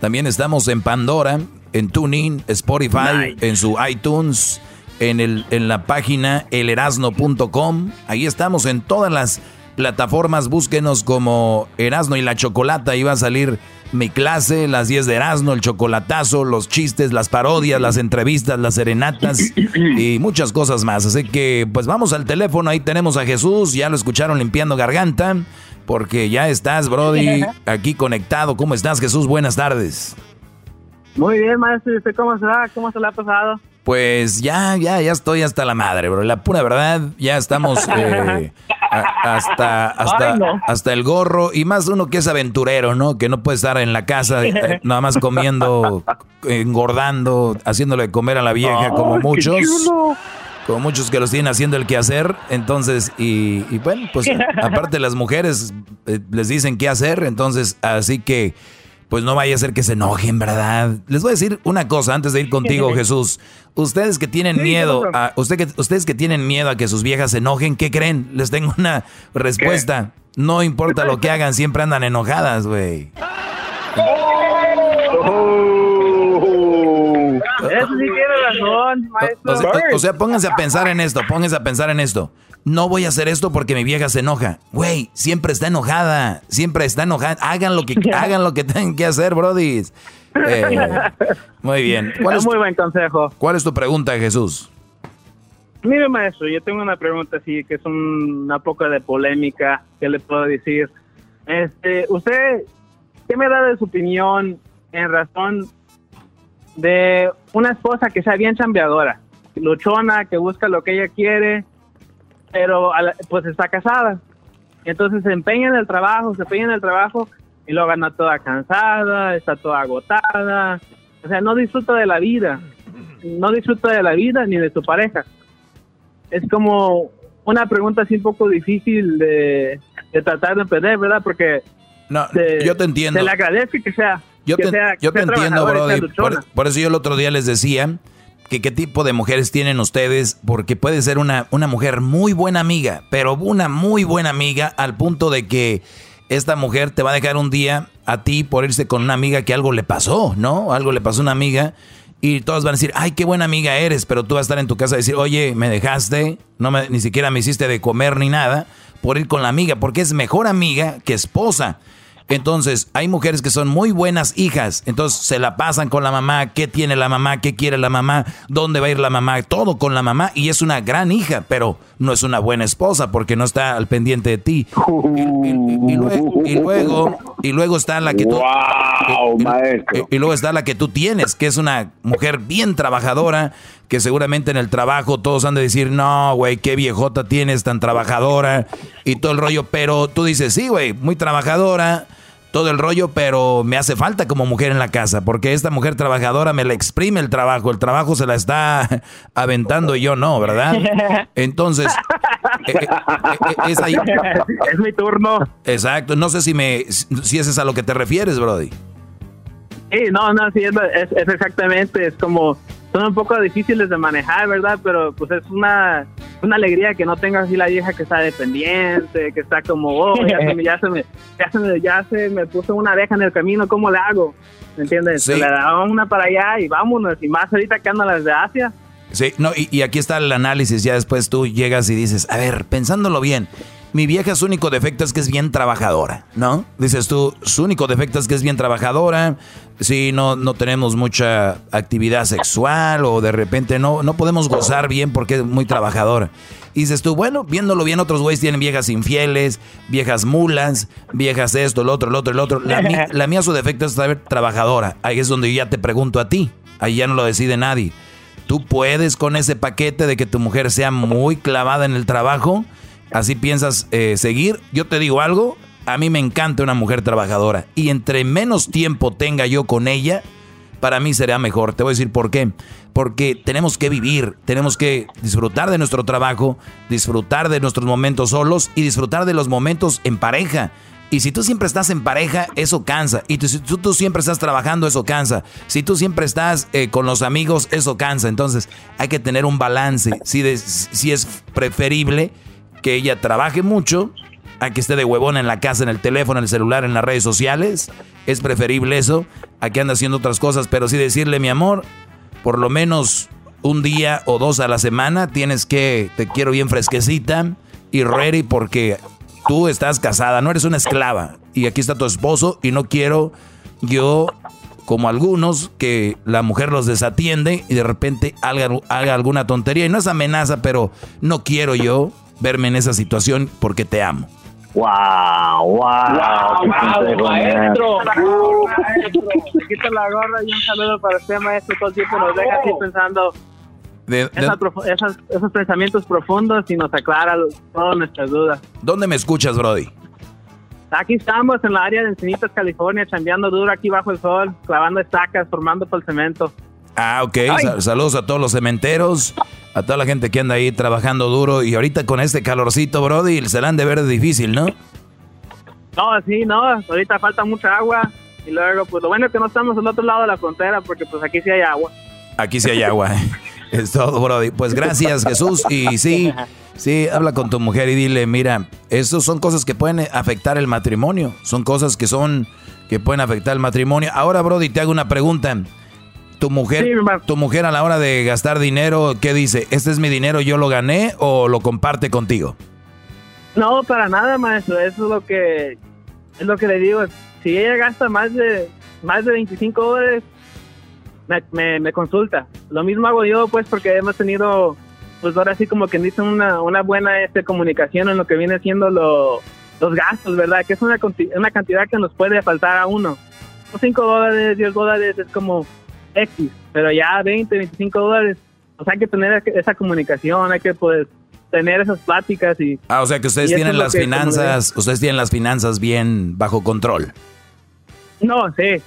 También estamos en Pandora, en TuneIn, Spotify, en su iTunes, en, el, en la página elerasno.com. Ahí estamos en todas las plataformas. Búsquenos como Erasno y la Chocolata. Ahí va a salir mi clase, las 10 de Erasno, el chocolatazo, los chistes, las parodias, las entrevistas, las serenatas y muchas cosas más. Así que pues vamos al teléfono. Ahí tenemos a Jesús. Ya lo escucharon limpiando garganta. Porque ya estás, Brody, [laughs] aquí conectado. ¿Cómo estás, Jesús? Buenas tardes. Muy bien, maestro. ¿Y usted cómo se va? ¿Cómo se le ha pasado? Pues ya, ya, ya estoy hasta la madre, bro. La pura verdad, ya estamos [laughs] eh, a- hasta, hasta, Ay, no. hasta el gorro. Y más uno que es aventurero, ¿no? Que no puede estar en la casa eh, [laughs] nada más comiendo, engordando, haciéndole comer a la vieja, como Ay, muchos. Como muchos que los tienen haciendo el quehacer. Entonces, y, y bueno, pues [laughs] aparte las mujeres eh, les dicen qué hacer. Entonces, así que, pues no vaya a ser que se enojen, ¿verdad? Les voy a decir una cosa antes de ir contigo, [laughs] Jesús. Ustedes que tienen Sí, miedo, a, usted que, ustedes que tienen miedo a que sus viejas se enojen, ¿qué creen? Les tengo una respuesta. No importa lo que hagan, siempre andan enojadas, güey. Eso sí tiene [laughs] razón, maestro. O sea, o- o sea, pónganse a pensar en esto, pónganse a pensar en esto. No voy a hacer esto porque mi vieja se enoja. Güey, siempre está enojada, siempre está enojada. Hagan lo que [laughs] hagan lo que tengan que hacer, brodis. Eh, [laughs] muy bien. ¿Cuál es, muy buen consejo. ¿Cuál es tu pregunta, Jesús? Mire, maestro, yo tengo una pregunta así que es un- una poca de polémica. ¿Qué le puedo decir? Este, usted, ¿qué me da de su opinión en razón de una esposa que sea bien chambeadora, luchona, que busca lo que ella quiere, pero la- pues está casada? Entonces se empeña en el trabajo, se empeña en el trabajo y luego anda toda cansada, está toda agotada. O sea, no disfruta de la vida. No disfruta de la vida ni de su pareja. Es como una pregunta así un poco difícil de, de tratar de entender, ¿verdad? Porque No, se- yo te entiendo. Se le agradece que sea. Yo que te, sea- yo te entiendo, Brody. Por, eso yo el otro día les decía que qué tipo de mujeres tienen ustedes, porque puede ser una, una mujer muy buena amiga, pero una muy buena amiga al punto de que esta mujer te va a dejar un día a ti por irse con una amiga que algo le pasó, ¿no? Algo le pasó a una amiga y todos van a decir, ay, qué buena amiga eres, pero tú vas a estar en tu casa y decir, oye, me dejaste, no me, ni siquiera me hiciste de comer ni nada, por ir con la amiga, porque es mejor amiga que esposa. Entonces, hay mujeres que son muy buenas hijas, entonces se la pasan con la mamá, qué tiene la mamá, qué quiere la mamá, dónde va a ir la mamá, todo con la mamá. Y es una gran hija, pero no es una buena esposa porque no está al pendiente de ti. Y, y- y luego, y luego, y luego está la que tú y, y luego está la que tú tienes, que es una mujer bien trabajadora, que seguramente en el trabajo todos han de decir, no, güey, qué viejota tienes tan trabajadora y todo el rollo, pero tú dices, sí, güey, muy trabajadora, todo el rollo, pero me hace falta como mujer en la casa, porque esta mujer trabajadora me la exprime el trabajo, el trabajo se la está [laughs] aventando y yo no, ¿verdad? [laughs] Entonces, eh, eh, eh, es ahí. Es mi turno. Exacto, no sé si me si ese es a lo que te refieres, Brody. Sí, no, no, sí, es, exactamente, es como, son un poco difíciles de manejar, ¿verdad? Pero pues es una, una alegría que no tenga así la vieja que está dependiente, que está como, oh, ya se me, ya se me, ya se me, ya se me puso una abeja en el camino, ¿cómo le hago? ¿Me entiendes? Sí. Le daba una para allá y vámonos, y más ahorita que andan las de Asia. Sí, no, y, y aquí está el análisis, ya después tú llegas y dices, a ver, pensándolo bien, mi vieja su único defecto es que es bien trabajadora, ¿no? Dices tú, su único defecto es que es bien trabajadora, sí, no, no tenemos mucha actividad sexual o de repente no, no podemos gozar bien porque es muy trabajadora. Y dices tú, bueno, viéndolo bien, otros güeyes tienen viejas infieles, viejas mulas, viejas esto, el otro, el otro, el otro. La, mi- [laughs] la mía su defecto es ser trabajadora. Ahí es donde yo ya te pregunto a ti, ahí ya no lo decide nadie. ¿Tú puedes con ese paquete de que tu mujer sea muy clavada en el trabajo? ¿Así piensas eh, seguir? Yo te digo algo, a mí me encanta una mujer trabajadora. Y entre menos tiempo tenga yo con ella, para mí será mejor. Te voy a decir por qué. Porque tenemos que vivir, tenemos que disfrutar de nuestro trabajo, disfrutar de nuestros momentos solos y disfrutar de los momentos en pareja. Y si tú siempre estás en pareja, eso cansa. Y si tú, siempre estás trabajando, eso cansa. Si tú siempre estás eh, con los amigos, eso cansa. Entonces hay que tener un balance. Si es preferible que ella trabaje mucho a que esté de huevón en la casa, en el teléfono, en el celular, en las redes sociales. Es preferible eso a que ande haciendo otras cosas. Pero sí decirle, mi amor, por lo menos un día o dos a la semana tienes que, te quiero bien fresquecita y ready porque tú estás casada, no eres una esclava. Y aquí está tu esposo y no quiero yo, como algunos, que la mujer los desatiende y de repente haga, haga alguna tontería. Y no es amenaza, pero no quiero yo verme en esa situación porque te amo. Wow, wow, qué consejo, maestro. Wow, maestro. Se quita la gorra y un saludo para usted, maestro. Todo el tiempo nos deja así pensando De- de- profu- esas- esos pensamientos profundos y nos aclara todas nuestras dudas. ¿Dónde me escuchas, Brody? Aquí estamos en la área de Encinitas, California, chambeando duro aquí bajo el sol, clavando estacas, formando por el cemento. Ah, ok. Saludos a todos los cementeros, a toda la gente que anda ahí trabajando duro. Y ahorita con este calorcito, Brody, se la han de ver difícil, ¿no? No, sí, no, ahorita falta mucha agua. Y luego, pues lo bueno es que no estamos al otro lado de la frontera, porque pues aquí sí hay agua. Aquí sí hay agua. [laughs] Es todo, Brody. Pues gracias, Jesús. Y sí, sí, habla con tu mujer y dile, mira, eso son cosas que pueden afectar el matrimonio. Son cosas que son, que pueden afectar el matrimonio. Ahora, Brody, te hago una pregunta. Tu mujer, tu mujer a la hora de gastar dinero, ¿qué dice? ¿Este es mi dinero, yo lo gané o lo comparte contigo? No, para nada, maestro. Eso es lo que es lo que le digo. Si ella gasta más de más de 25 dólares, me, me, me consulta. Lo mismo hago yo, pues, porque hemos tenido, pues ahora sí como que dice una, una buena este, comunicación en lo que viene siendo lo, los gastos, ¿verdad? Que es una, una cantidad que nos puede faltar a uno. 5 dólares, 10 dólares es como X, pero ya 20, 25 dólares, pues hay que tener esa comunicación, hay que pues tener esas pláticas y... Ah, o sea que ustedes tienen las que, finanzas, ustedes tienen las finanzas bien bajo control. No, sí.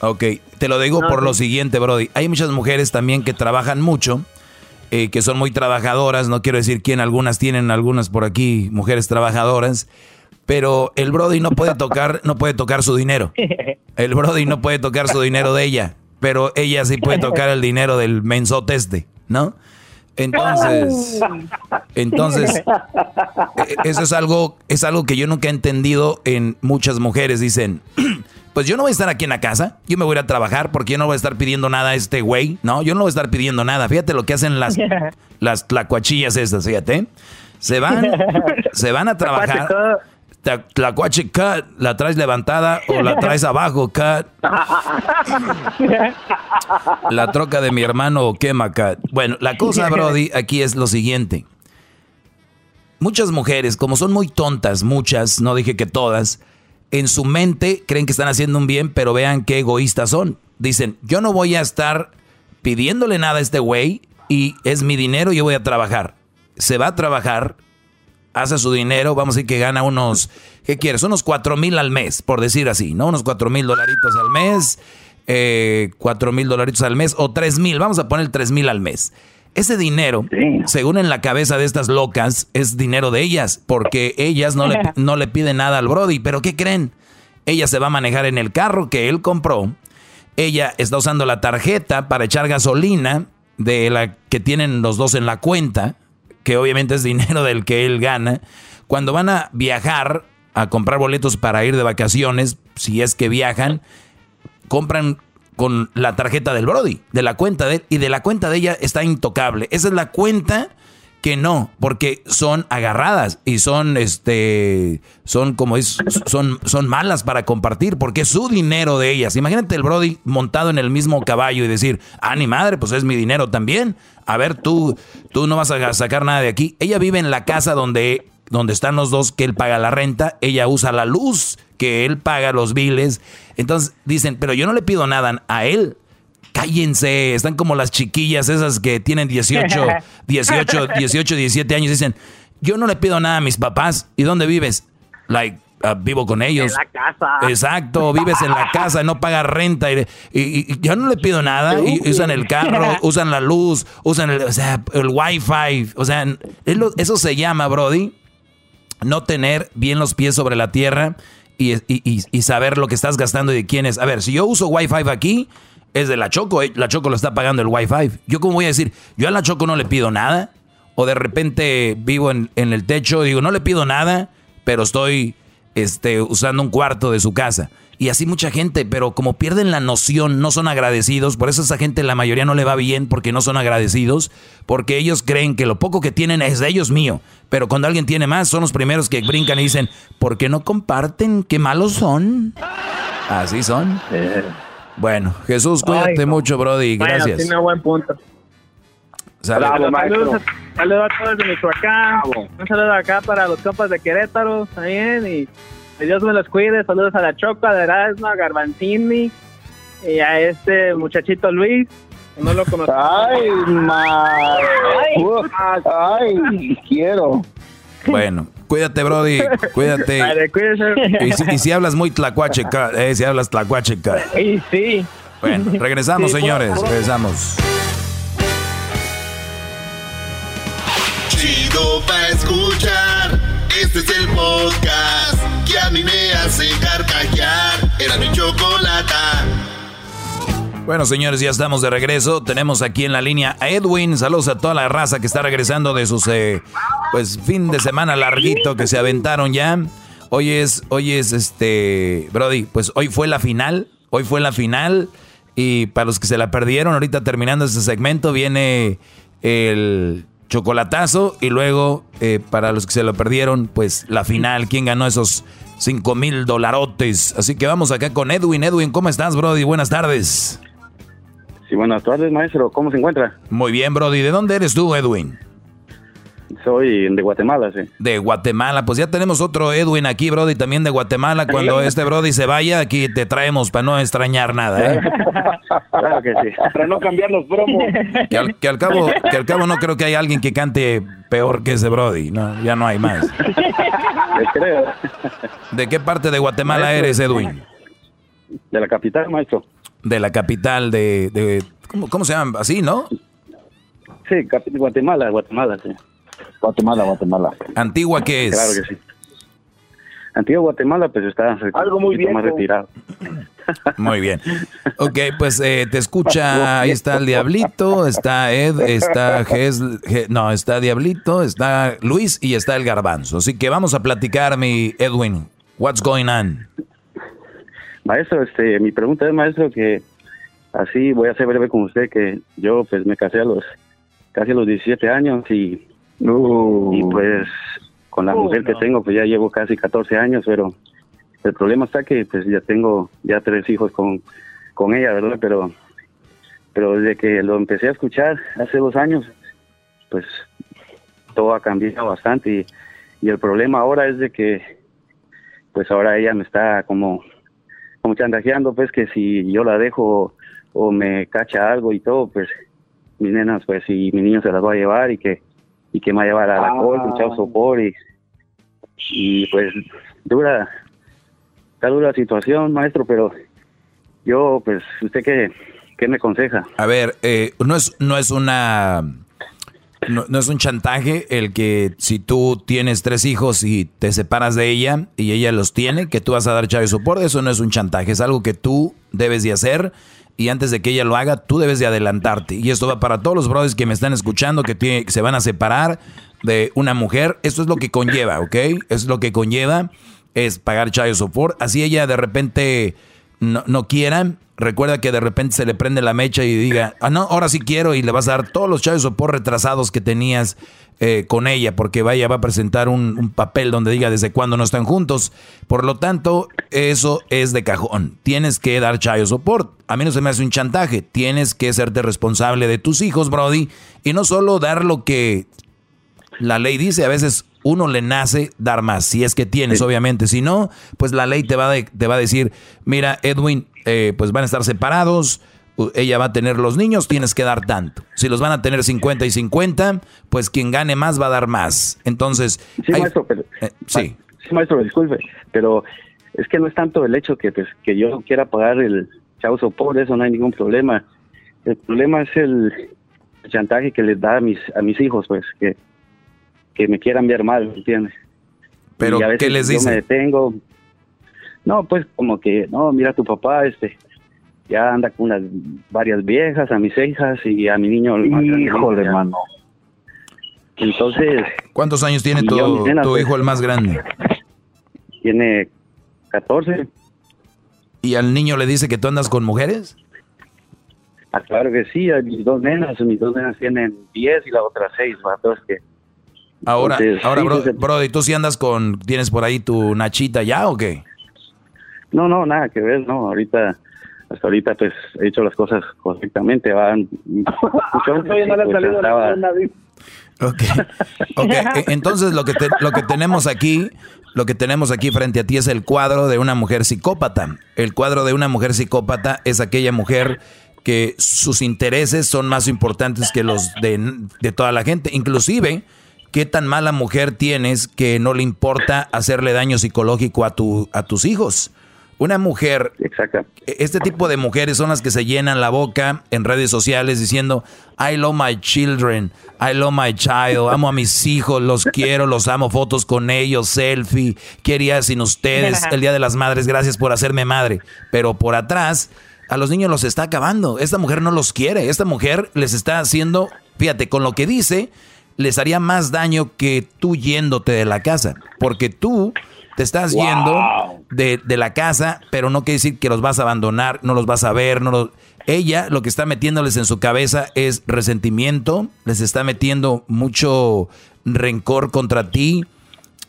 Ok, te lo digo No, por sí. lo siguiente, Brody. Hay muchas mujeres también que trabajan mucho, eh, que son muy trabajadoras. No quiero decir quién, algunas tienen, algunas por aquí, mujeres trabajadoras. Pero el Brody no puede tocar, no puede tocar su dinero. [laughs] El Brody no puede tocar su dinero de ella, pero ella sí puede [laughs] tocar el dinero del mensote este, ¿no? Entonces, entonces, eh, eso es algo, es algo que yo nunca he entendido en muchas mujeres. Dicen, [clears throat] pues yo no voy a estar aquí en la casa, yo me voy a ir a trabajar porque yo no voy a estar pidiendo nada a este güey, ¿no? Yo no voy a estar pidiendo nada. Fíjate lo que hacen las, [laughs] las tlacuachillas estas, fíjate. Se van, [laughs] se van a trabajar. Ta- Tlacuache cut, la traes levantada o la traes abajo cut. La troca de mi hermano quema cut. Bueno, la cosa, Brody, aquí es lo siguiente. Muchas mujeres, como son muy tontas, muchas, no dije que todas, en su mente creen que están haciendo un bien, pero vean qué egoístas son. Dicen, yo no voy a estar pidiéndole nada a este güey y es mi dinero yo voy a trabajar. Se va a trabajar, hace su dinero, vamos a decir que gana unos, ¿qué quieres? Unos cuatro mil al mes, por decir así, ¿no? Unos cuatro mil dolaritos al mes, eh, cuatro mil dolaritos al mes o tres mil, vamos a poner tres mil al mes. Ese dinero, según en la cabeza de estas locas, es dinero de ellas, porque ellas no le, no le piden nada al Brody, pero ¿qué creen? Ella se va a manejar en el carro que él compró, ella está usando la tarjeta para echar gasolina de la que tienen los dos en la cuenta, que obviamente es dinero del que él gana, cuando van a viajar a comprar boletos para ir de vacaciones, si es que viajan, compran con la tarjeta del Brody, de la cuenta de él, y de la cuenta de ella está intocable. Esa es la cuenta que no, porque son agarradas y son este son como es son son malas para compartir porque es su dinero de ellas. Imagínate el Brody montado en el mismo caballo y decir, "Ah, ni madre, pues es mi dinero también. A ver, tú tú no vas a sacar nada de aquí." Ella vive en la casa donde donde están los dos que él paga la renta, ella usa la luz que él paga los biles. Entonces dicen, "Pero yo no le pido nada a él, cállense, están como las chiquillas esas que tienen 18, 18, 18, 17 años, dicen, yo no le pido nada a mis papás, ¿y dónde vives? Like, uh, vivo con ellos. En la casa. Exacto, vives en la casa, no pagas renta y, y- y yo no le pido nada. Y usan el carro, [laughs] usan la luz, usan el, o sea, el wifi. O sea, es lo- eso se llama, Brody, no tener bien los pies sobre la tierra y, y- y- y saber lo que estás gastando y de quién es. A ver, si yo uso wifi aquí, es de la Choco, eh, la Choco lo está pagando el wifi. Yo como voy a decir, yo a la Choco no le pido nada, o de repente vivo en, el techo, digo, no le pido nada, pero estoy este, usando un cuarto de su casa. Y así mucha gente, pero como pierden la noción, no son agradecidos, por eso esa gente la mayoría no le va bien porque no son agradecidos, porque ellos creen que lo poco que tienen es de ellos mío, pero cuando alguien tiene más son los primeros que brincan y dicen, ¿por qué no comparten? ¿Qué malos son? Así son. Bueno, Jesús, cuídate Ay, no. mucho, Brody, Bueno, gracias. tiene buen punto. Saludos, a, saludos a todos de Michoacán. Un saludo acá para los compas de Querétaro también. Y que Dios me los cuide. Saludos a la Choco, a Erasmo, a Garbanzini y a este muchachito Luis. que no lo conozco. Ay, ma. Ay, Ay, quiero. Bueno, cuídate, Brody, cuídate. Vale, cuídese. Y si, y si hablas muy tlacuache, ca- eh, si hablas tlacuache, ca- Y sí. Bueno, regresamos, Sí, señores, por- regresamos. Chido pa' escuchar. Este es el podcast que a mí me hace carcajear. Era mi chocolata. Bueno, señores, ya estamos de regreso. Tenemos aquí en la línea a Edwin. Saludos a toda la raza que está regresando de sus eh, pues fin de semana larguito que se aventaron ya. Hoy es, hoy es este, Brody, pues hoy fue la final. Hoy fue la final. Y para los que se la perdieron, ahorita terminando este segmento, viene el chocolatazo. Y luego, eh, para los que se lo perdieron, pues la final. ¿Quién ganó esos 5 mil dolarotes? Así que vamos acá con Edwin. Edwin, ¿cómo estás, Brody? Buenas tardes. Sí, buenas tardes, maestro. ¿Cómo se encuentra? Muy bien, Brody. ¿De dónde eres tú, Edwin? Soy de Guatemala, sí. De Guatemala. Pues ya tenemos otro Edwin aquí, Brody, también de Guatemala. Cuando este Brody se vaya, aquí te traemos para no extrañar nada, ¿eh? [laughs] Claro que sí. Para no cambiar los promos. Que al, que al cabo, que al cabo no creo que haya alguien que cante peor que ese Brody. No, ya no hay más. Creo. ¿De qué parte de Guatemala eres, Edwin? De la capital, maestro. De la capital de... de- ¿cómo, cómo se llama? Así, ¿no? Sí, Guatemala, Guatemala, sí. Guatemala, Guatemala. ¿Antigua qué es? Claro que sí. Antigua Guatemala, pues está Algo muy poquito más retirado. Muy bien. Ok, pues eh, te escucha, ahí está el Diablito, está Ed, está Ges, Ge- no, está Diablito, está Luis y está el Garbanzo. Así que vamos a platicar, mi Edwin. What's going on? Maestro, este, mi pregunta es, maestro, que así voy a ser breve con usted, que yo pues me casé a los casi a los 17 años y, y pues con la Uh, mujer que tengo pues ya llevo casi 14 años, pero el problema está que pues ya tengo ya tres hijos con, con ella, ¿verdad? Pero, pero desde que lo empecé a escuchar hace dos años, pues todo ha cambiado bastante y, y el problema ahora es de que pues ahora ella me está como como chantajeando pues que si yo la dejo o me cacha algo y todo pues mis nenas pues y mi niño se las va a llevar y que y que me va a llevar a la Ah. corte un chavo sopor y y pues dura está dura la situación maestro pero yo pues usted qué qué me aconseja A ver, eh, no es, no es una, no, es un chantaje el que si tú tienes tres hijos y te separas de ella y ella los tiene, que tú vas a dar chave soporte, eso no es un chantaje, es algo que tú debes de hacer. y antes de que ella lo haga, tú debes de adelantarte. Y esto va para todos los brothers que me están escuchando, que se van a separar de una mujer. Esto es lo que conlleva, ¿ok? Es lo que conlleva, es pagar child support. Así ella de repente no, no quiera, recuerda que de repente se le prende la mecha y diga, ah, no, ahora sí quiero y le vas a dar todos los child support retrasados que tenías eh, con ella, porque vaya, va a presentar un, papel donde diga desde cuándo no están juntos. Por lo tanto, eso es de cajón. Tienes que dar child support. A mí no se me hace un chantaje. Tienes que serte responsable de tus hijos, Brody, y no solo dar lo que la ley dice, a veces uno le nace dar más, si es que tienes, obviamente. Si no, pues la ley te va, de- te va a decir, mira, Edwin, eh, pues van a estar separados, ella va a tener los niños, tienes que dar tanto. Si los van a tener 50 y 50, pues quien gane más va a dar más. Entonces, Sí, hay- maestro, pero, eh, sí. sí, maestro, disculpe, pero es que no es tanto el hecho que pues que yo quiera pagar el chavo por eso no hay ningún problema. El problema es el chantaje que les da a mis a mis hijos, pues que que me quieran ver mal, ¿me entiendes? Pero, Y a veces ¿qué les Yo dice? me detengo. No, pues como que, no, mira tu papá, este, ya anda con unas varias viejas, a mis hijas y a mi niño. Híjole, ya. mano. Entonces, ¿Cuántos años tiene tu, yo, tu pues. hijo el más grande? tiene 14. ¿Y al niño le dice que tú andas con mujeres? Ah, claro que sí, a mis dos nenas, mis dos nenas tienen 10 y la otra 6, entonces que Ahora, Entonces, ahora sí, bro, Brody, ¿tú sí andas con, tienes por ahí tu nachita ya o qué? No, no, nada que ver, no, ahorita, hasta ahorita pues he hecho las cosas correctamente, van. [laughs] Todavía no le ha salido la coronavirus. Ok, e- entonces lo que, te- lo que tenemos aquí, lo que tenemos aquí frente a ti es el cuadro de una mujer psicópata. El cuadro de una mujer psicópata es aquella mujer que sus intereses son más importantes que los de, de toda la gente. Inclusive, ¿qué tan mala mujer tienes que no le importa hacerle daño psicológico a, tu, a tus hijos? Una mujer, este tipo de mujeres son las que se llenan la boca en redes sociales diciendo, I love my children, I love my child, amo a mis hijos, los quiero, los amo, fotos con ellos, selfie, ¿qué haría sin ustedes? [laughs] El Día de las Madres, gracias por hacerme madre. Pero por atrás, a los niños los está acabando. Esta mujer no los quiere, esta mujer les está haciendo, fíjate, con lo que dice, les haría más daño que tú yéndote de la casa, porque tú te estás Wow. yendo de, de la casa, pero no quiere decir que los vas a abandonar, no los vas a ver, no los- Ella lo que está metiéndoles en su cabeza es resentimiento, les está metiendo mucho rencor contra ti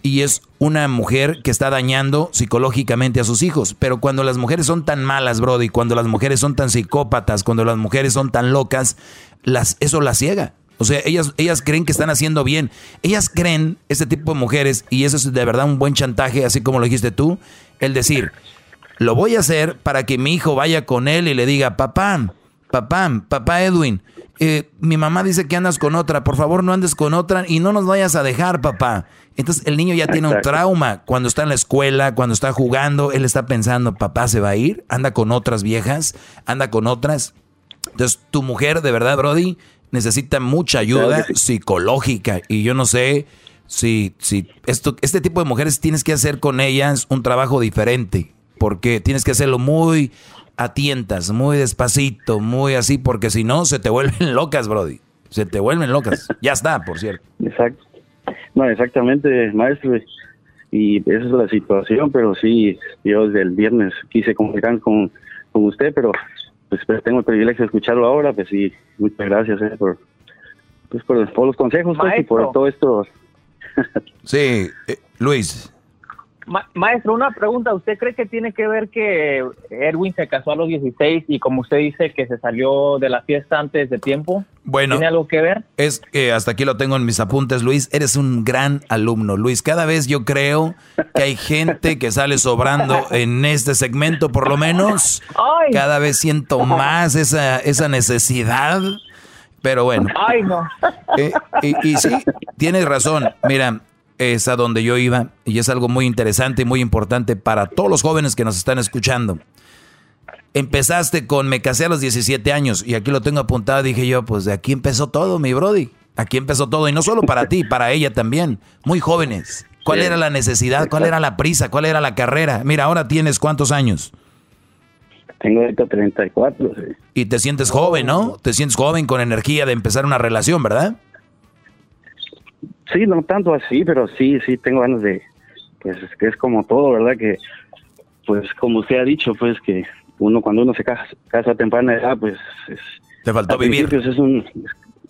y es una mujer que está dañando psicológicamente a sus hijos. Pero cuando las mujeres son tan malas, Brody, cuando las mujeres son tan psicópatas, cuando las mujeres son tan locas, las, eso las ciega. O sea, ellas, ellas creen que están haciendo bien. Ellas creen, este tipo de mujeres, y eso es de verdad un buen chantaje, así como lo dijiste tú, el decir, lo voy a hacer para que mi hijo vaya con él y le diga, papá, papá, papá Edwin, eh, mi mamá dice que andas con otra, por favor no andes con otra y no nos vayas a dejar, papá. Entonces el niño ya tiene un trauma. Cuando está en la escuela, cuando está jugando, él está pensando, papá se va a ir, anda con otras viejas, anda con otras. Entonces tu mujer, de verdad, Brody, necesita mucha ayuda psicológica y yo no sé si, si esto, este tipo de mujeres tienes que hacer con ellas un trabajo diferente, porque tienes que hacerlo muy a tientas, muy despacito, muy así, porque si no se te vuelven [laughs] locas, Brody. Se te vuelven locas. Ya está, por cierto. Exacto. No, exactamente, maestro. Y esa es la situación, pero sí, yo desde el viernes quise comunicar con, con usted, pero pues, tengo el privilegio de escucharlo ahora, pues sí, muchas gracias eh, por, pues, por, por los consejos pues, y por todo esto. Sí, eh, Luis. Ma- maestro, una pregunta. ¿Usted cree que tiene que ver que Erwin se casó a los 16 y como usted dice que se salió de la fiesta antes de tiempo? Bueno. ¿Tiene algo que ver? Es que hasta aquí lo tengo en mis apuntes, Luis. Eres un gran alumno, Luis. Cada vez yo creo que hay gente que sale sobrando en este segmento, por lo menos. Cada vez siento más esa, esa necesidad. Pero bueno. Ay, no. Eh, y, y sí, tienes razón. Mira, es a donde yo iba y es algo muy interesante y muy importante para todos los jóvenes que nos están escuchando. Empezaste con me casé a los 17 años y aquí lo tengo apuntado. Dije yo, pues de aquí empezó todo, mi Brody. Aquí empezó todo y no solo para ti, para ella también. Muy jóvenes. ¿Cuál Sí. era la necesidad? ¿Cuál era la prisa? ¿Cuál era la carrera? Mira, ahora tienes cuántos años? Tengo ahorita 34, sí. Y te sientes joven, ¿no? Te sientes joven con energía de empezar una relación, ¿verdad? Sí, no tanto así, pero sí, sí tengo ganas de, pues es que es como todo, ¿verdad? Que, pues como usted ha dicho, pues que uno cuando uno se casa, casa a temprana edad, pues es, Te faltó al vivir. es un,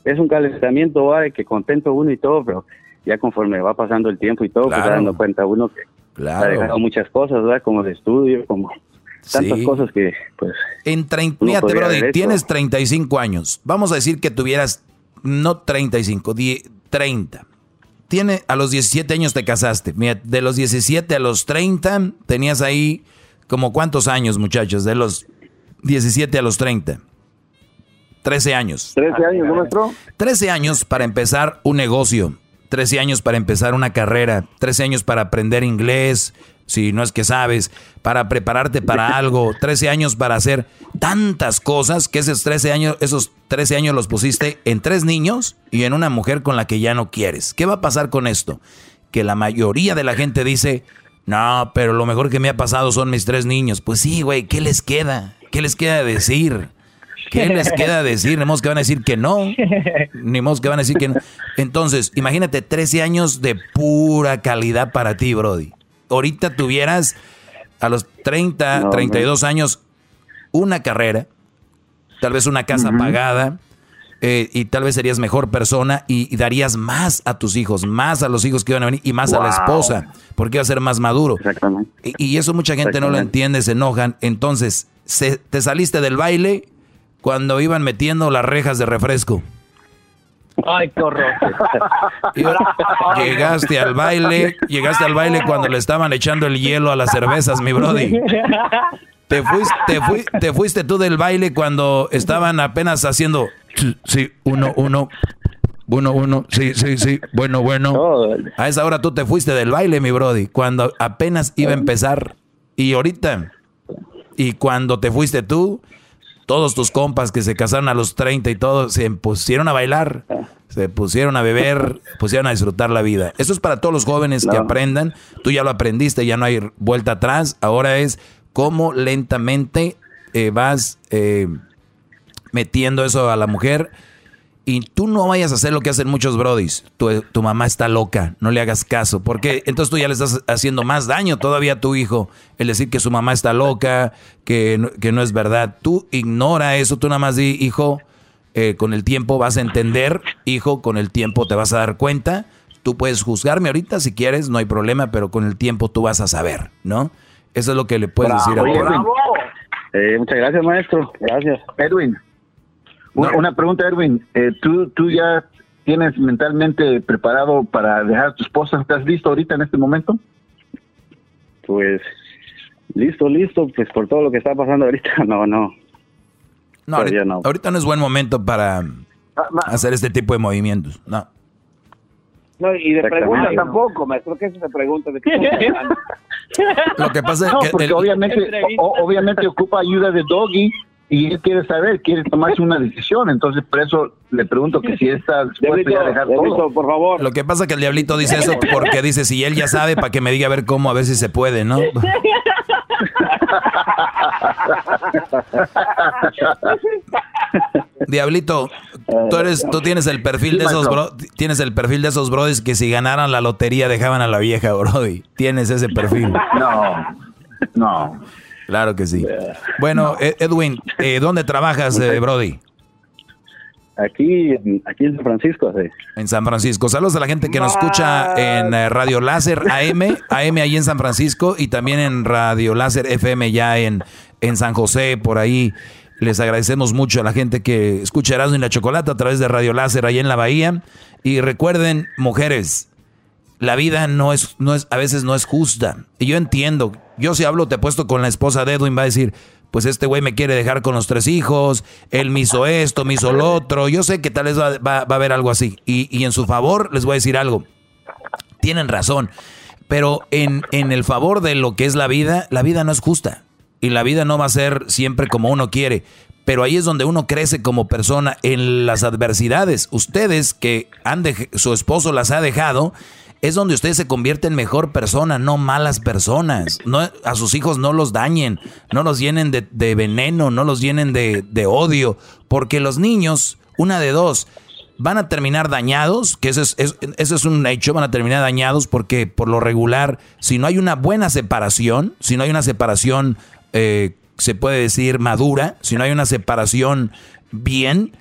es un calentamiento, ¿va? de que contento uno y todo, pero ya conforme va pasando el tiempo y todo, pues Claro. va dando cuenta uno que Claro. ha dejado muchas cosas, ¿verdad? Como de estudio, como tantas Sí. cosas que, pues... En haber hecho. tienes 35 años. Vamos a decir que tuvieras, no 35, die- 30. Tiene, a los 17 años te casaste. Mira, de los 17 a los 30 tenías ahí como cuántos años, muchachos, de los 17 a los 30. 13 años. 13 años, ¿no, maestro? 13 años para empezar un negocio, 13 años para empezar una carrera, 13 años para aprender inglés, si no es que sabes, para prepararte para [laughs] algo, 13 años para hacer tantas cosas que esos 13 años, esos 13 años los pusiste en tres niños y en una mujer con la que ya no quieres. ¿Qué va a pasar con esto? Que la mayoría de la gente dice, no, pero lo mejor que me ha pasado son mis tres niños. Pues sí, güey, ¿qué les queda? ¿Qué les queda decir? ¿Qué les queda decir? Ni modo que van a decir que no. Ni modo que van a decir que no. Entonces, imagínate 13 años de pura calidad para ti, Brody. Ahorita tuvieras a los 30, No, 32 años una carrera, tal vez una casa pagada, eh, y tal vez serías mejor persona y, y darías más a tus hijos, más a los hijos que iban a venir y más a la esposa, porque iba a ser más maduro. Exactamente. Y, y eso mucha gente no lo entiende, se enojan. Entonces, se- te saliste del baile cuando iban metiendo las rejas de refresco. Ay, qué horror. [laughs] Llegaste al baile, llegaste al baile cuando le estaban echando el hielo a las cervezas, mi brody. Te fuiste, te, fui- te fuiste tú del baile cuando estaban apenas haciendo, sí, sí, uno, uno, uno, uno, sí, sí, sí, bueno, bueno. A esa hora tú te fuiste del baile, mi brody, cuando apenas iba a empezar. Y ahorita, y cuando te fuiste tú, todos tus compas que se casaron a los 30 y todo, se pusieron a bailar, se pusieron a beber, pusieron a disfrutar la vida. Eso es para todos los jóvenes que aprendan. Tú ya lo aprendiste, ya no hay vuelta atrás. Ahora es cómo lentamente eh, vas eh, metiendo eso a la mujer. Y tú no vayas a hacer lo que hacen muchos brodis. Tu, tu mamá está loca, no le hagas caso. Porque entonces tú ya le estás haciendo más daño todavía a tu hijo. El decir que su mamá está loca, que no, que no es verdad. Tú ignora eso, tú nada más di, hijo, eh, con el tiempo vas a entender, hijo, con el tiempo te vas a dar cuenta. Tú puedes juzgarme ahorita si quieres, no hay problema, pero con el tiempo tú vas a saber, ¿no? Eso es lo que le puedes decir a tu. Eh, muchas gracias, maestro. Gracias. Edwin, una, una pregunta, Edwin. Eh, ¿tú, ¿Tú ya tienes mentalmente preparado para dejar a tu esposa? ¿Estás listo ahorita en este momento? Pues listo, listo, pues por todo lo que está pasando ahorita, [laughs] no, no. No, ahorita, no. ahorita no es buen momento para hacer este tipo de movimientos. No. No, y de preguntas tampoco, maestro. ¿Qué es esa pregunta? ¿De qué? Lo que pasa es que porque el- obviamente, o- obviamente ocupa ayuda de Doggy y él quiere saber, quiere tomarse una decisión. Entonces, por eso le pregunto que si está dispuesto ya a dejar todo. por favor. Lo que pasa es que el diablito dice eso porque dice, si él ya sabe, para que me diga a ver cómo, a ver si se puede, ¿no? [laughs] Diablito, tú eres, tú tienes el perfil de esos bro- tienes el perfil de esos brodis que si ganaran la lotería dejaban a la vieja, brody. Tienes ese perfil. No, no. Claro que sí. Bueno, Ed- Edwin, eh, ¿dónde trabajas, eh, Brody? Aquí, aquí en San Francisco, sí. En San Francisco. Saludos a la gente que nos escucha en eh, Radio Láser AM, AM ahí en San Francisco y también en Radio Láser FM ya en, en San José, por ahí. Les agradecemos mucho a la gente que escucha Erasmo y la Chocolata a través de Radio Láser ahí en la Bahía. Y recuerden, mujeres, la vida no es, no es, a veces no es justa. Y yo entiendo, yo si hablo, te puesto con la esposa de Edwin, va a decir, pues este güey me quiere dejar con los tres hijos, él me hizo esto, me hizo lo otro. Yo sé que tal vez va, a haber algo así. Y, y en su favor les voy a decir algo. Tienen razón. Pero en, en el favor de lo que es la vida, la vida no es justa. Y la vida no va a ser siempre como uno quiere. Pero ahí es donde uno crece como persona en las adversidades. Ustedes que han dej- su esposo las ha dejado, es donde ustedes se convierten en mejor persona, no malas personas. No, a sus hijos no los dañen, no los llenen de, veneno, no los llenen de, odio, porque los niños, una de dos, van a terminar dañados, que eso es, es un hecho, van a terminar dañados porque por lo regular, si no hay una buena separación, si no hay una separación, eh, se puede decir madura, si no hay una separación bien,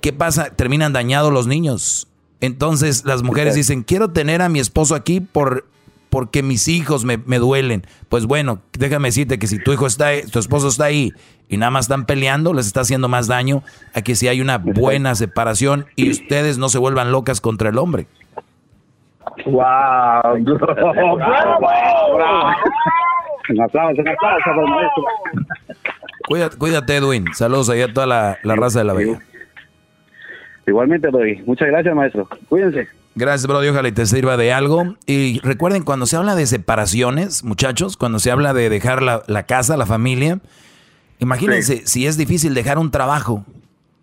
¿qué pasa? Terminan dañados los niños. Entonces las mujeres dicen, quiero tener a mi esposo aquí por porque mis hijos me, duelen. Pues bueno, déjame decirte que si tu hijo está, tu esposo está ahí y nada más están peleando, les está haciendo más daño a que si hay una buena separación y ustedes no se vuelvan locas contra el hombre. ¡Wow! ¡Bravo! ¡Bravo! Un aplauso, un aplauso maestro. Cuídate, cuídate, Edwin. Saludos ahí a toda la, la raza de la Bella. Igualmente, doy. Muchas gracias, maestro. Cuídense. Gracias, bro. ojalá te sirva de algo. Y recuerden, cuando se habla de separaciones, muchachos, cuando se habla de dejar la, casa, la familia, imagínense si es difícil dejar un trabajo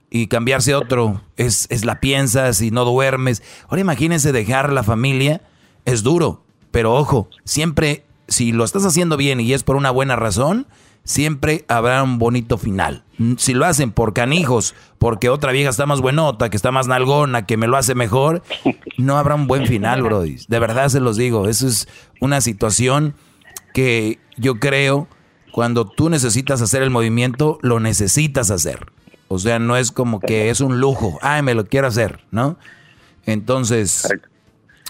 y cambiarse a otro, es, es la piensas y no duermes. Ahora imagínense dejar la familia, es duro, pero ojo, siempre, si lo estás haciendo bien y es por una buena razón, siempre habrá un bonito final. Si lo hacen por canijos, porque otra vieja está más buenota, que está más nalgona, que me lo hace mejor, [laughs] no habrá un buen final, Brody. De verdad se los digo. Eso es una situación que yo creo cuando tú necesitas hacer el movimiento, lo necesitas hacer. O sea, no es como que es un lujo. Ay, me lo quiero hacer, ¿no? Entonces,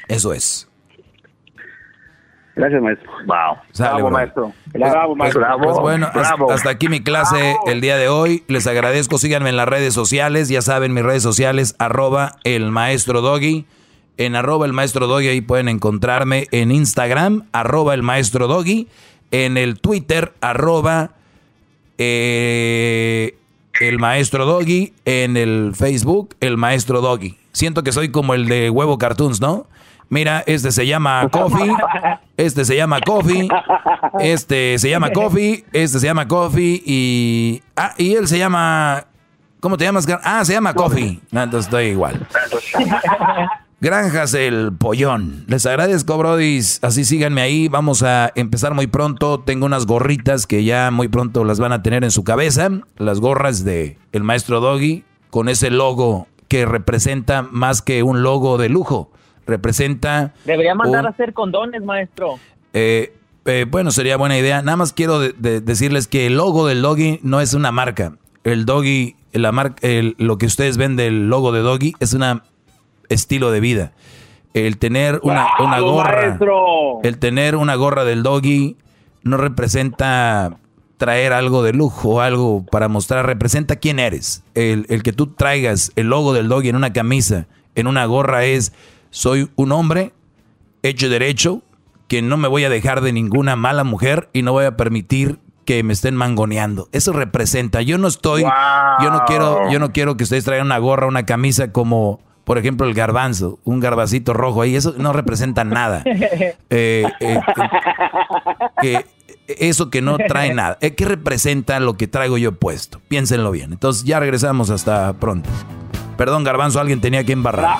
eso es. Gracias, maestro. Wow. bravo, maestro. Bravo, maestro. Pues bueno, Hasta, aquí mi clase el día de hoy. Les agradezco. Síganme en las redes sociales. Ya saben, mis redes sociales, arroba el maestro doggy. En arroba el maestro doggy ahí pueden encontrarme. En Instagram, arroba el maestro doggy. En el Twitter, arroba eh, el maestro doggy. En el Facebook, el maestro doggy. Siento que soy como el de huevo cartoons, ¿no? Mira, este se llama Coffee, este se llama Coffee, este se llama Coffee, este se llama Coffee y... Ah, y él se llama... ¿Cómo te llamas? Ah, se llama Coffee. No, entonces estoy igual. [laughs] Granjas el Pollón. Les agradezco, brodis. Así síganme ahí. Vamos a empezar muy pronto. Tengo unas gorritas que ya muy pronto las van a tener en su cabeza. Las gorras de el maestro Doggy con ese logo que representa más que un logo de lujo representa... Debería mandar a hacer condones, maestro. Eh, eh, bueno, sería buena idea. Nada más quiero decirles que el logo del doggy no es una marca. El doggy, la marca, lo que ustedes ven del logo de doggy es un estilo de vida. El tener una, una gorra, el tener una gorra del doggy no representa traer algo de lujo, algo para mostrar, representa quién eres. El, el que tú traigas el logo del doggy en una camisa, en una gorra es soy un hombre hecho derecho, que no me voy a dejar de ninguna mala mujer y no voy a permitir que me estén mangoneando. Eso representa. Yo no estoy, yo no quiero, yo no quiero que ustedes traigan una gorra, una camisa como, por ejemplo, el garbanzo, un garbacito rojo ahí. Eso no representa nada. [laughs] Eh, eh, eh, eso que no trae [laughs] nada. ¿Qué representa lo que traigo yo puesto? Piénsenlo bien. Entonces ya regresamos hasta pronto. Perdón, garbanzo, alguien tenía que embarrar.